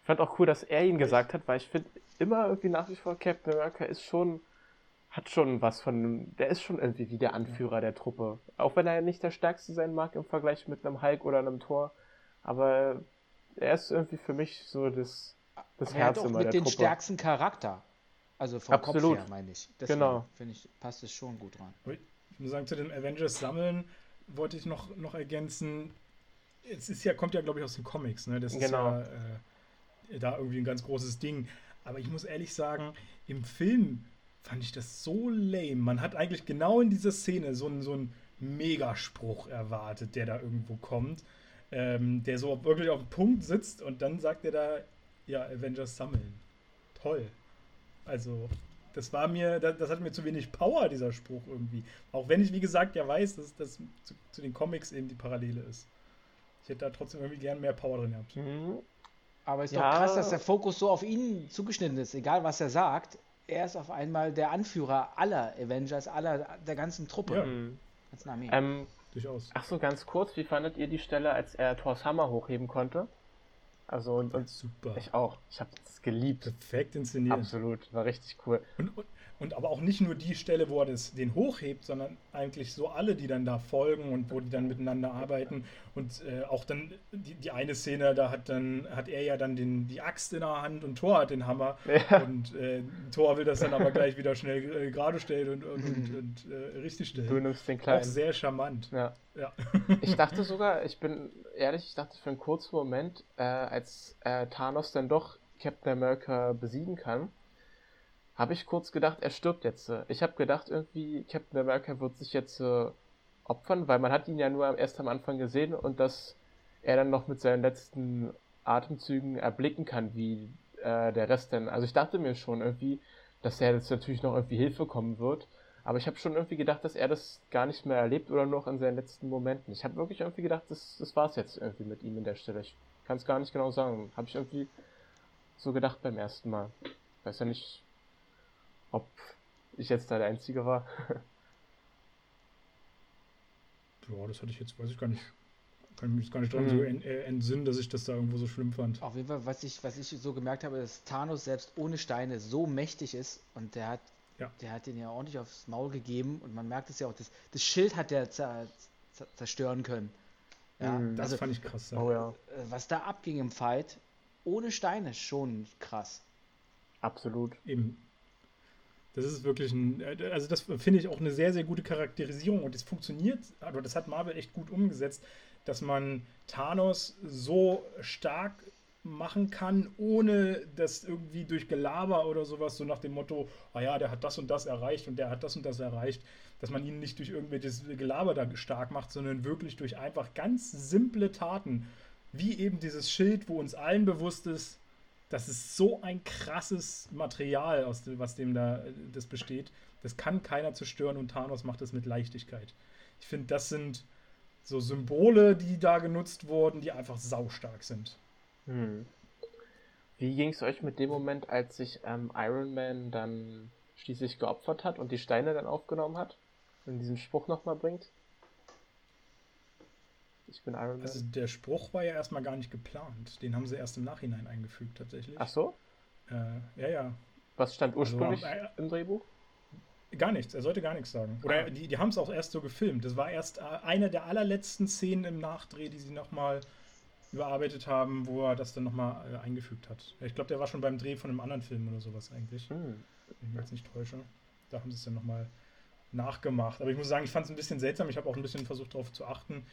Ich fand auch cool, dass er ihn gesagt hat, weil ich finde immer irgendwie nach wie vor Captain America ist schon hat schon was von, der ist schon irgendwie wie der Anführer der Truppe. Auch wenn er nicht der stärkste sein mag im Vergleich mit einem Hulk oder einem Tor. Aber er ist irgendwie für mich so das, das
aber Herz er hat auch immer mit der den Truppe. stärksten Charakter. Also vom Absolut. Kopf her, meine ich. Deswegen genau. finde ich, passt es schon gut dran.
Ich muss sagen, zu den Avengers sammeln wollte ich noch, noch ergänzen. Es ist ja, kommt ja, glaube ich, aus den Comics, ne? Das genau. ist ja äh, da irgendwie ein ganz großes Ding. Aber ich muss ehrlich sagen, im Film fand ich das so lame. Man hat eigentlich genau in dieser Szene so einen, so einen Megaspruch erwartet, der da irgendwo kommt, ähm, der so wirklich auf dem Punkt sitzt und dann sagt er da, ja, Avengers sammeln. Toll. Also, das war mir, das, das, hat mir zu wenig Power, dieser Spruch irgendwie. Auch wenn ich, wie gesagt, ja weiß, dass das zu, zu, den Comics eben die Parallele ist. Ich hätte da trotzdem irgendwie gern mehr Power drin gehabt. Mhm.
Aber es ist ja. doch krass, dass der Fokus so auf ihn zugeschnitten ist. Egal, was er sagt, er ist auf einmal der Anführer aller Avengers, aller der ganzen Truppe. Ja. Mhm.
Ganzen Armee. Ähm, Durchaus. Ach so, ganz kurz, wie fandet ihr die Stelle, als er Thors Hammer hochheben konnte? Also und, und super. Ich auch. Ich habe es geliebt.
Perfekt inszeniert.
Absolut, war richtig cool.
Und, und, und aber auch nicht nur die Stelle, wo er das, den hochhebt, sondern eigentlich so alle, die dann da folgen und wo die dann miteinander arbeiten. Und äh, auch dann die, die eine Szene, da hat dann hat er ja dann den, die Axt in der Hand und Thor hat den Hammer. Ja. Und äh, Thor will das dann aber gleich wieder schnell äh, gerade stellen und, und, und, und äh, richtig stellen.
Du nimmst den kleinen.
Auch sehr charmant.
Ja. Ja. ich dachte sogar, ich bin ehrlich, ich dachte für einen kurzen Moment, äh, als äh, Thanos dann doch Captain America besiegen kann, habe ich kurz gedacht, er stirbt jetzt. Ich habe gedacht, irgendwie Captain America wird sich jetzt äh, opfern, weil man hat ihn ja nur erst am Anfang gesehen und dass er dann noch mit seinen letzten Atemzügen erblicken kann, wie äh, der Rest dann. Also ich dachte mir schon irgendwie, dass er jetzt natürlich noch irgendwie Hilfe kommen wird. Aber ich habe schon irgendwie gedacht, dass er das gar nicht mehr erlebt oder noch in seinen letzten Momenten. Ich habe wirklich irgendwie gedacht, das, das war es jetzt irgendwie mit ihm in der Stelle. Ich kann es gar nicht genau sagen. Habe ich irgendwie so gedacht beim ersten Mal. Weiß ja nicht, ob ich jetzt da der Einzige war.
ja, das hatte ich jetzt, weiß ich gar nicht. Kann ich mich gar nicht dran mhm. so äh, entsinnen, dass ich das da irgendwo so schlimm fand.
Auf jeden Fall, was ich, was ich so gemerkt habe, dass Thanos selbst ohne Steine so mächtig ist und der hat, ja. der hat den ja ordentlich aufs Maul gegeben und man merkt es ja auch, das, das Schild hat der zerstören können.
Ja, mhm, das also, fand ich krass.
Ja. Oh, ja. Äh, was da abging im Fight, ohne Steine, schon krass.
Absolut.
Eben. Das ist wirklich ein, also das finde ich auch eine sehr, sehr gute Charakterisierung und es funktioniert, aber das hat Marvel echt gut umgesetzt, dass man Thanos so stark machen kann, ohne das irgendwie durch Gelaber oder sowas, so nach dem Motto, ah ja, der hat das und das erreicht und der hat das und das erreicht, dass man ihn nicht durch irgendwelches Gelaber da stark macht, sondern wirklich durch einfach ganz simple Taten, wie eben dieses Schild, wo uns allen bewusst ist, das ist so ein krasses Material, aus dem, was dem da das besteht. Das kann keiner zerstören und Thanos macht das mit Leichtigkeit. Ich finde, das sind so Symbole, die da genutzt wurden, die einfach saustark sind. Hm.
Wie ging es euch mit dem Moment, als sich ähm, Iron Man dann schließlich geopfert hat und die Steine dann aufgenommen hat und diesen Spruch nochmal bringt?
Ich bin Iron Man. Also der Spruch war ja erstmal gar nicht geplant. Den haben sie erst im Nachhinein eingefügt tatsächlich.
Ach so?
Äh, ja, ja.
Was stand also, ursprünglich also, im Drehbuch?
Gar nichts, er sollte gar nichts sagen. Oder ah. die, die haben es auch erst so gefilmt. Das war erst äh, eine der allerletzten Szenen im Nachdreh, die sie nochmal überarbeitet haben, wo er das dann nochmal äh, eingefügt hat. Ich glaube, der war schon beim Dreh von einem anderen Film oder sowas eigentlich. Hm. Wenn ich mich jetzt nicht täusche. Da haben sie es dann nochmal nachgemacht. Aber ich muss sagen, ich fand es ein bisschen seltsam. Ich habe auch ein bisschen versucht darauf zu achten,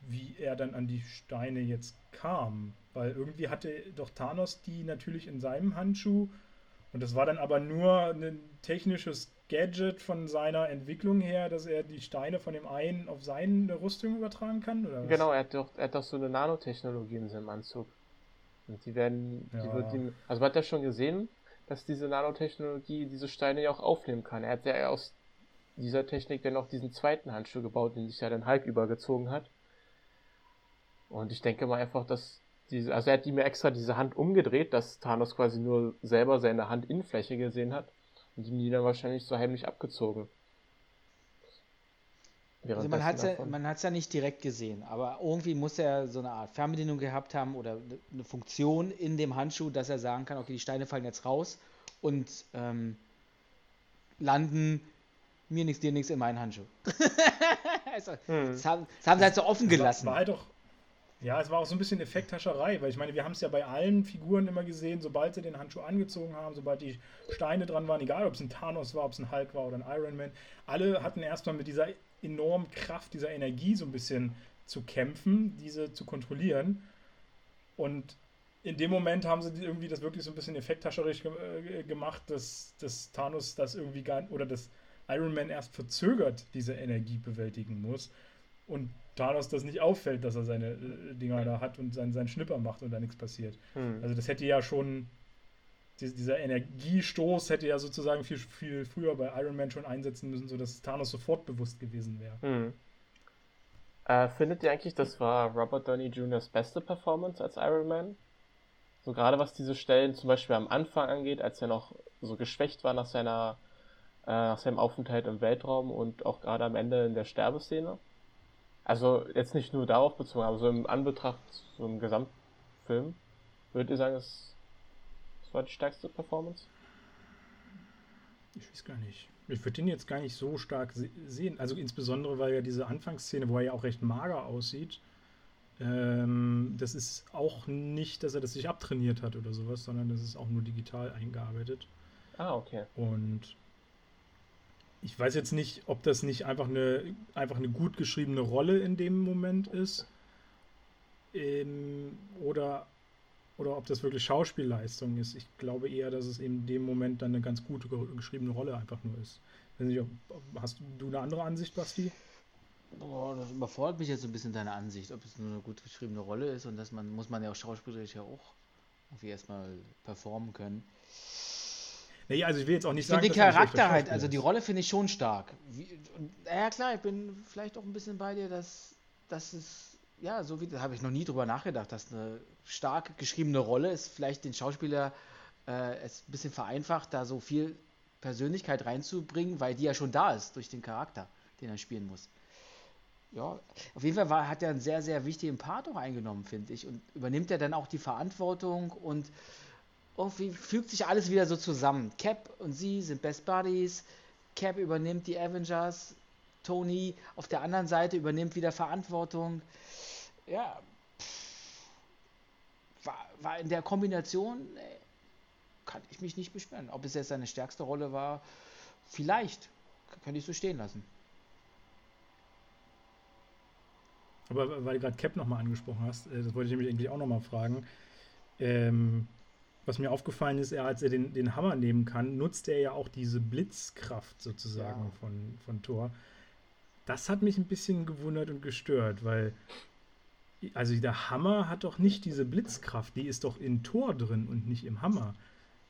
wie er dann an die Steine jetzt kam. Weil irgendwie hatte doch Thanos die natürlich in seinem Handschuh. Und das war dann aber nur ein technisches Gadget von seiner Entwicklung her, dass er die Steine von dem einen auf seine Rüstung übertragen kann? Oder
was? Genau, er hat, doch, er hat doch so eine Nanotechnologie in seinem Anzug. Und die werden, ja. die wird ihm, also man hat ja schon gesehen, dass diese Nanotechnologie diese Steine ja auch aufnehmen kann. Er hat ja aus dieser Technik dann auch diesen zweiten Handschuh gebaut, den sich ja dann Hulk übergezogen hat. Und ich denke mal einfach, dass diese, also er hat ihm extra diese Hand umgedreht, dass Thanos quasi nur selber seine Handinnenfläche gesehen hat und ihm die dann wahrscheinlich so heimlich abgezogen.
Also man hat es ja, ja nicht direkt gesehen, aber irgendwie muss er so eine Art Fernbedienung gehabt haben oder eine Funktion in dem Handschuh, dass er sagen kann, okay, die Steine fallen jetzt raus und ähm, landen mir nichts, dir nichts in meinen Handschuh. also, hm. das, haben, das, haben, sie halt so offen gelassen.
War, war halt doch, ja, es war auch so ein bisschen Effekthascherei, weil ich meine, wir haben es ja bei allen Figuren immer gesehen, sobald sie den Handschuh angezogen haben, sobald die Steine dran waren, egal ob es ein Thanos war, ob es ein Hulk war oder ein Iron Man, alle hatten erstmal mit dieser enormen Kraft, dieser Energie so ein bisschen zu kämpfen, diese zu kontrollieren. Und in dem Moment haben sie irgendwie das wirklich so ein bisschen effekthascherisch ge äh, gemacht, dass, dass Thanos das irgendwie gar oder dass Iron Man erst verzögert diese Energie bewältigen muss. Und Thanos das nicht auffällt, dass er seine äh, Dinger da hat und seinen, seinen Schnipper macht und da nichts passiert. Hm. Also das hätte ja schon, dieser Energiestoß hätte ja sozusagen viel, viel früher bei Iron Man schon einsetzen müssen, sodass Thanos sofort bewusst gewesen wäre. Hm.
Äh, findet ihr eigentlich, das war Robert Downey Jr.'s beste Performance als Iron Man? So gerade was diese Stellen zum Beispiel am Anfang angeht, als er noch so geschwächt war nach seiner äh, nach seinem Aufenthalt im Weltraum und auch gerade am Ende in der Sterbeszene? Also jetzt nicht nur darauf bezogen, aber so im Anbetracht, so im Gesamtfilm, würdet ihr sagen, das, das war die stärkste Performance?
Ich weiß gar nicht. Ich würde den jetzt gar nicht so stark se sehen. Also insbesondere, weil ja diese Anfangsszene, wo er ja auch recht mager aussieht, ähm, das ist auch nicht, dass er das sich abtrainiert hat oder sowas, sondern das ist auch nur digital eingearbeitet.
Ah, okay.
Und ich weiß jetzt nicht, ob das nicht einfach eine, einfach eine gut geschriebene Rolle in dem Moment ist. Ähm, oder, oder ob das wirklich Schauspielleistung ist. Ich glaube eher, dass es in dem Moment dann eine ganz gute geschriebene Rolle einfach nur ist. Hast du eine andere Ansicht, Basti?
Boah, das überfordert mich jetzt ein bisschen deine Ansicht, ob es nur eine gut geschriebene Rolle ist und das man muss man ja auch schauspielerisch ja auch irgendwie erstmal performen können.
Nee, also ich will jetzt auch nicht
ich sagen, den Charakter halt, also die Rolle finde ich schon stark. Wie, ja klar, ich bin vielleicht auch ein bisschen bei dir, dass, dass es, ja, so wie, da habe ich noch nie drüber nachgedacht, dass eine stark geschriebene Rolle ist, vielleicht den Schauspieler äh, es ein bisschen vereinfacht, da so viel Persönlichkeit reinzubringen, weil die ja schon da ist durch den Charakter, den er spielen muss. Ja, auf jeden Fall war, hat er einen sehr, sehr wichtigen Part auch eingenommen, finde ich. Und übernimmt er dann auch die Verantwortung und irgendwie fügt sich alles wieder so zusammen. Cap und sie sind Best Buddies. Cap übernimmt die Avengers. Tony auf der anderen Seite übernimmt wieder Verantwortung. Ja, war, war in der Kombination, kann ich mich nicht beschweren. Ob es jetzt seine stärkste Rolle war, vielleicht. Kann ich so stehen lassen.
Aber weil du gerade Cap nochmal angesprochen hast, äh, das wollte ich nämlich eigentlich auch nochmal fragen. Ähm, was mir aufgefallen ist, er, als er den, den Hammer nehmen kann, nutzt er ja auch diese Blitzkraft sozusagen ja. von, von Thor. Das hat mich ein bisschen gewundert und gestört, weil also der Hammer hat doch nicht diese Blitzkraft, die ist doch in Thor drin und nicht im Hammer.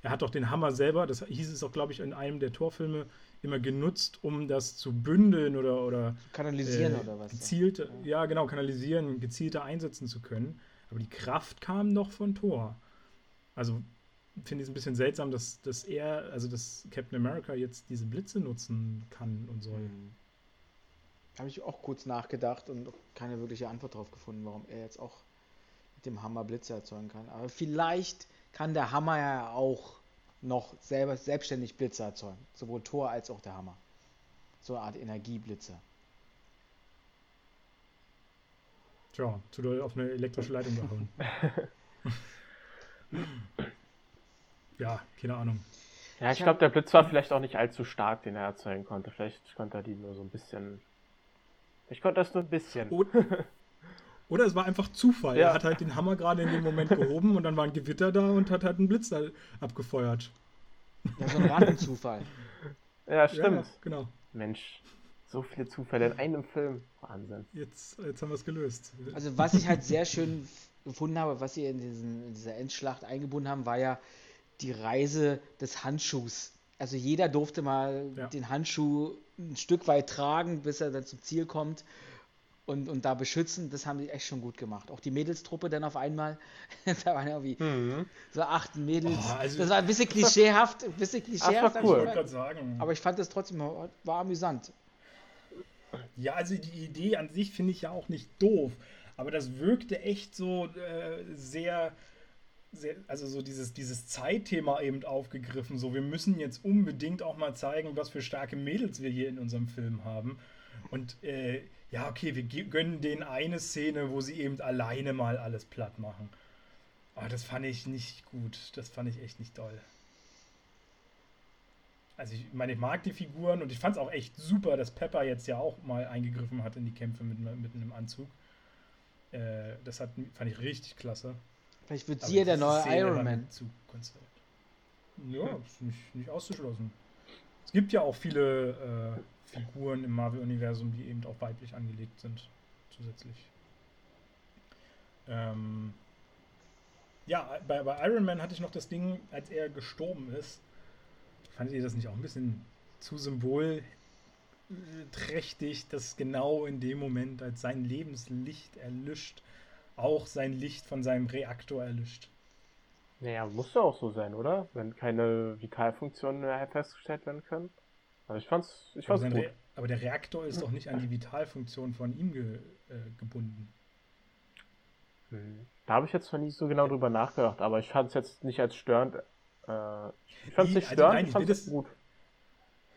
Er hat doch den Hammer selber, das hieß es auch, glaube ich, in einem der Torfilme, immer genutzt, um das zu bündeln oder, oder
kanalisieren äh, oder was?
Gezielte, ja. ja. genau, kanalisieren, gezielter einsetzen zu können. Aber die Kraft kam doch von Thor. Also finde ich es ein bisschen seltsam, dass, dass er, also dass Captain America jetzt diese Blitze nutzen kann und soll. Hm.
Habe ich auch kurz nachgedacht und keine wirkliche Antwort darauf gefunden, warum er jetzt auch mit dem Hammer Blitze erzeugen kann. Aber vielleicht kann der Hammer ja auch noch selber selbstständig Blitze erzeugen. Sowohl Thor als auch der Hammer. So eine Art Energieblitze.
Tja, zu doll auf eine elektrische Leitung gehauen. ja, keine Ahnung.
Ja, ich, ich glaube, der Blitz war vielleicht auch nicht allzu stark, den er erzeugen konnte. Vielleicht konnte er die nur so ein bisschen. Ich konnte das nur ein bisschen.
Oder, oder es war einfach Zufall. Ja. Er hat halt den Hammer gerade in dem Moment gehoben und dann war ein Gewitter da und hat halt einen Blitz da abgefeuert.
Ja, so ein Randenzufall.
ja, stimmt. Ja,
genau.
Mensch, so viele Zufälle in einem Film. Wahnsinn.
Jetzt, jetzt haben wir es gelöst.
Also was ich halt sehr schön gefunden habe, was sie in, diesen, in dieser Endschlacht eingebunden haben, war ja die Reise des Handschuhs. Also jeder durfte mal ja. den Handschuh ein Stück weit tragen, bis er dann zum Ziel kommt und, und da beschützen. Das haben die echt schon gut gemacht. Auch die Mädelstruppe dann auf einmal. da waren irgendwie mhm. so acht Mädels. Oh, also das war ein bisschen klischeehaft. Ein bisschen klischeehaft.
Ach, cool.
Aber ich fand das trotzdem war amüsant.
Ja, also die Idee an sich finde ich ja auch nicht doof, aber das wirkte echt so äh, sehr, sehr, also so dieses, dieses Zeitthema eben aufgegriffen. So, wir müssen jetzt unbedingt auch mal zeigen, was für starke Mädels wir hier in unserem Film haben. Und äh, ja, okay, wir gönnen denen eine Szene, wo sie eben alleine mal alles platt machen. Aber das fand ich nicht gut. Das fand ich echt nicht toll. Also ich meine, ich mag die Figuren und ich fand es auch echt super, dass Pepper jetzt ja auch mal eingegriffen hat in die Kämpfe mit, mit einem Anzug. Äh, das hat, fand ich richtig klasse.
Vielleicht wird sie ja der neue Iron Man.
Ja, ist nicht, nicht auszuschlossen. Es gibt ja auch viele äh, Figuren im Marvel-Universum, die eben auch weiblich angelegt sind, zusätzlich. Ähm, ja, bei, bei Iron Man hatte ich noch das Ding, als er gestorben ist, Fandet ihr das nicht auch ein bisschen zu symbolträchtig, dass genau in dem Moment, als sein Lebenslicht erlischt, auch sein Licht von seinem Reaktor erlischt?
Naja, muss ja auch so sein, oder? Wenn keine Vitalfunktionen mehr festgestellt werden können. Also ich fand's, ich fand's
aber
gut.
Re aber der Reaktor ist doch nicht an die Vitalfunktion von ihm ge äh, gebunden.
Hm. Da habe ich jetzt zwar nicht so genau drüber nachgedacht, aber ich fand es jetzt nicht als störend äh, ich fand es nicht störend, also nein, ich, fand es gut.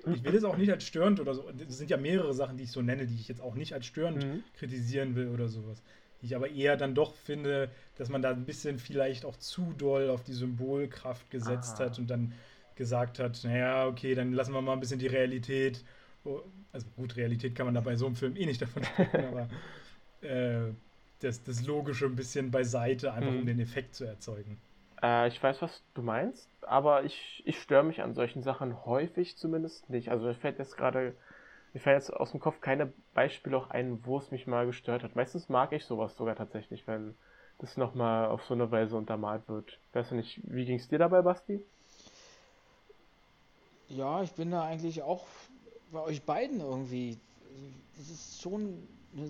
Ich will es auch nicht als störend oder so. Das sind ja mehrere Sachen, die ich so nenne, die ich jetzt auch nicht als störend mhm. kritisieren will oder sowas. Ich aber eher dann doch finde, dass man da ein bisschen vielleicht auch zu doll auf die Symbolkraft gesetzt ah. hat und dann gesagt hat, naja, okay, dann lassen wir mal ein bisschen die Realität. Oh, also gut, Realität kann man da bei so einem Film eh nicht davon sprechen, aber äh, das, das Logische ein bisschen beiseite, einfach mhm. um den Effekt zu erzeugen.
Äh, ich weiß, was du meinst, aber ich, ich störe mich an solchen Sachen häufig zumindest nicht. Also mir fällt jetzt gerade, mir fällt jetzt aus dem Kopf keine Beispiele auch ein, wo es mich mal gestört hat. Meistens mag ich sowas sogar tatsächlich, wenn das nochmal auf so eine Weise untermalt wird. Weißt du nicht, wie ging es dir dabei, Basti?
Ja, ich bin da eigentlich auch bei euch beiden irgendwie. Es ist schon eine,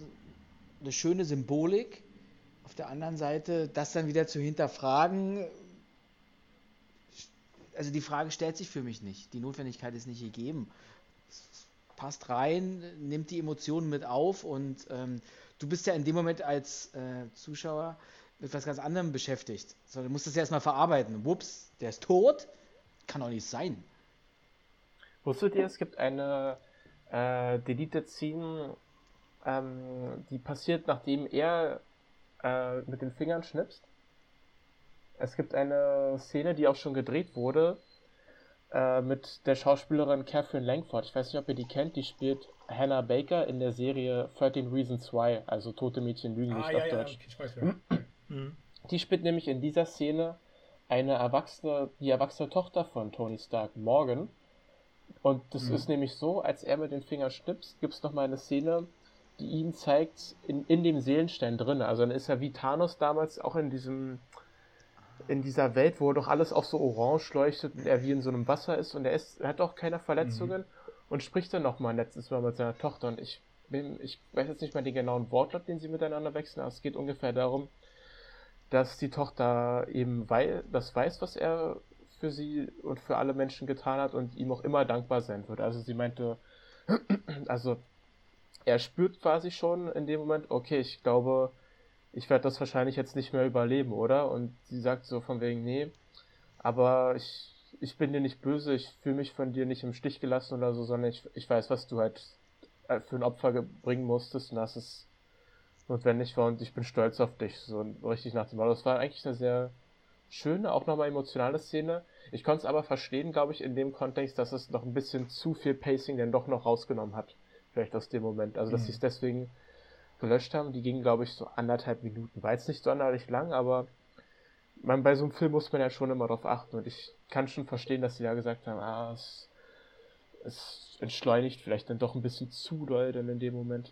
eine schöne Symbolik. Auf der anderen Seite, das dann wieder zu hinterfragen, also die Frage stellt sich für mich nicht. Die Notwendigkeit ist nicht gegeben. Passt rein, nimmt die Emotionen mit auf und ähm, du bist ja in dem Moment als äh, Zuschauer mit was ganz anderem beschäftigt. So, du musst das ja erstmal verarbeiten. Wups, der ist tot? Kann doch nicht sein.
Wusstet ihr, es gibt eine äh, Deleted Scene, ähm, die passiert, nachdem er äh, mit den Fingern schnippst? Es gibt eine Szene, die auch schon gedreht wurde, äh, mit der Schauspielerin Catherine Langford. Ich weiß nicht, ob ihr die kennt. Die spielt Hannah Baker in der Serie 13 Reasons Why, also Tote Mädchen lügen nicht ah, auf ja, Deutsch. Ja, ich weiß, ja. Mhm. Die spielt nämlich in dieser Szene eine erwachsene, die erwachsene Tochter von Tony Stark, Morgan. Und das mhm. ist nämlich so, als er mit den Fingern schnipst, gibt es nochmal eine Szene, die ihn zeigt in, in dem Seelenstein drin. Also dann ist er wie Thanos damals auch in diesem in dieser Welt, wo doch alles auch so orange leuchtet und er wie in so einem Wasser ist und er, ist, er hat auch keine Verletzungen mhm. und spricht dann nochmal letztes Mal mit seiner Tochter und ich bin, ich weiß jetzt nicht mal den genauen Wortlaut, den sie miteinander wechseln, aber es geht ungefähr darum, dass die Tochter eben wei das weiß, was er für sie und für alle Menschen getan hat und ihm auch immer dankbar sein wird. Also sie meinte, also er spürt quasi schon in dem Moment, okay, ich glaube, ich werde das wahrscheinlich jetzt nicht mehr überleben, oder? Und sie sagt so von wegen, nee, aber ich, ich bin dir nicht böse, ich fühle mich von dir nicht im Stich gelassen oder so, sondern ich, ich weiß, was du halt äh, für ein Opfer bringen musstest und dass es notwendig war und ich bin stolz auf dich, so richtig nach dem Motto. Das war eigentlich eine sehr schöne, auch nochmal emotionale Szene. Ich konnte es aber verstehen, glaube ich, in dem Kontext, dass es noch ein bisschen zu viel Pacing denn doch noch rausgenommen hat. Vielleicht aus dem Moment. Also, dass mhm. sie es deswegen gelöscht haben. Die gingen, glaube ich, so anderthalb Minuten. War jetzt nicht sonderlich lang, aber man, bei so einem Film muss man ja schon immer darauf achten. Und ich kann schon verstehen, dass sie da gesagt haben, ah, es, es entschleunigt vielleicht dann doch ein bisschen zu doll dann in dem Moment.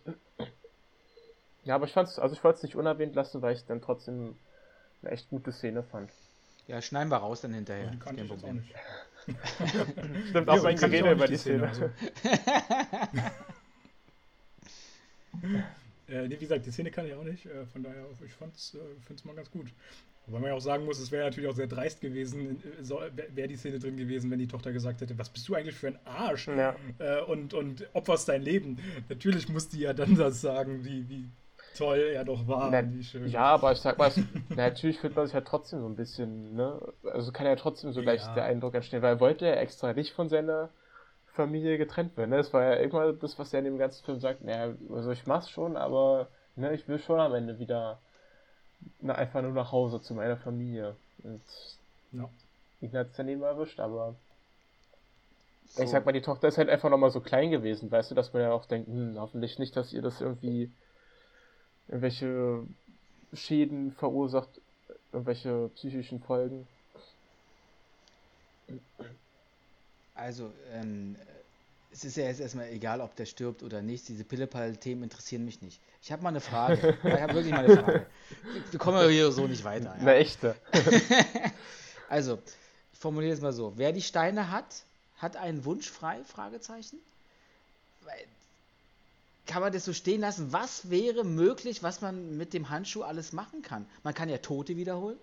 Ja, aber ich fand's, also ich wollte es nicht unerwähnt lassen, weil ich dann trotzdem eine echt gute Szene fand.
Ja, schneiden wir raus dann hinterher.
kann ich jetzt auch nicht.
Stimmt, auch mein Gerede über die Szene. Szene also.
äh, wie gesagt, die Szene kann ich auch nicht. Äh, von daher, ich äh, finde es mal ganz gut. Wobei man ja auch sagen muss, es wäre natürlich auch sehr dreist gewesen, äh, so, wäre die Szene drin gewesen, wenn die Tochter gesagt hätte, was bist du eigentlich für ein Arsch? Ja. Äh, und, und opferst dein Leben. Natürlich muss die ja dann das sagen, wie, wie toll er doch war.
Na, ja, aber ich sag mal, natürlich fühlt man sich ja trotzdem so ein bisschen, ne? Also kann ja trotzdem so leicht ja. der Eindruck entstehen, weil er wollte ja extra nicht von seiner Familie getrennt werden. Ne? Das war ja irgendwann das, was er in dem ganzen Film sagt, naja, also ich mach's schon, aber ne, ich will schon am Ende wieder na, einfach nur nach Hause zu meiner Familie. Und ja. ihn hat's dann eben erwischt, aber so. ich sag mal, die Tochter ist halt einfach nochmal so klein gewesen, weißt du, dass man ja auch denkt, hm, hoffentlich nicht, dass ihr das irgendwie irgendwelche Schäden verursacht, irgendwelche psychischen Folgen.
Also, ähm, es ist ja jetzt erstmal egal, ob der stirbt oder nicht. Diese Pillepalle-Themen interessieren mich nicht. Ich habe mal eine Frage. ich habe wirklich mal eine Frage. Wir kommen hier so nicht weiter.
Ja? Eine echte.
also, ich formuliere es mal so. Wer die Steine hat, hat einen Wunsch frei? Fragezeichen. Kann man das so stehen lassen? Was wäre möglich, was man mit dem Handschuh alles machen kann? Man kann ja Tote wiederholen.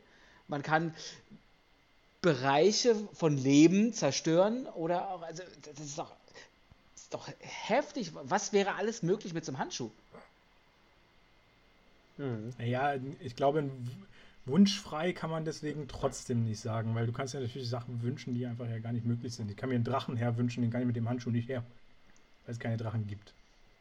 Man kann Bereiche von Leben zerstören oder auch, also das ist doch, das ist doch heftig. Was wäre alles möglich mit so einem Handschuh?
Hm. Ja, ich glaube, wunschfrei kann man deswegen trotzdem nicht sagen, weil du kannst ja natürlich Sachen wünschen, die einfach ja gar nicht möglich sind. Ich kann mir einen Drachen herwünschen, den kann ich mit dem Handschuh nicht her, weil es keine Drachen gibt.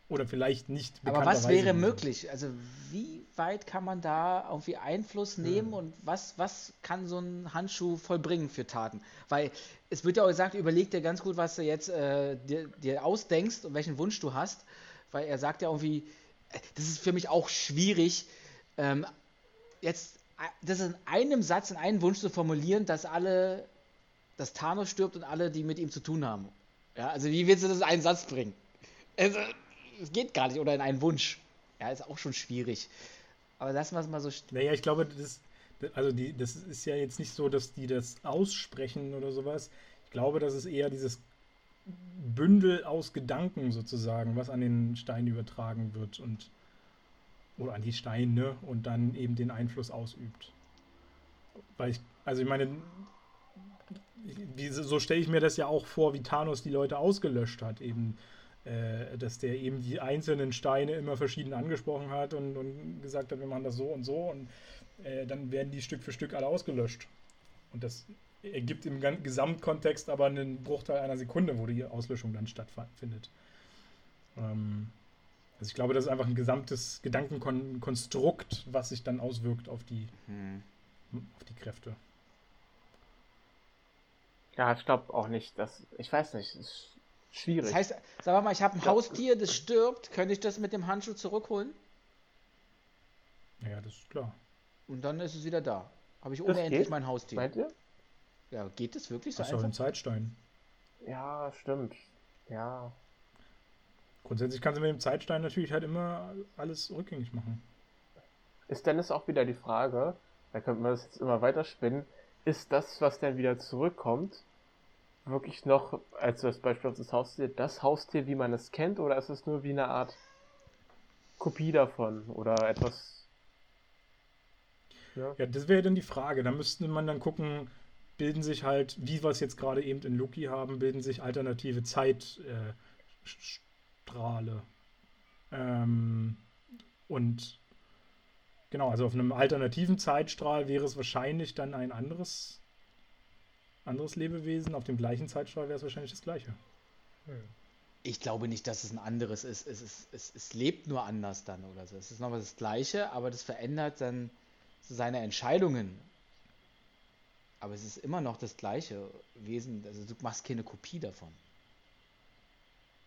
Oder vielleicht nicht.
Aber was wäre möglich? Also wie weit kann man da irgendwie Einfluss nehmen ja. und was, was kann so ein Handschuh vollbringen für Taten? Weil es wird ja auch gesagt, überleg dir ganz gut, was du jetzt äh, dir, dir ausdenkst und welchen Wunsch du hast. Weil er sagt ja irgendwie, äh, das ist für mich auch schwierig, ähm, jetzt äh, das in einem Satz, in einem Wunsch zu formulieren, dass alle, dass Thanos stirbt und alle, die mit ihm zu tun haben. Ja, also wie willst du das in einen Satz bringen? Also, es geht gar nicht. Oder in einen Wunsch. Ja, ist auch schon schwierig. Aber lassen wir es mal so.
Naja, ich glaube, das, also die, das ist ja jetzt nicht so, dass die das aussprechen oder sowas. Ich glaube, das ist eher dieses Bündel aus Gedanken sozusagen, was an den Stein übertragen wird und oder an die Steine und dann eben den Einfluss ausübt. Weil ich, also ich meine, so stelle ich mir das ja auch vor, wie Thanos die Leute ausgelöscht hat, eben äh, dass der eben die einzelnen Steine immer verschieden angesprochen hat und, und gesagt hat, wir machen das so und so und äh, dann werden die Stück für Stück alle ausgelöscht. Und das ergibt im Gesamtkontext aber einen Bruchteil einer Sekunde, wo die Auslöschung dann stattfindet. Ähm, also ich glaube, das ist einfach ein gesamtes Gedankenkonstrukt, was sich dann auswirkt auf die, hm. auf die Kräfte.
Ja, ich glaube auch nicht, dass. Ich weiß nicht. Es Schwierig.
Das heißt, sag mal, ich habe ein Haustier, das stirbt, könnte ich das mit dem Handschuh zurückholen?
Ja, das ist klar.
Und dann ist es wieder da. Habe ich unendlich mein Haustier.
Meint ihr?
Ja, geht das wirklich so
Ach, einfach? ein Zeitstein.
Ja, stimmt. Ja.
Grundsätzlich kannst du mit dem Zeitstein natürlich halt immer alles rückgängig machen.
Ist Dennis auch wieder die Frage, da könnte man das jetzt immer weiter spinnen, ist das, was dann wieder zurückkommt, wirklich noch, als das Beispiel auf das Haustier, das Haustier, wie man es kennt, oder ist es nur wie eine Art Kopie davon oder etwas?
Ja, ja das wäre dann die Frage. Da müsste man dann gucken, bilden sich halt, wie wir es jetzt gerade eben in Loki haben, bilden sich alternative Zeitstrahle. Äh, ähm, und genau, also auf einem alternativen Zeitstrahl wäre es wahrscheinlich dann ein anderes anderes Lebewesen auf dem gleichen Zeitstrahl wäre es wahrscheinlich das gleiche.
Ich glaube nicht, dass es ein anderes ist. Es, ist, es, es lebt nur anders dann oder so. Es ist nochmal das Gleiche, aber das verändert dann seine Entscheidungen. Aber es ist immer noch das gleiche Wesen. Also du machst keine Kopie davon.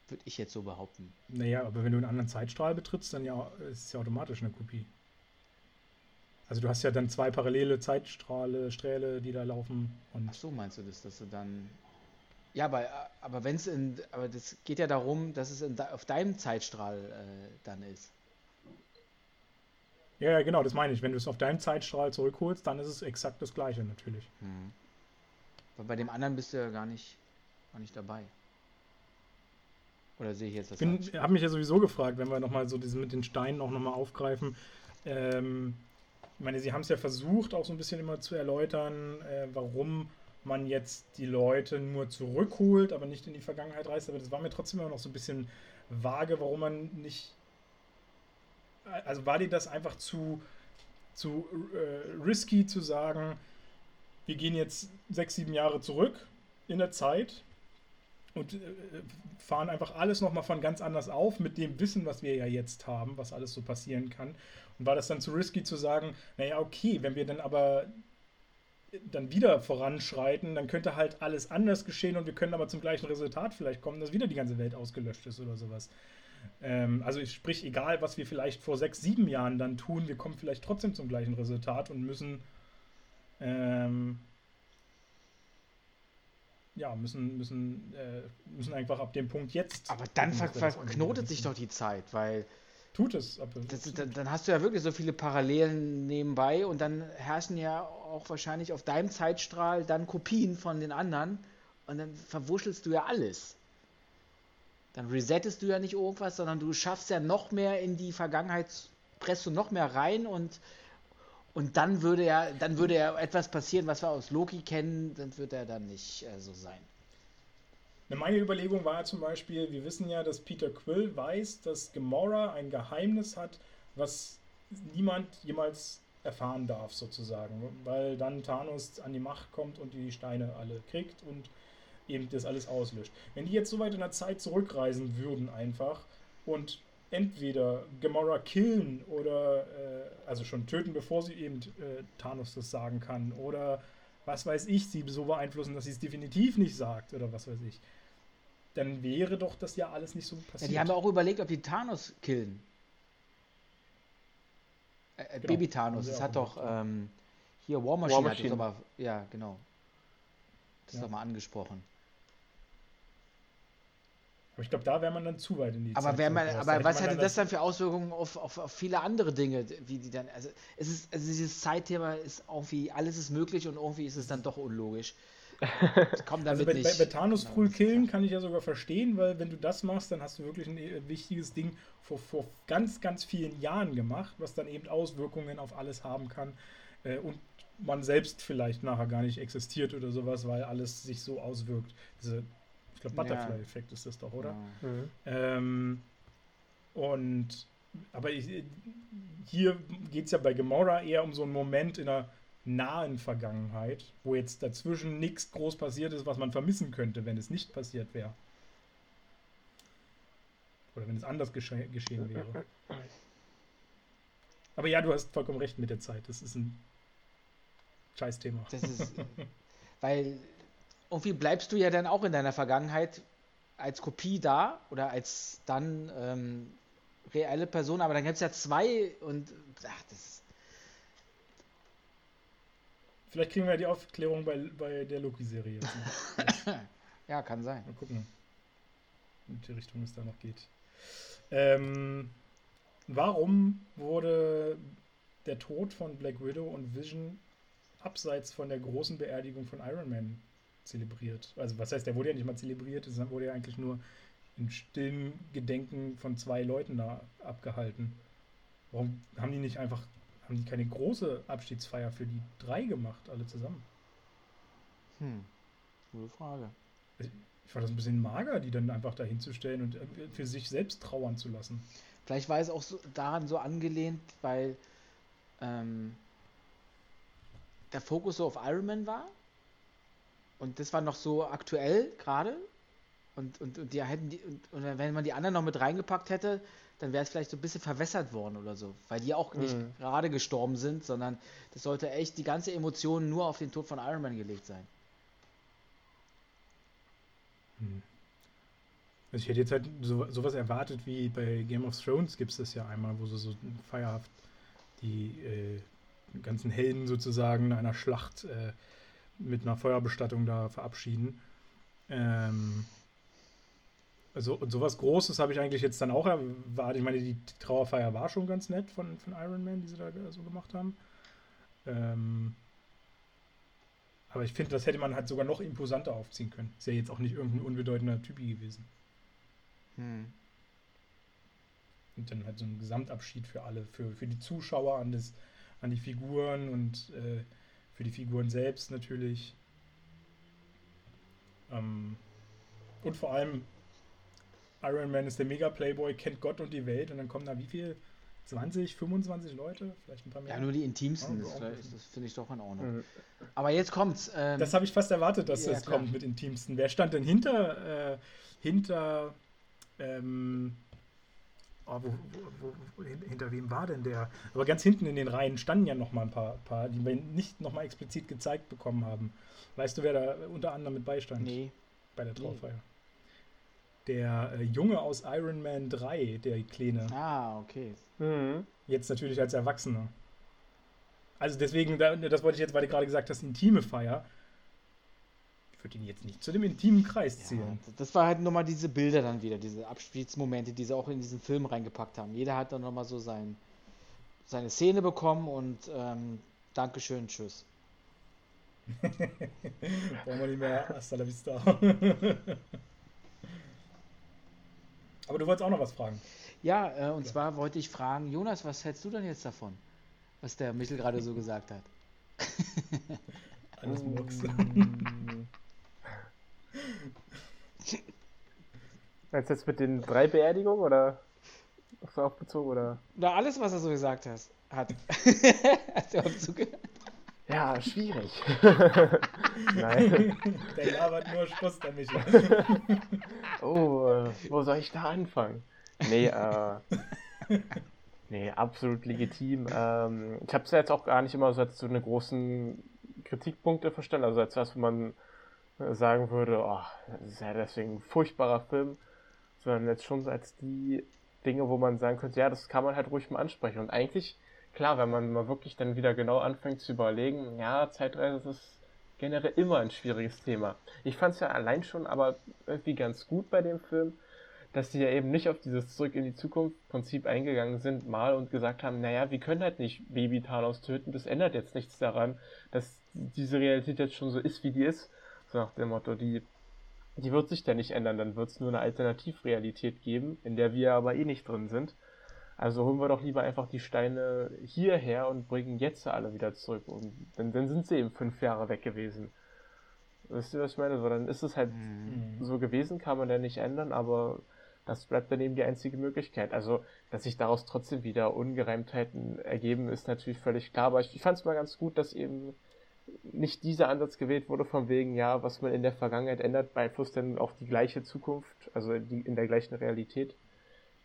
Würde ich jetzt so behaupten.
Naja, aber wenn du einen anderen Zeitstrahl betrittst, dann ja, ist es ja automatisch eine Kopie. Also du hast ja dann zwei parallele Zeitstrahle, Strähle, die da laufen. Und
Ach so, meinst du das, dass du dann. Ja, aber, aber wenn es in. Aber das geht ja darum, dass es in, auf deinem Zeitstrahl äh, dann ist.
ja, ja, genau, das meine ich. Wenn du es auf deinem Zeitstrahl zurückholst, dann ist es exakt das gleiche natürlich.
Hm. Weil bei dem anderen bist du ja gar nicht, gar nicht dabei. Oder sehe ich jetzt das
Ich habe mich ja sowieso gefragt, wenn wir nochmal so diesen mit den Steinen auch nochmal aufgreifen. Ähm, ich meine, sie haben es ja versucht, auch so ein bisschen immer zu erläutern, äh, warum man jetzt die Leute nur zurückholt, aber nicht in die Vergangenheit reist. Aber das war mir trotzdem immer noch so ein bisschen vage, warum man nicht. Also war dir das einfach zu, zu äh, risky zu sagen, wir gehen jetzt sechs, sieben Jahre zurück in der Zeit und äh, fahren einfach alles nochmal von ganz anders auf mit dem Wissen, was wir ja jetzt haben, was alles so passieren kann. Und war das dann zu risky zu sagen, naja, okay, wenn wir dann aber dann wieder voranschreiten, dann könnte halt alles anders geschehen und wir können aber zum gleichen Resultat vielleicht kommen, dass wieder die ganze Welt ausgelöscht ist oder sowas. Ähm, also ich sprich, egal was wir vielleicht vor sechs, sieben Jahren dann tun, wir kommen vielleicht trotzdem zum gleichen Resultat und müssen ähm, ja, müssen, müssen, äh, müssen einfach ab dem Punkt jetzt.
Aber dann ver verknotet sich doch die Zeit, weil
Tut es. Aber
das, dann, dann hast du ja wirklich so viele Parallelen nebenbei und dann herrschen ja auch wahrscheinlich auf deinem Zeitstrahl dann Kopien von den anderen und dann verwuschelst du ja alles. Dann resettest du ja nicht irgendwas, sondern du schaffst ja noch mehr in die Vergangenheit, presst du noch mehr rein und, und dann würde ja, dann würde ja etwas passieren, was wir aus Loki kennen, dann wird er dann nicht äh, so sein.
Meine Überlegung war zum Beispiel, wir wissen ja, dass Peter Quill weiß, dass Gamora ein Geheimnis hat, was niemand jemals erfahren darf, sozusagen. Weil dann Thanos an die Macht kommt und die Steine alle kriegt und eben das alles auslöscht. Wenn die jetzt so weit in der Zeit zurückreisen würden einfach und entweder Gamora killen oder äh, also schon töten, bevor sie eben äh, Thanos das sagen kann oder was weiß ich, sie so beeinflussen, dass sie es definitiv nicht sagt oder was weiß ich, dann wäre doch das ja alles nicht so
Ja,
passiert.
die haben ja auch überlegt, ob die Thanos killen. Äh, äh,
Genau,
Baby Thanos, das hat doch
ja.
ähm, hier War Machine,
War
hat das
Machine.
aber, ja genau, das
Ja.
doch mal angesprochen.
Aber ich glaube, da wäre man dann zu weit in die
Aber,
Zeit
man, aber
hätte
was hätte das dann für Auswirkungen auf, auf, auf viele andere Dinge, wie die dann, also es ist, also dieses Zeitthema ist irgendwie, alles ist möglich und irgendwie ist es dann doch unlogisch. Komm
Also
damit
bei,
nicht.
bei, bei Thanos
Ja,
früh killen kann ich ja sogar verstehen, weil wenn du das machst, dann hast du wirklich ein äh, wichtiges Ding vor, vor ganz, ganz vielen Jahren gemacht, was dann eben Auswirkungen auf alles haben kann äh, und man selbst vielleicht nachher gar nicht existiert oder sowas, weil alles sich so auswirkt. Diese, ich glaube,
Ja.
Butterfly-Effekt ist das doch, oder?
Ja.
Mhm.
Ähm, und aber ich, hier geht es ja bei Gamora eher um so einen Moment in der nahen Vergangenheit, wo jetzt dazwischen nichts groß passiert ist, was man vermissen könnte, wenn es nicht passiert wäre. Oder wenn es anders gesche geschehen wäre. Aber ja, du hast vollkommen recht mit der Zeit. Das ist ein Scheißthema.
Das ist, weil irgendwie bleibst du ja dann auch in deiner Vergangenheit als Kopie da oder als dann ähm, reelle Person, aber dann gibt es ja zwei und ach, das ist,
Vielleicht kriegen wir ja die Aufklärung bei, bei der Loki-Serie
ja, kann sein.
Mal gucken, in welche Richtung es da noch geht. Ähm, warum wurde der Tod von Black Widow und Vision abseits von der großen Beerdigung von Iron Man zelebriert? Also was heißt, der wurde ja nicht mal zelebriert, es wurde ja eigentlich nur in stillem Gedenken von zwei Leuten da abgehalten. Warum haben die nicht einfach, haben die keine große Abschiedsfeier für die drei gemacht, alle zusammen?
Hm. Gute Frage.
Ich fand das ein bisschen mager, die dann einfach da hinzustellen und für sich selbst trauern zu lassen.
Vielleicht war es auch so, daran so angelehnt, weil ähm, der Fokus so auf Iron Man war Und das war noch so aktuell gerade. Und, und, und die hätten die, und, und wenn man die anderen noch mit reingepackt hätte, dann wäre es vielleicht so ein bisschen verwässert worden oder so. Weil die auch nicht
Mhm.
gerade gestorben sind, sondern das sollte echt die ganze Emotion nur auf den Tod von Iron Man gelegt sein.
Also ich hätte jetzt halt so, sowas erwartet wie bei Game of Thrones gibt es das ja einmal, wo sie so feierhaft die äh, ganzen Helden sozusagen in einer Schlacht äh, mit einer Feuerbestattung da verabschieden. Ähm, also und sowas Großes habe ich eigentlich jetzt dann auch erwartet. Ich meine, die Trauerfeier war schon ganz nett von, von Iron Man, die sie da so gemacht haben. Ähm, aber ich finde, das hätte man halt sogar noch imposanter aufziehen können. Ist ja jetzt auch nicht irgendein unbedeutender Typi gewesen.
Hm.
Und dann halt so ein Gesamtabschied für alle, für, für die Zuschauer an, das, an die Figuren und äh, für die Figuren selbst natürlich. Ähm, und vor allem, Iron Man ist der Mega-Playboy, kennt Gott und die Welt und dann kommen da wie viel? 20, 25 Leute? Vielleicht ein paar mehr?
Ja, nur die intimsten,
Ja,
das, das finde ich doch in Ordnung.
Mhm.
Aber jetzt kommt's. Ähm,
Das habe ich fast erwartet, dass
Ja,
das
klar.
kommt mit Intimsten. Wer stand denn hinter, äh, hinter, ähm, oh, wo, wo, wo, hin- hinter wem war denn der? Aber ganz hinten in den Reihen standen ja noch mal ein paar, paar die wir nicht noch mal explizit gezeigt bekommen haben. Weißt du, wer da unter anderem mit beistand
nee.
bei der Trauerfeier? Der äh, Junge aus Iron Man 3, der Kleine.
Ah, okay.
Mhm.
Jetzt natürlich als Erwachsener. Also deswegen, da- das wollte ich jetzt, weil du gerade gesagt hast, intime Feier. Ich würde ihn jetzt nicht zu dem intimen Kreis
Ja,
zählen.
das war halt nochmal diese Bilder dann wieder, diese Abspielsmomente, die sie auch in diesen Film reingepackt haben. Jeder hat dann nochmal so sein, seine Szene bekommen und ähm, Dankeschön, tschüss.
Brauchen wir nicht mehr Hasta la vista. Aber du wolltest auch noch was fragen.
Ja, äh, und zwar wollte ich fragen, Jonas, was hältst du denn jetzt davon? Was der Michel gerade so gesagt hat.
Alles Murks.
Meinst du jetzt mit den drei Beerdigungen oder auf darauf bezogen oder?
Na, alles, was er so gesagt hast, hat. Hast du zugehört?
Ja, schwierig. Nein.
Der labert nur Spaß, der Michel.
Oh, äh, wo soll ich da anfangen? Nee, äh. Nee, absolut legitim. Ähm, ich habe es ja jetzt auch gar nicht immer so als so eine großen Kritikpunkte verstanden. Also als was, wo man sagen würde, oh, das ist ja deswegen ein furchtbarer Film. Sondern jetzt schon als die Dinge, wo man sagen könnte, ja, das kann man halt ruhig mal ansprechen. Und eigentlich, klar, wenn man mal wirklich dann wieder genau anfängt zu überlegen, ja, Zeitreise ist generell immer ein schwieriges Thema. Ich fand es ja allein schon aber irgendwie ganz gut bei dem Film, dass die ja eben nicht auf dieses Zurück in die Zukunft Prinzip eingegangen sind, mal und gesagt haben, naja, wir können halt nicht Baby Thanos töten, das ändert jetzt nichts daran, dass diese Realität jetzt schon so ist, wie die ist. So nach dem Motto, die, die wird sich ja nicht ändern, dann wird es nur eine Alternativrealität geben, in der wir aber eh nicht drin sind. Also holen wir doch lieber einfach die Steine hierher und bringen jetzt alle wieder zurück. Und dann, dann sind sie eben fünf Jahre weg gewesen. Wisst ihr, was ich meine? So, dann ist es halt
Mhm.
so gewesen, kann man ja nicht ändern, aber das bleibt dann eben die einzige Möglichkeit. Also, dass sich daraus trotzdem wieder Ungereimtheiten ergeben, ist natürlich völlig klar. Aber ich, ich fand es mal ganz gut, dass eben nicht dieser Ansatz gewählt wurde, von wegen, ja, was man in der Vergangenheit ändert, beeinflusst dann auch die gleiche Zukunft, also die, in der gleichen Realität,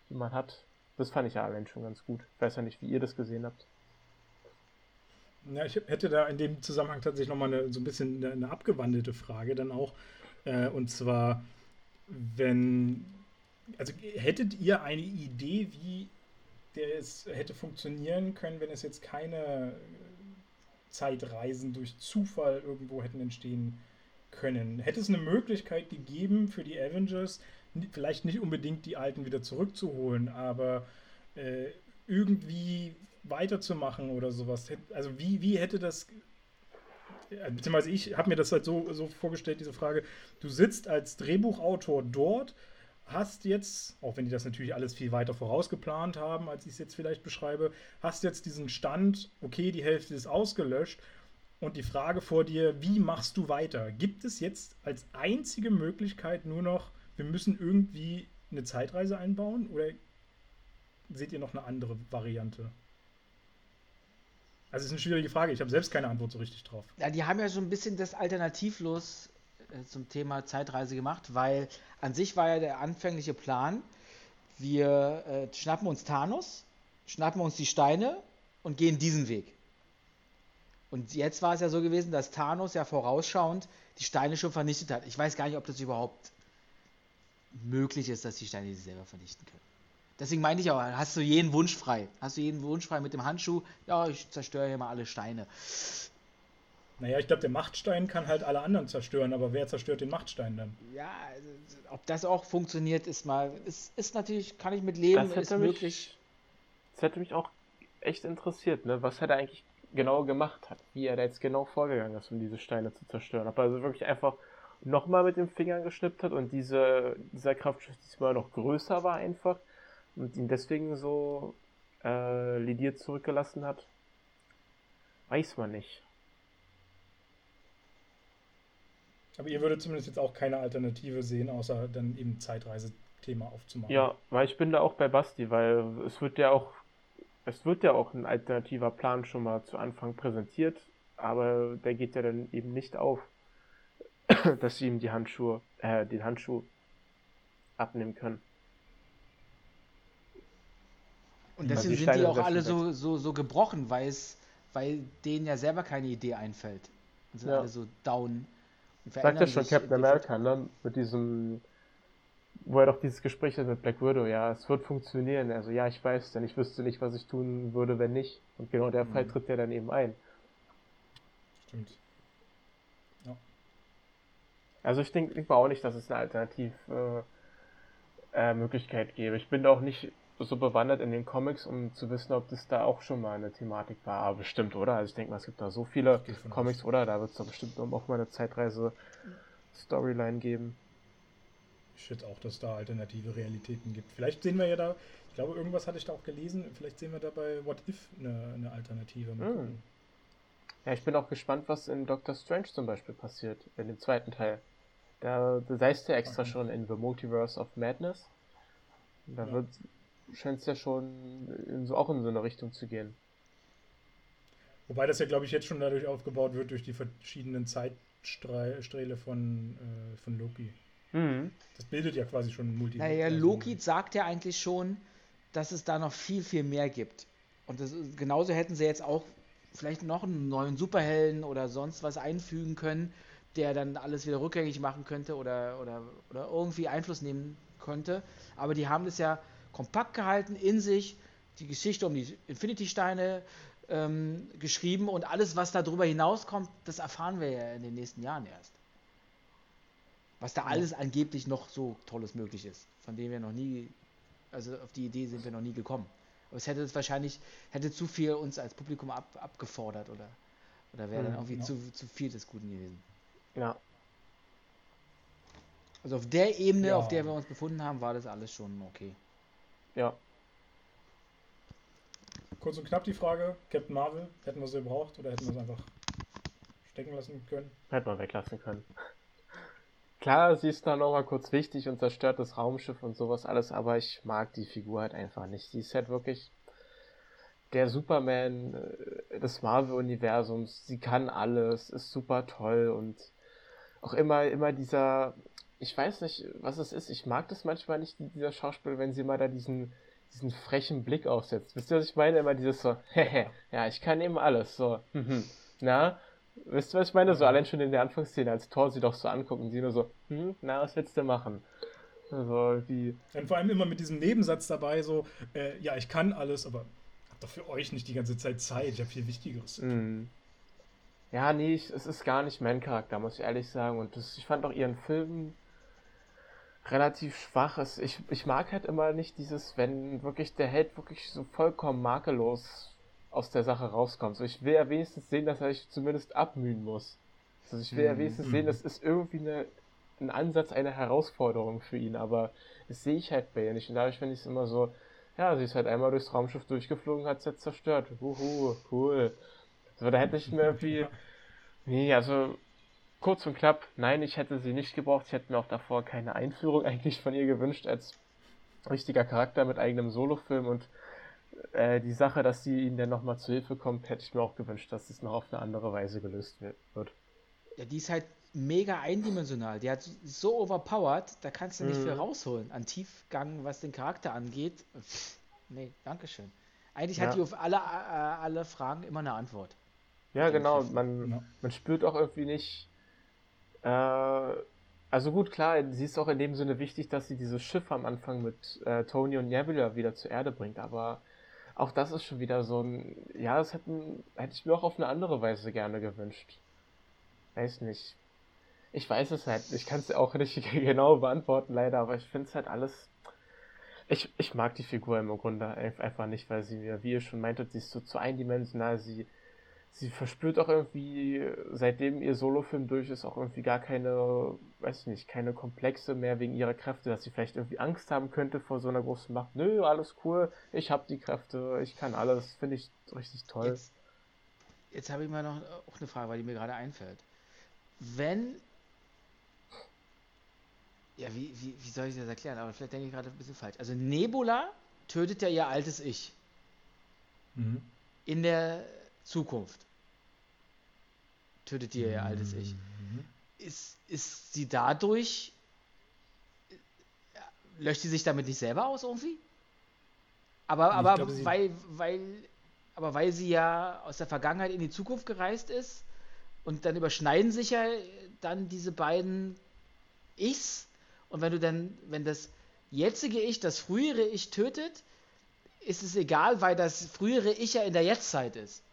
die man hat. Das fand ich ja allein schon ganz gut. Ich weiß ja nicht, wie ihr das gesehen habt.
Ja, ich hätte da in dem Zusammenhang tatsächlich nochmal eine, so ein bisschen eine, abgewandelte Frage dann auch. Äh, und zwar, wenn, also hättet ihr eine Idee, wie der es hätte funktionieren können, wenn es jetzt keine Zeitreisen durch Zufall irgendwo hätten entstehen können? Hätte es eine Möglichkeit gegeben für die Avengers, vielleicht nicht unbedingt die Alten wieder zurückzuholen, aber äh, irgendwie weiterzumachen oder sowas? Also wie, wie hätte das, äh, beziehungsweise ich habe mir das halt so, so vorgestellt, diese Frage, du sitzt als Drehbuchautor dort, hast jetzt, auch wenn die das natürlich alles viel weiter vorausgeplant haben, als ich es jetzt vielleicht beschreibe, hast jetzt diesen Stand, okay, die Hälfte ist ausgelöscht und die Frage vor dir, wie machst du weiter? Gibt es jetzt als einzige Möglichkeit nur noch, wir müssen irgendwie eine Zeitreise einbauen oder seht ihr noch eine andere Variante? Also es ist eine schwierige Frage, ich habe selbst keine Antwort so richtig drauf.
Ja, die haben ja so ein bisschen das alternativlos äh, zum Thema Zeitreise gemacht, weil an sich war ja der anfängliche Plan, wir äh, schnappen uns Thanos, schnappen uns die Steine und gehen diesen Weg. Und jetzt war es ja so gewesen, dass Thanos ja vorausschauend die Steine schon vernichtet hat. Ich weiß gar nicht, ob das überhaupt möglich ist, dass die Steine sich selber vernichten können. Deswegen meinte ich auch, hast du jeden Wunsch frei? Hast du jeden Wunsch frei mit dem Handschuh? Ja, ich zerstöre hier mal alle Steine.
Naja, ich glaube, der Machtstein kann halt alle anderen zerstören, aber wer zerstört den Machtstein dann?
Ja, also, ob das auch funktioniert, ist mal, ist, ist natürlich, kann ich mit leben, ist mich, möglich.
Das hätte mich auch echt interessiert, ne? Was hat er eigentlich genau gemacht hat, wie er da jetzt genau vorgegangen ist, um diese Steine zu zerstören. Ob er also wirklich einfach nochmal mit den Fingern geschnippt hat und diese, dieser Kraftschiff diesmal noch größer war einfach und ihn deswegen so äh, lidiert zurückgelassen hat, weiß man nicht.
Aber ihr würdet zumindest jetzt auch keine Alternative sehen, außer dann eben Zeitreise-Thema aufzumachen.
Ja, weil ich bin da auch bei Basti, weil es wird ja auch es wird ja auch ein alternativer Plan schon mal zu Anfang präsentiert, aber der geht ja dann eben nicht auf, dass sie ihm die Handschuhe, äh, den Handschuh abnehmen können.
Und deswegen sind die auch alle so, so, so gebrochen, weil es, weil denen ja selber keine Idee einfällt. Und sind ja. alle so down.
Sagt ja schon Captain America, ne? Mit diesem wo er doch dieses Gespräch hat mit Black Widow, ja, es wird funktionieren. Also ja, ich weiß, denn ich wüsste nicht, was ich tun würde, wenn nicht. Und genau der mhm. Fall tritt ja dann eben ein. Stimmt. Ja. Also ich denke denk mal auch nicht, dass es eine Alternativmöglichkeit äh, gäbe. Ich bin da auch nicht so bewandert in den Comics, um zu wissen, ob das da auch schon mal eine Thematik war. Aber bestimmt, oder? Also ich denke mal, es gibt da so viele Comics, aus. oder? Da wird es doch bestimmt auch mal eine Zeitreise-Storyline geben.
Ich schätze auch, dass es da alternative Realitäten gibt. Vielleicht sehen wir ja da, ich glaube, irgendwas hatte ich da auch gelesen, vielleicht sehen wir da bei What If eine, eine Alternative. Mm.
Ja, ich bin auch gespannt, was in Doctor Strange zum Beispiel passiert, in dem zweiten Teil. Da, da heißt ja extra okay. schon in The Multiverse of Madness. Da ja. scheint es ja schon in so, auch in so eine Richtung zu gehen.
Wobei das ja, glaube ich, jetzt schon dadurch aufgebaut wird, durch die verschiedenen Zeitsträhle von, äh, von Loki. Mhm. Das bildet ja quasi schon ein
Multiversum. Naja, Loki sagt ja eigentlich schon, dass es da noch viel, viel mehr gibt. Und das, genauso hätten sie jetzt auch vielleicht noch einen neuen Superhelden oder sonst was einfügen können, der dann alles wieder rückgängig machen könnte oder, oder, oder irgendwie Einfluss nehmen könnte. Aber die haben das ja kompakt gehalten, in sich, die Geschichte um die Infinity-Steine ähm, geschrieben und alles, was darüber hinauskommt, das erfahren wir ja in den nächsten Jahren erst. Was da alles angeblich noch so Tolles möglich ist, von dem wir noch nie, also auf die Idee sind wir noch nie gekommen. Aber es hätte es wahrscheinlich, hätte zu viel uns als Publikum ab, abgefordert oder, oder wäre dann mhm, irgendwie ja. zu, zu viel des Guten gewesen.
Ja.
Also auf der Ebene, ja. auf der wir uns befunden haben, war das alles schon okay.
Ja.
Kurz und knapp die Frage, Captain Marvel, hätten wir sie gebraucht oder hätten wir es einfach stecken lassen können?
Hätten wir weglassen können. Klar, sie ist da nochmal kurz wichtig und zerstört das Raumschiff und sowas alles, aber ich mag die Figur halt einfach nicht. Sie ist halt wirklich der Superman äh, des Marvel-Universums. Sie kann alles, ist super toll und auch immer, immer dieser, ich weiß nicht, was es ist. Ich mag das manchmal nicht, dieser Schauspieler, wenn sie mal da diesen, diesen frechen Blick aufsetzt. Wisst ihr, was ich meine? Immer dieses so, hehe, ja, ich kann eben alles, so, na, Wisst ihr, was ich meine? So allein schon in der Anfangsszene, als Thor sie doch so anguckt und sie nur so, hm, na, was willst du machen? Also, wie.
Und vor allem immer mit diesem Nebensatz dabei, so, äh, ja, ich kann alles, aber hab doch für euch nicht die ganze Zeit Zeit, ich habe viel Wichtigeres.
Mm. Ja, nee, ich, es ist gar nicht mein Charakter, muss ich ehrlich sagen. Und das, ich fand auch ihren Film relativ schwach. Es, ich, ich mag halt immer nicht dieses, wenn wirklich der Held wirklich so vollkommen makellos aus der Sache rauskommt. So, ich will ja wenigstens sehen, dass er sich zumindest abmühen muss. Also ich will ja mhm. wenigstens sehen, mhm. das ist irgendwie eine, ein Ansatz einer Herausforderung für ihn, aber das sehe ich halt bei ihr nicht. Und dadurch finde ich es immer so, ja, sie ist halt einmal durchs Raumschiff durchgeflogen, hat es jetzt zerstört. Uhu, cool. So, da hätte ich mir irgendwie. Nee, also kurz und knapp, nein, ich hätte sie nicht gebraucht. Ich hätte mir auch davor keine Einführung eigentlich von ihr gewünscht als richtiger Charakter mit eigenem Solofilm und äh, die Sache, dass sie ihnen dann nochmal zu Hilfe kommt, hätte ich mir auch gewünscht, dass es noch auf eine andere Weise gelöst wird.
Ja, die ist halt mega eindimensional. Die hat so overpowered, da kannst du nicht mhm. viel rausholen an Tiefgang, was den Charakter angeht. Pff, nee, Dankeschön. Eigentlich ja. hat die auf alle, äh, alle Fragen immer eine Antwort.
Ja, genau. Man, ja. man spürt auch irgendwie nicht. Äh, also gut, klar, sie ist auch in dem Sinne wichtig, dass sie dieses Schiff am Anfang mit äh, Tony und Nebula wieder zur Erde bringt, aber auch das ist schon wieder so ein. Ja, das hätten, hätte ich mir auch auf eine andere Weise gerne gewünscht. Weiß nicht. Ich weiß es halt. Ich kann es auch nicht genau beantworten, leider, aber ich finde es halt alles. Ich, ich mag die Figur im Grunde einfach nicht, weil sie mir, wie ihr schon meintet, sie ist so zu eindimensional. Sie, sie verspürt auch irgendwie, seitdem ihr Solofilm durch ist, auch irgendwie gar keine, weiß ich nicht, keine Komplexe mehr wegen ihrer Kräfte, dass sie vielleicht irgendwie Angst haben könnte vor so einer großen Macht. Nö, alles cool, ich habe die Kräfte, ich kann alles, finde ich richtig toll.
Jetzt, jetzt habe ich mal noch auch eine Frage, weil die mir gerade einfällt. Wenn ja, wie, wie, wie soll ich das erklären? Aber vielleicht denke ich gerade ein bisschen falsch. Also Nebula tötet ja ihr altes Ich. Mhm. In der Zukunft. Tötet ihr ihr mhm. altes Ich. Ist, ist sie dadurch. Löscht sie sich damit nicht selber aus irgendwie? Aber, aber glaube, weil, weil, aber weil sie ja aus der Vergangenheit in die Zukunft gereist ist und dann überschneiden sich ja dann diese beiden Ichs und wenn du dann, wenn das jetzige Ich das frühere Ich tötet, ist es egal, weil das frühere Ich ja in der Jetztzeit ist.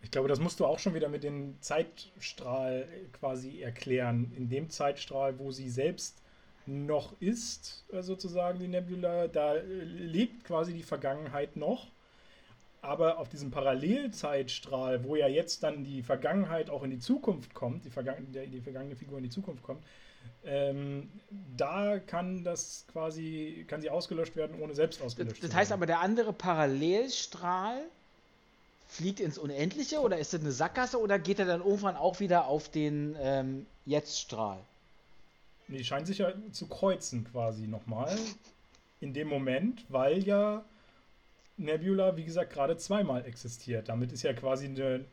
Ich glaube, das musst du auch schon wieder mit dem Zeitstrahl quasi erklären. In dem Zeitstrahl, wo sie selbst noch ist, äh, sozusagen die Nebula, da lebt quasi die Vergangenheit noch. Aber auf diesem Parallelzeitstrahl, wo ja jetzt dann die Vergangenheit auch in die Zukunft kommt, die, vergangene, die vergangene Figur in die Zukunft kommt, ähm, da kann das quasi, kann sie ausgelöscht werden, ohne selbst ausgelöscht
zu werden. Das heißt aber, der andere Parallelstrahl fliegt ins Unendliche oder ist das eine Sackgasse oder geht er dann irgendwann auch wieder auf den ähm, Jetztstrahl?
Die scheinen sich ja zu kreuzen quasi nochmal in dem Moment, weil ja Nebula, wie gesagt, gerade zweimal existiert. Damit ist ja quasi eine,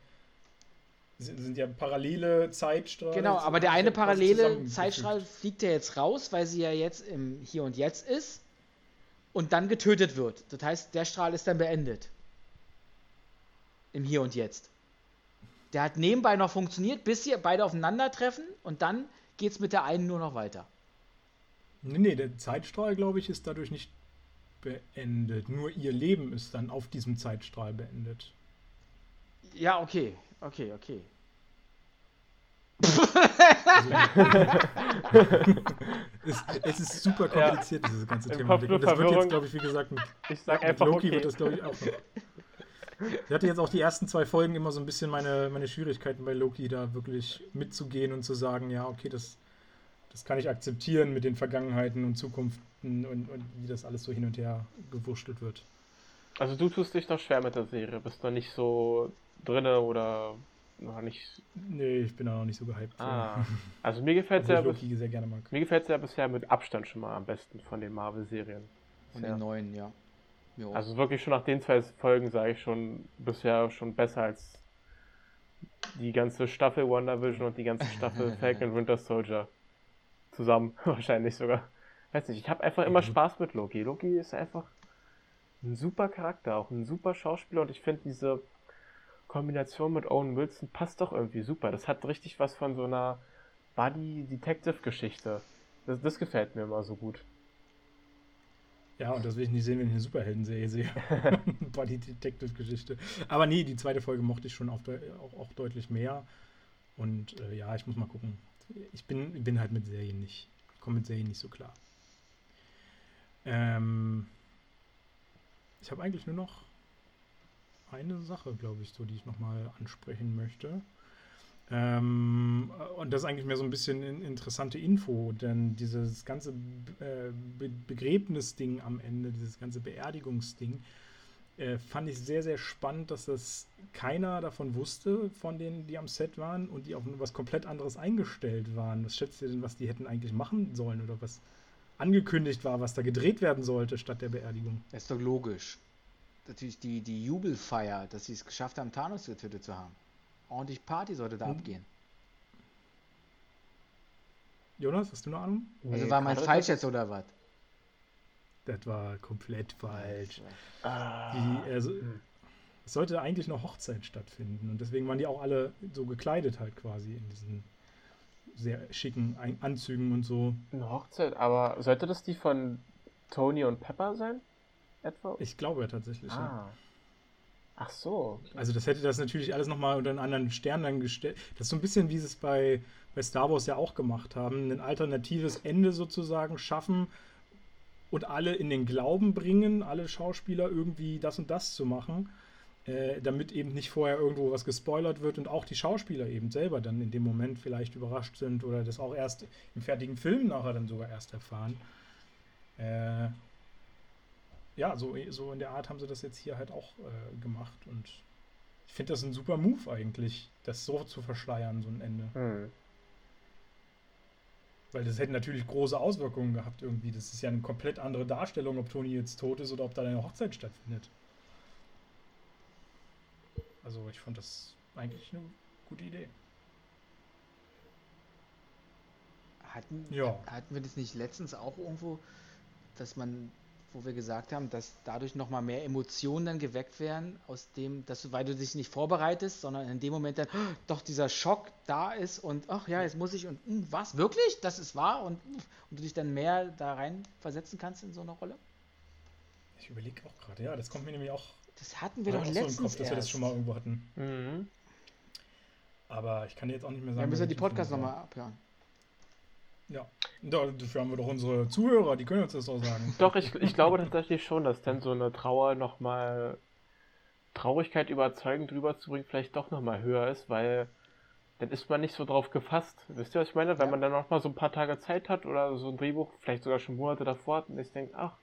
sind ja parallele Zeitstrahlen.
Genau, aber der eine parallele Zeitstrahl fliegt ja jetzt raus, weil sie ja jetzt im Hier und Jetzt ist und dann getötet wird. Das heißt, der Strahl ist dann beendet. Im Hier und Jetzt. Der hat nebenbei noch funktioniert, bis sie beide aufeinandertreffen und dann geht es mit der einen nur noch weiter.
Nee, nee, der Zeitstrahl, glaube ich, ist dadurch nicht beendet. Nur ihr Leben ist dann auf diesem Zeitstrahl beendet.
Ja, okay. Okay, okay.
es, es, ist super kompliziert, ja. dieses ganze Thema. Und das wird jetzt, glaube ich, wie gesagt, mit,
ich sag mit einfach Loki okay.
wird das, glaube ich, auch noch. Ich hatte jetzt auch die ersten zwei Folgen immer so ein bisschen meine, meine Schwierigkeiten bei Loki, da wirklich mitzugehen und zu sagen, ja, okay, das, das kann ich akzeptieren mit den Vergangenheiten und Zukunften und, und wie das alles so hin und her gewurschtelt wird.
Also du tust dich doch schwer mit der Serie, bist doch nicht so drinne oder noch nicht.
Nee, ich bin da noch nicht so gehypt.
Ah. Also mir gefällt es ja, sehr gerne mag. Mir gefällt ja bisher mit Abstand schon mal am besten von den Marvel-Serien.
Von den neuen, ja.
Jo. Also wirklich schon nach den zwei Folgen sage ich schon bisher schon besser als die ganze Staffel WandaVision und die ganze Staffel Falcon Winter Soldier zusammen wahrscheinlich sogar. Weiß nicht, ich habe einfach immer Spaß mit Loki. Loki ist einfach ein super Charakter, auch ein super Schauspieler und ich finde diese Kombination mit Owen Wilson passt doch irgendwie super. Das hat richtig was von so einer Buddy-Detective-Geschichte. Das, das gefällt mir immer so gut.
Ja, und das will ich nicht sehen, wenn ich eine Superhelden-Serie sehe. Buddy-Detective-Geschichte. Aber nee, die zweite Folge mochte ich schon auch, auch, auch deutlich mehr. Und äh, ja, ich muss mal gucken. Ich bin, bin halt mit Serien nicht, komme mit Serien nicht so klar. Ähm, ich habe eigentlich nur noch eine Sache, glaube ich, so, die ich nochmal ansprechen möchte. Ähm, und das ist eigentlich mehr so ein bisschen in, interessante Info, denn dieses ganze äh, Be Begräbnisding am Ende, dieses ganze Beerdigungsding, äh, fand ich sehr, sehr spannend, dass das keiner davon wusste, von denen, die am Set waren und die auf was komplett anderes eingestellt waren. Was schätzt ihr denn, was die hätten eigentlich machen sollen oder was angekündigt war, was da gedreht werden sollte statt der Beerdigung?
Das ist doch logisch natürlich die, die Jubelfeier, dass sie es geschafft haben, Thanos getötet zu haben. Ordentlich Party sollte da hm. abgehen.
Jonas, hast du eine Ahnung?
Also war mein falsch jetzt oder was?
Das war komplett falsch.
Ah,
Die, also,
hm.
es sollte eigentlich eine Hochzeit stattfinden und deswegen waren die auch alle so gekleidet halt quasi in diesen sehr schicken Anzügen und so.
Eine Hochzeit, aber sollte das die von Tony und Pepper sein? Etwa?
Ich glaube ja tatsächlich. Ja.
Ach so.
Also das hätte das natürlich alles nochmal unter einen anderen Stern dann gestellt. Das ist so ein bisschen, wie sie es bei, bei Star Wars ja auch gemacht haben. Ein alternatives Ende sozusagen schaffen und alle in den Glauben bringen, alle Schauspieler irgendwie das und das zu machen, äh, damit eben nicht vorher irgendwo was gespoilert wird und auch die Schauspieler eben selber dann in dem Moment vielleicht überrascht sind oder das auch erst im fertigen Film nachher dann sogar erst erfahren. Äh, ja, so, so in der Art haben sie das jetzt hier halt auch äh, gemacht und ich finde das ein super Move eigentlich, das so zu verschleiern, so ein Ende.
Hm.
Weil das hätte natürlich große Auswirkungen gehabt irgendwie. Das ist ja eine komplett andere Darstellung, ob Toni jetzt tot ist oder ob da eine Hochzeit stattfindet. Also ich fand das eigentlich eine gute Idee.
Hatten,
Ja.
hatten wir das nicht letztens auch irgendwo, dass man, wo wir gesagt haben, dass dadurch nochmal mehr Emotionen dann geweckt werden, aus dem, dass du, weil du dich nicht vorbereitest, sondern in dem Moment dann "Oh, doch dieser Schock da ist und ach ja, jetzt muss ich und hm, was, wirklich? Das ist wahr und, und du dich dann mehr da rein versetzen kannst in so eine Rolle?
Ich überlege auch gerade, ja, das kommt mir nämlich auch,
Das hatten wir doch
so im
letztens
Kopf, dass wir das
erst.
schon mal irgendwo hatten.
Mhm.
Aber ich kann dir jetzt auch nicht mehr sagen.
Ja, müssen wir die
war.
nochmal abhören.
Ja, Da- dafür haben wir doch unsere Zuhörer, die können uns das auch sagen.
Doch, ich, ich glaube tatsächlich schon, dass dann so eine Trauer nochmal Traurigkeit überzeugend rüberzubringen vielleicht doch nochmal höher ist, weil dann ist man nicht so drauf gefasst. Wisst ihr, was ich meine? Wenn man dann nochmal so ein paar Tage Zeit hat oder so ein Drehbuch, vielleicht sogar schon Monate davor hat und ich denke, ach,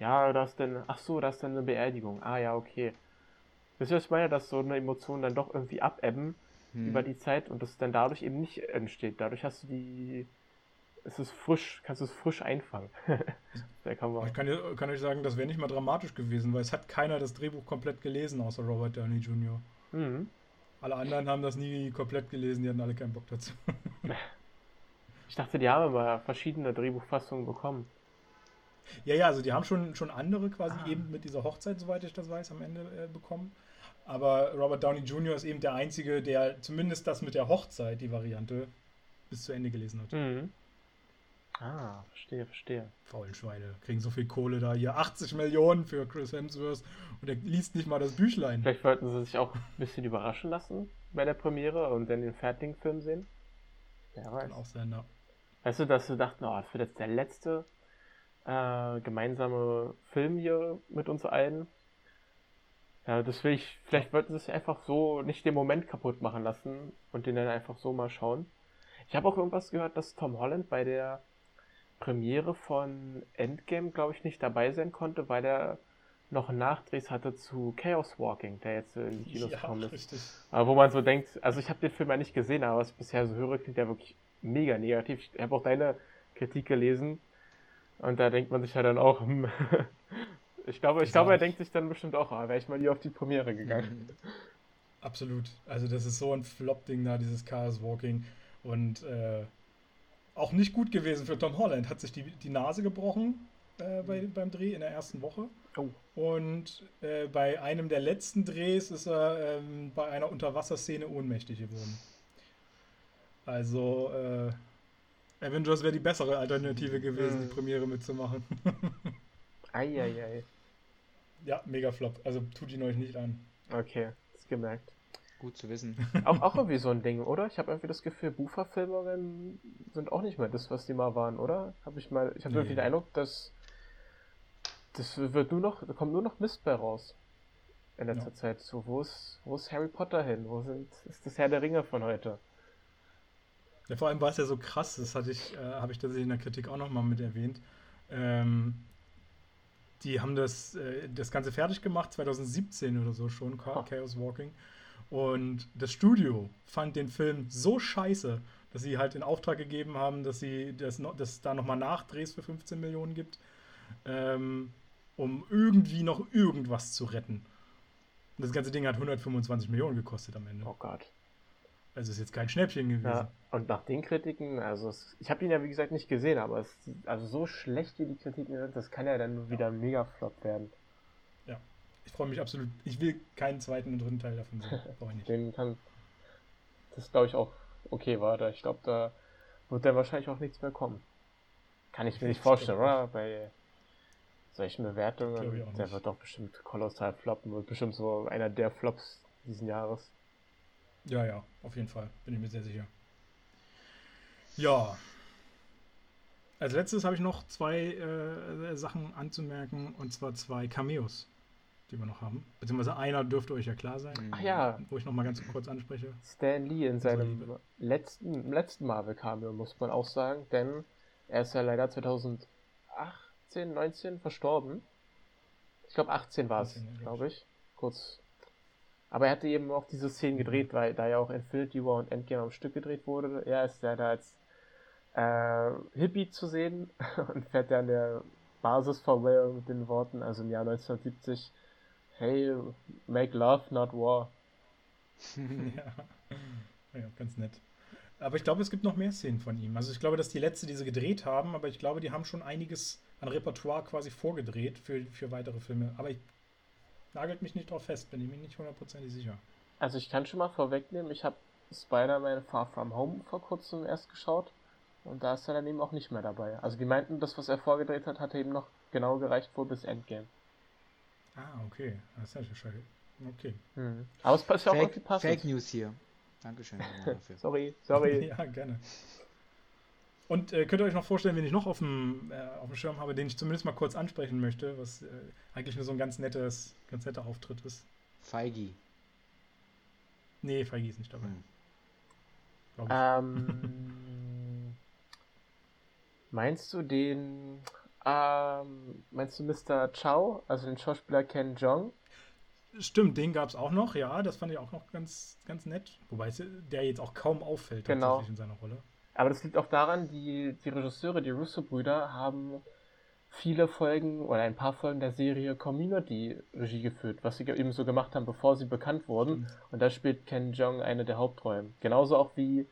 ja, da ist dann, ach so, da ist dann eine Beerdigung. Ah ja, okay. Wisst ihr, was ich meine? Dass so eine Emotion dann doch irgendwie abebben
Hm.
über die Zeit und das dann dadurch eben nicht entsteht. Dadurch hast du die. Es ist frisch, kannst du es frisch einfangen.
Aber
man.
Ich kann, kann euch sagen, das wäre nicht mal dramatisch gewesen, weil es hat keiner das Drehbuch komplett gelesen, außer Robert Downey Jr.
Mhm.
Alle anderen haben das nie komplett gelesen, die hatten alle keinen Bock dazu.
Ich dachte, die haben aber verschiedene Drehbuchfassungen bekommen.
Ja, ja, also die haben schon, schon andere quasi
Ah.
eben mit dieser Hochzeit, soweit ich das weiß, am Ende äh, bekommen. Aber Robert Downey Jr. ist eben der Einzige, der zumindest das mit der Hochzeit, die Variante, bis zu Ende gelesen hat.
Mhm. Ah, verstehe, verstehe.
Faulen Schweine, kriegen so viel Kohle da hier. 80 Millionen für Chris Hemsworth und er liest nicht mal das Büchlein.
Vielleicht wollten sie sich auch ein bisschen überraschen lassen bei der Premiere und dann den fertigen Film sehen. Wer weiß.
Kann auch sein, ja.
Weißt du, dass sie dachten, oh, das wird jetzt der letzte äh, gemeinsame Film hier mit uns allen. Ja, das will ich, vielleicht wollten sie es einfach so nicht den Moment kaputt machen lassen und den dann einfach so mal schauen. Ich habe auch irgendwas gehört, dass Tom Holland bei der Premiere von Endgame, glaube ich, nicht dabei sein konnte, weil er noch Nachdrehs hatte zu Chaos Walking, der jetzt in die Kinos
Ja,
gekommen ist.
richtig.
Wo man so denkt, also ich habe den Film ja nicht gesehen, aber was ich bisher so höre, klingt ja wirklich mega negativ. Ich habe auch deine Kritik gelesen und da denkt man sich ja dann auch, hm, ich glaube, ich glaube, er denkt sich dann bestimmt auch, ah, wäre ich mal nie auf die Premiere gegangen.
Absolut. Also das ist so ein Flop-Ding da, dieses Chaos Walking. Und äh, auch nicht gut gewesen für Tom Holland. Hat sich die, die Nase gebrochen äh, bei, beim Dreh in der ersten Woche.
Oh.
Und äh, bei einem der letzten Drehs ist er ähm, bei einer Unterwasserszene ohnmächtig geworden. Also äh, Avengers wäre die bessere Alternative gewesen,
Mhm.
die Premiere mitzumachen.
Eieiei.
ja, mega Flop. Also tut ihn euch nicht an.
Okay, ist gemerkt.
Gut zu wissen.
Auch, auch irgendwie so ein Ding, oder? Ich habe irgendwie das Gefühl, Buchverfilmungen sind auch nicht mehr das, was die mal waren, oder? Habe ich mal, ich habe
Nee.
irgendwie den Eindruck, dass das wird nur noch, da kommt nur noch Mist bei raus. In letzter
Ja.
Zeit. So, wo ist, wo ist Harry Potter hin? Wo sind, ist das Herr der Ringe von heute?
Ja, vor allem war es ja so krass, das hatte ich, äh, habe ich tatsächlich in der Kritik auch nochmal mit erwähnt. Ähm, die haben das, äh, das Ganze fertig gemacht, 2017 oder so schon, Cha-
Ha.
Chaos Walking. Und das Studio fand den Film so scheiße, dass sie halt in Auftrag gegeben haben, dass sie das, es da nochmal Nachdrehs für 15 Millionen gibt, ähm, um irgendwie noch irgendwas zu retten. Und das ganze Ding hat 125 Millionen gekostet am Ende.
Oh Gott.
Also ist jetzt kein Schnäppchen gewesen. Ja,
und nach den Kritiken, also es, ich habe ihn ja wie gesagt nicht gesehen, aber es, also so schlecht wie die Kritiken sind, das kann ja dann wieder ein Mega-Flop werden.
Ich freue mich absolut. Ich will keinen zweiten und dritten Teil davon sehen. Brauche ich nicht.
Den kann, das glaube ich auch okay war. Da. Ich glaube, da wird dann wahrscheinlich auch nichts mehr kommen. Kann ich mir nicht vorstellen, oder? Bei solchen Bewertungen, der wird doch bestimmt kolossal floppen, wird bestimmt so einer der Flops diesen Jahres.
Ja, ja, auf jeden Fall, bin ich mir sehr sicher. Ja. Als letztes habe ich noch zwei äh, Sachen anzumerken, und zwar zwei Cameos, die wir noch haben. Beziehungsweise einer dürfte euch ja klar sein.
Ach ja.
Wo ich noch mal ganz kurz anspreche.
Stan Lee in seinem letzten, letzten Marvel-Cameo, muss man auch sagen, denn er ist ja leider 2018, 19 verstorben. Ich glaube 18 war es, glaube ich. Kurz aber er hatte eben auch diese Szenen gedreht, weil da ja auch Infinity War und Endgame am Stück gedreht wurde. Er ist ja da als äh, Hippie zu sehen und fährt ja an der Basis vorbei mit den Worten, also im Jahr 1970, hey, make love, not war.
ja. ja, ganz nett. Aber ich glaube, es gibt noch mehr Szenen von ihm. Also ich glaube, dass die letzte, die sie gedreht haben, aber ich glaube, die haben schon einiges an Repertoire quasi vorgedreht für, für weitere Filme. Aber ich Nagelt mich nicht drauf fest, bin ich mir nicht hundertprozentig sicher.
Also ich kann schon mal vorwegnehmen, ich habe Spider-Man Far From Home vor kurzem erst geschaut und da ist er dann eben auch nicht mehr dabei. Also die meinten, das, was er vorgedreht hat, hat eben noch genau gereicht vor bis Endgame.
Ah, okay. Das ist ja schade. Okay.
Mhm. Aber es passt ja auch
irgendwie passend. Fake News hier. Dankeschön.
sorry, sorry.
ja, gerne. Und äh, könnt ihr euch noch vorstellen, wen ich noch auf dem, äh, auf dem Schirm habe, den ich zumindest mal kurz ansprechen möchte, was äh, eigentlich nur so ein ganz nettes, ganz netter Auftritt ist?
Feigi.
Nee, Feigi ist nicht dabei.
Hm. Ähm, meinst du den, ähm, meinst du Mr. Chow, also den Schauspieler Ken Jong?
Stimmt, den gab es auch noch, ja, das fand ich auch noch ganz, ganz nett. Wobei der jetzt auch kaum auffällt
genau.
in seiner Rolle.
Aber das liegt auch daran, die, die Regisseure, die Russo-Brüder, haben viele Folgen oder ein paar Folgen der Serie Community Regie geführt, was sie eben so gemacht haben, bevor sie bekannt wurden. Mhm. Und da spielt Ken Jong eine der Hauptrollen. Genauso auch wie,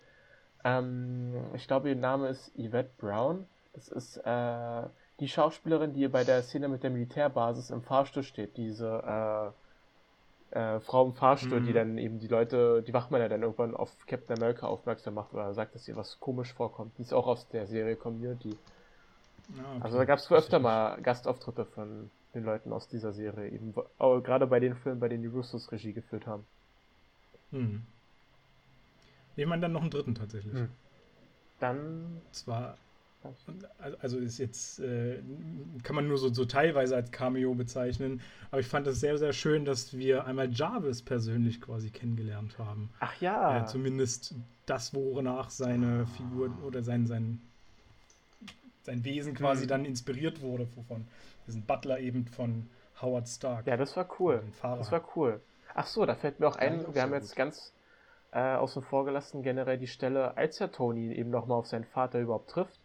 ähm, ich glaube, ihr Name ist Yvette Brown. Das ist äh, die Schauspielerin, die bei der Szene mit der Militärbasis im Fahrstuhl steht. Diese äh, äh, Frau im Fahrstuhl, mhm. die dann eben die Leute, die Wachmänner dann irgendwann auf Captain America aufmerksam macht oder sagt, dass ihr was komisch vorkommt. Die ist auch aus der Serie Community. Ah, okay. Also da gab es öfter mal Gastauftritte von den Leuten aus dieser Serie, eben gerade bei den Filmen, bei denen die Russos Regie geführt haben.
Hm. Ich meine dann noch einen dritten tatsächlich. Hm.
Dann.
Zwar also ist jetzt, äh, kann man nur so, so teilweise als Cameo bezeichnen, aber ich fand es sehr, sehr schön, dass wir einmal Jarvis persönlich quasi kennengelernt haben.
Ach ja.
Äh, zumindest das, wonach seine Figur oder sein, sein, sein Wesen quasi mhm. dann inspiriert wurde von diesem Butler eben von Howard Stark.
Ja, das war cool. Das war cool. Ach so, da fällt mir auch ein, wir haben jetzt gut. ganz äh, außen vor gelassen generell die Stelle, als er Tony eben nochmal auf seinen Vater überhaupt trifft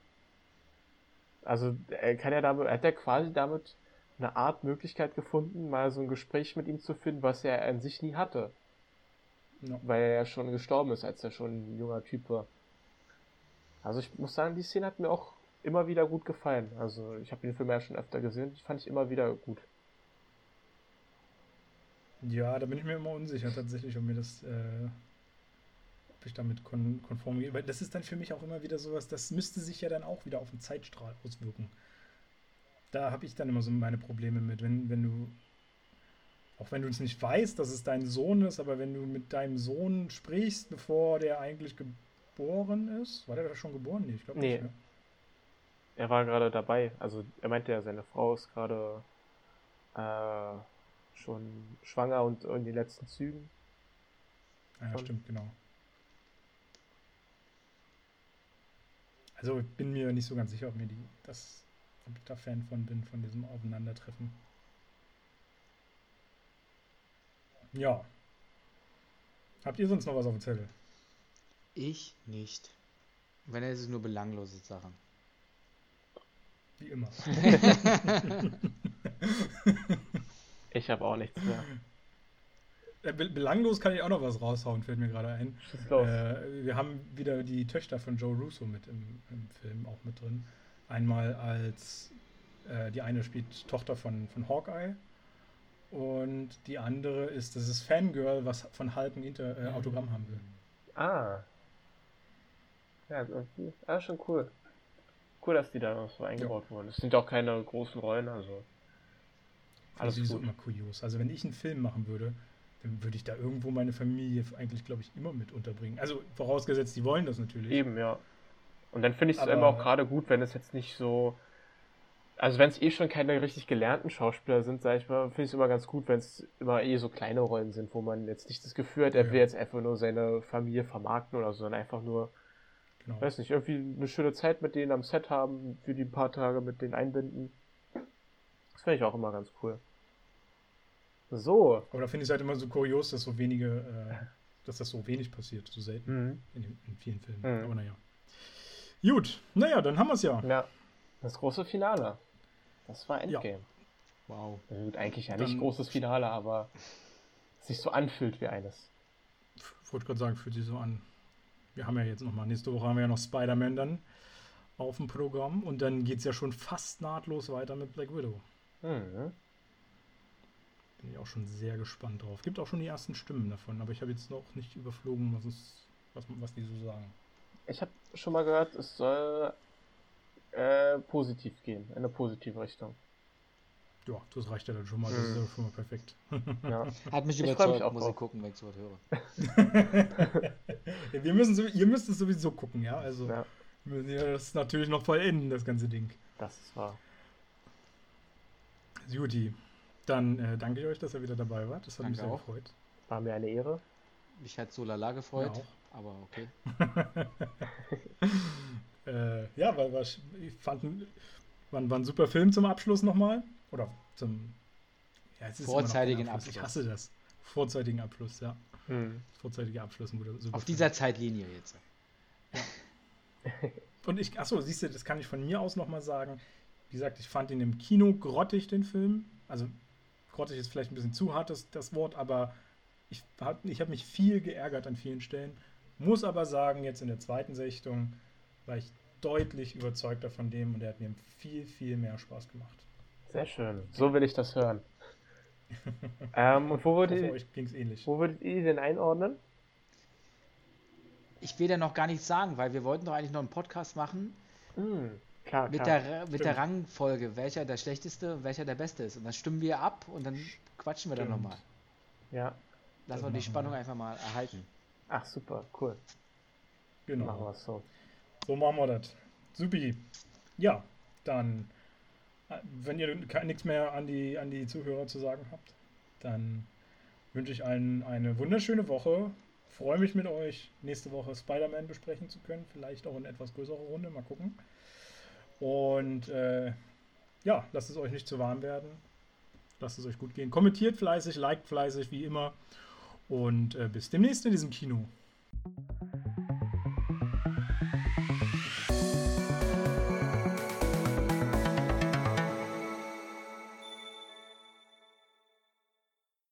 also er kann ja damit, hat er quasi damit eine Art Möglichkeit gefunden, mal so ein Gespräch mit ihm zu finden, was er an sich nie hatte. Ja. Weil er ja schon gestorben ist, als er schon ein junger Typ war. Also ich muss sagen, die Szene hat mir auch immer wieder gut gefallen. Also ich habe den Film ja schon öfter gesehen, die fand ich immer wieder gut.
Ja, da bin ich mir immer unsicher tatsächlich, ob mir das äh, ob ich damit kon konform gehe. Weil das ist dann für mich auch immer wieder sowas, das müsste sich ja dann auch wieder auf den Zeitstrahl auswirken. Da habe ich dann immer so meine Probleme mit, wenn, wenn du, auch wenn du es nicht weißt, dass es dein Sohn ist, aber wenn du mit deinem Sohn sprichst, bevor der eigentlich geboren ist, war der da schon geboren? Nee, ich glaube nee. nicht. Ne?
Er war gerade dabei. Also er meinte ja, seine Frau ist gerade äh, schon schwanger und in den letzten Zügen.
Ja, stimmt, genau. Also ich bin mir nicht so ganz sicher, ob mir die, das, ob ich da Fan von bin, von diesem Aufeinandertreffen. Ja. Habt ihr sonst noch was auf dem Zettel?
Ich nicht. Wenn es nur belanglose Sachen.
Wie immer.
ich habe auch nichts mehr.
Belanglos kann ich auch noch was raushauen, fällt mir gerade ein. Äh, wir haben wieder die Töchter von Joe Russo mit im, im Film auch mit drin. Einmal als äh, die eine spielt Tochter von, von Hawkeye und die andere ist, das ist Fangirl, was von Hulk ein Inter äh, Autogramm haben will.
Ah. Ja, irgendwie. Ah, schon cool. Cool, dass die da noch so eingebaut ja. wurden. Es sind auch keine großen Rollen, also.
Alles ist immer kurios. Also wenn ich einen Film machen würde, dann würde ich da irgendwo meine Familie eigentlich, glaube ich, immer mit unterbringen. Also vorausgesetzt, die wollen das natürlich.
Eben, ja. Und dann finde ich es immer auch gerade gut, wenn es jetzt nicht so. Also wenn es eh schon keine richtig gelernten Schauspieler sind, sage ich mal, finde ich es immer ganz gut, wenn es immer eh so kleine Rollen sind, wo man jetzt nicht das Gefühl hat, er ja. will jetzt einfach nur seine Familie vermarkten oder so, sondern einfach nur Genau. Weiß nicht, irgendwie eine schöne Zeit mit denen am Set haben, für die paar Tage mit denen einbinden. Das finde ich auch immer ganz cool. So.
Aber da finde ich es halt immer so kurios, dass so wenige, äh, dass das so wenig passiert, so selten mhm. in, in, vielen Filmen. Mhm. Aber naja. Gut, naja, dann haben wir es ja.
Ja, das große Finale. Das war Endgame. Ja. Wow. Gut, eigentlich ja nicht dann, großes Finale, aber es sich so anfühlt wie eines.
Ich wollte gerade sagen, fühlt sich so an wir haben ja jetzt nochmal, nächste Woche haben wir ja noch Spider-Man dann auf dem Programm und dann geht es ja schon fast nahtlos weiter mit Black Widow. Mhm. Bin ich auch schon sehr gespannt drauf. Gibt auch schon die ersten Stimmen davon, aber ich habe jetzt noch nicht überflogen, was, es, was, was die so sagen.
Ich habe schon mal gehört, es soll äh, positiv gehen, in eine positive Richtung.
Ja, das reicht ja dann schon mal. Das ist ja schon mal perfekt.
Ja. Hat mich überzeugt, mich muss ich gucken, wenn ich sowas höre.
wir müssen, ihr müsst es sowieso gucken, ja. Also ja. wir müssen ja das natürlich noch vollenden, das ganze Ding.
Das ist wahr.
Juti, dann äh, danke ich euch, dass ihr wieder dabei wart. Das hat danke mich sehr auch. gefreut.
War mir eine Ehre.
Mich hat so lala gefreut, ja, aber okay.
äh, ja, weil, weil ich fand, war, war ein super Film zum Abschluss nochmal. Oder zum
ja, vorzeitigen Abschluss. Abschluss.
Ich hasse das. Vorzeitigen Abschluss, ja. Hm. Vorzeitiger Abschluss. Super
Auf dieser Zeitlinie jetzt.
Ja. Und ich, achso, siehst du, das kann ich von mir aus nochmal sagen. Wie gesagt, ich fand ihn im Kino grottig, den Film. Also, grottig ist vielleicht ein bisschen zu hart, das, das Wort, aber ich habe ich hab mich viel geärgert an vielen Stellen. Muss aber sagen, jetzt in der zweiten Sichtung war ich deutlich überzeugter von dem und er hat mir viel, viel mehr Spaß gemacht.
Sehr schön. So will ich das hören. ähm, und wo würdet,
ihr, ging's ähnlich.
wo würdet ihr denn einordnen?
Ich will ja noch gar nichts sagen, weil wir wollten doch eigentlich noch einen Podcast machen.
Mm, klar,
mit,
klar.
Der, mit der Rangfolge, welcher der schlechteste und welcher der beste ist. Und dann stimmen wir ab und dann quatschen wir Stimmt. dann nochmal.
Ja.
Lassen wir die Spannung wir. einfach mal erhalten.
Ach, super, cool.
Genau. Machen wir so. So machen wir das. Supi. Ja, dann wenn ihr nichts mehr an die, an die Zuhörer zu sagen habt, dann wünsche ich allen eine wunderschöne Woche. Freue mich mit euch nächste Woche Spider-Man besprechen zu können. Vielleicht auch in etwas größerer Runde. Mal gucken. Und äh, ja, lasst es euch nicht zu warm werden. Lasst es euch gut gehen. Kommentiert fleißig, liked fleißig, wie immer. Und äh, bis demnächst in diesem Kino.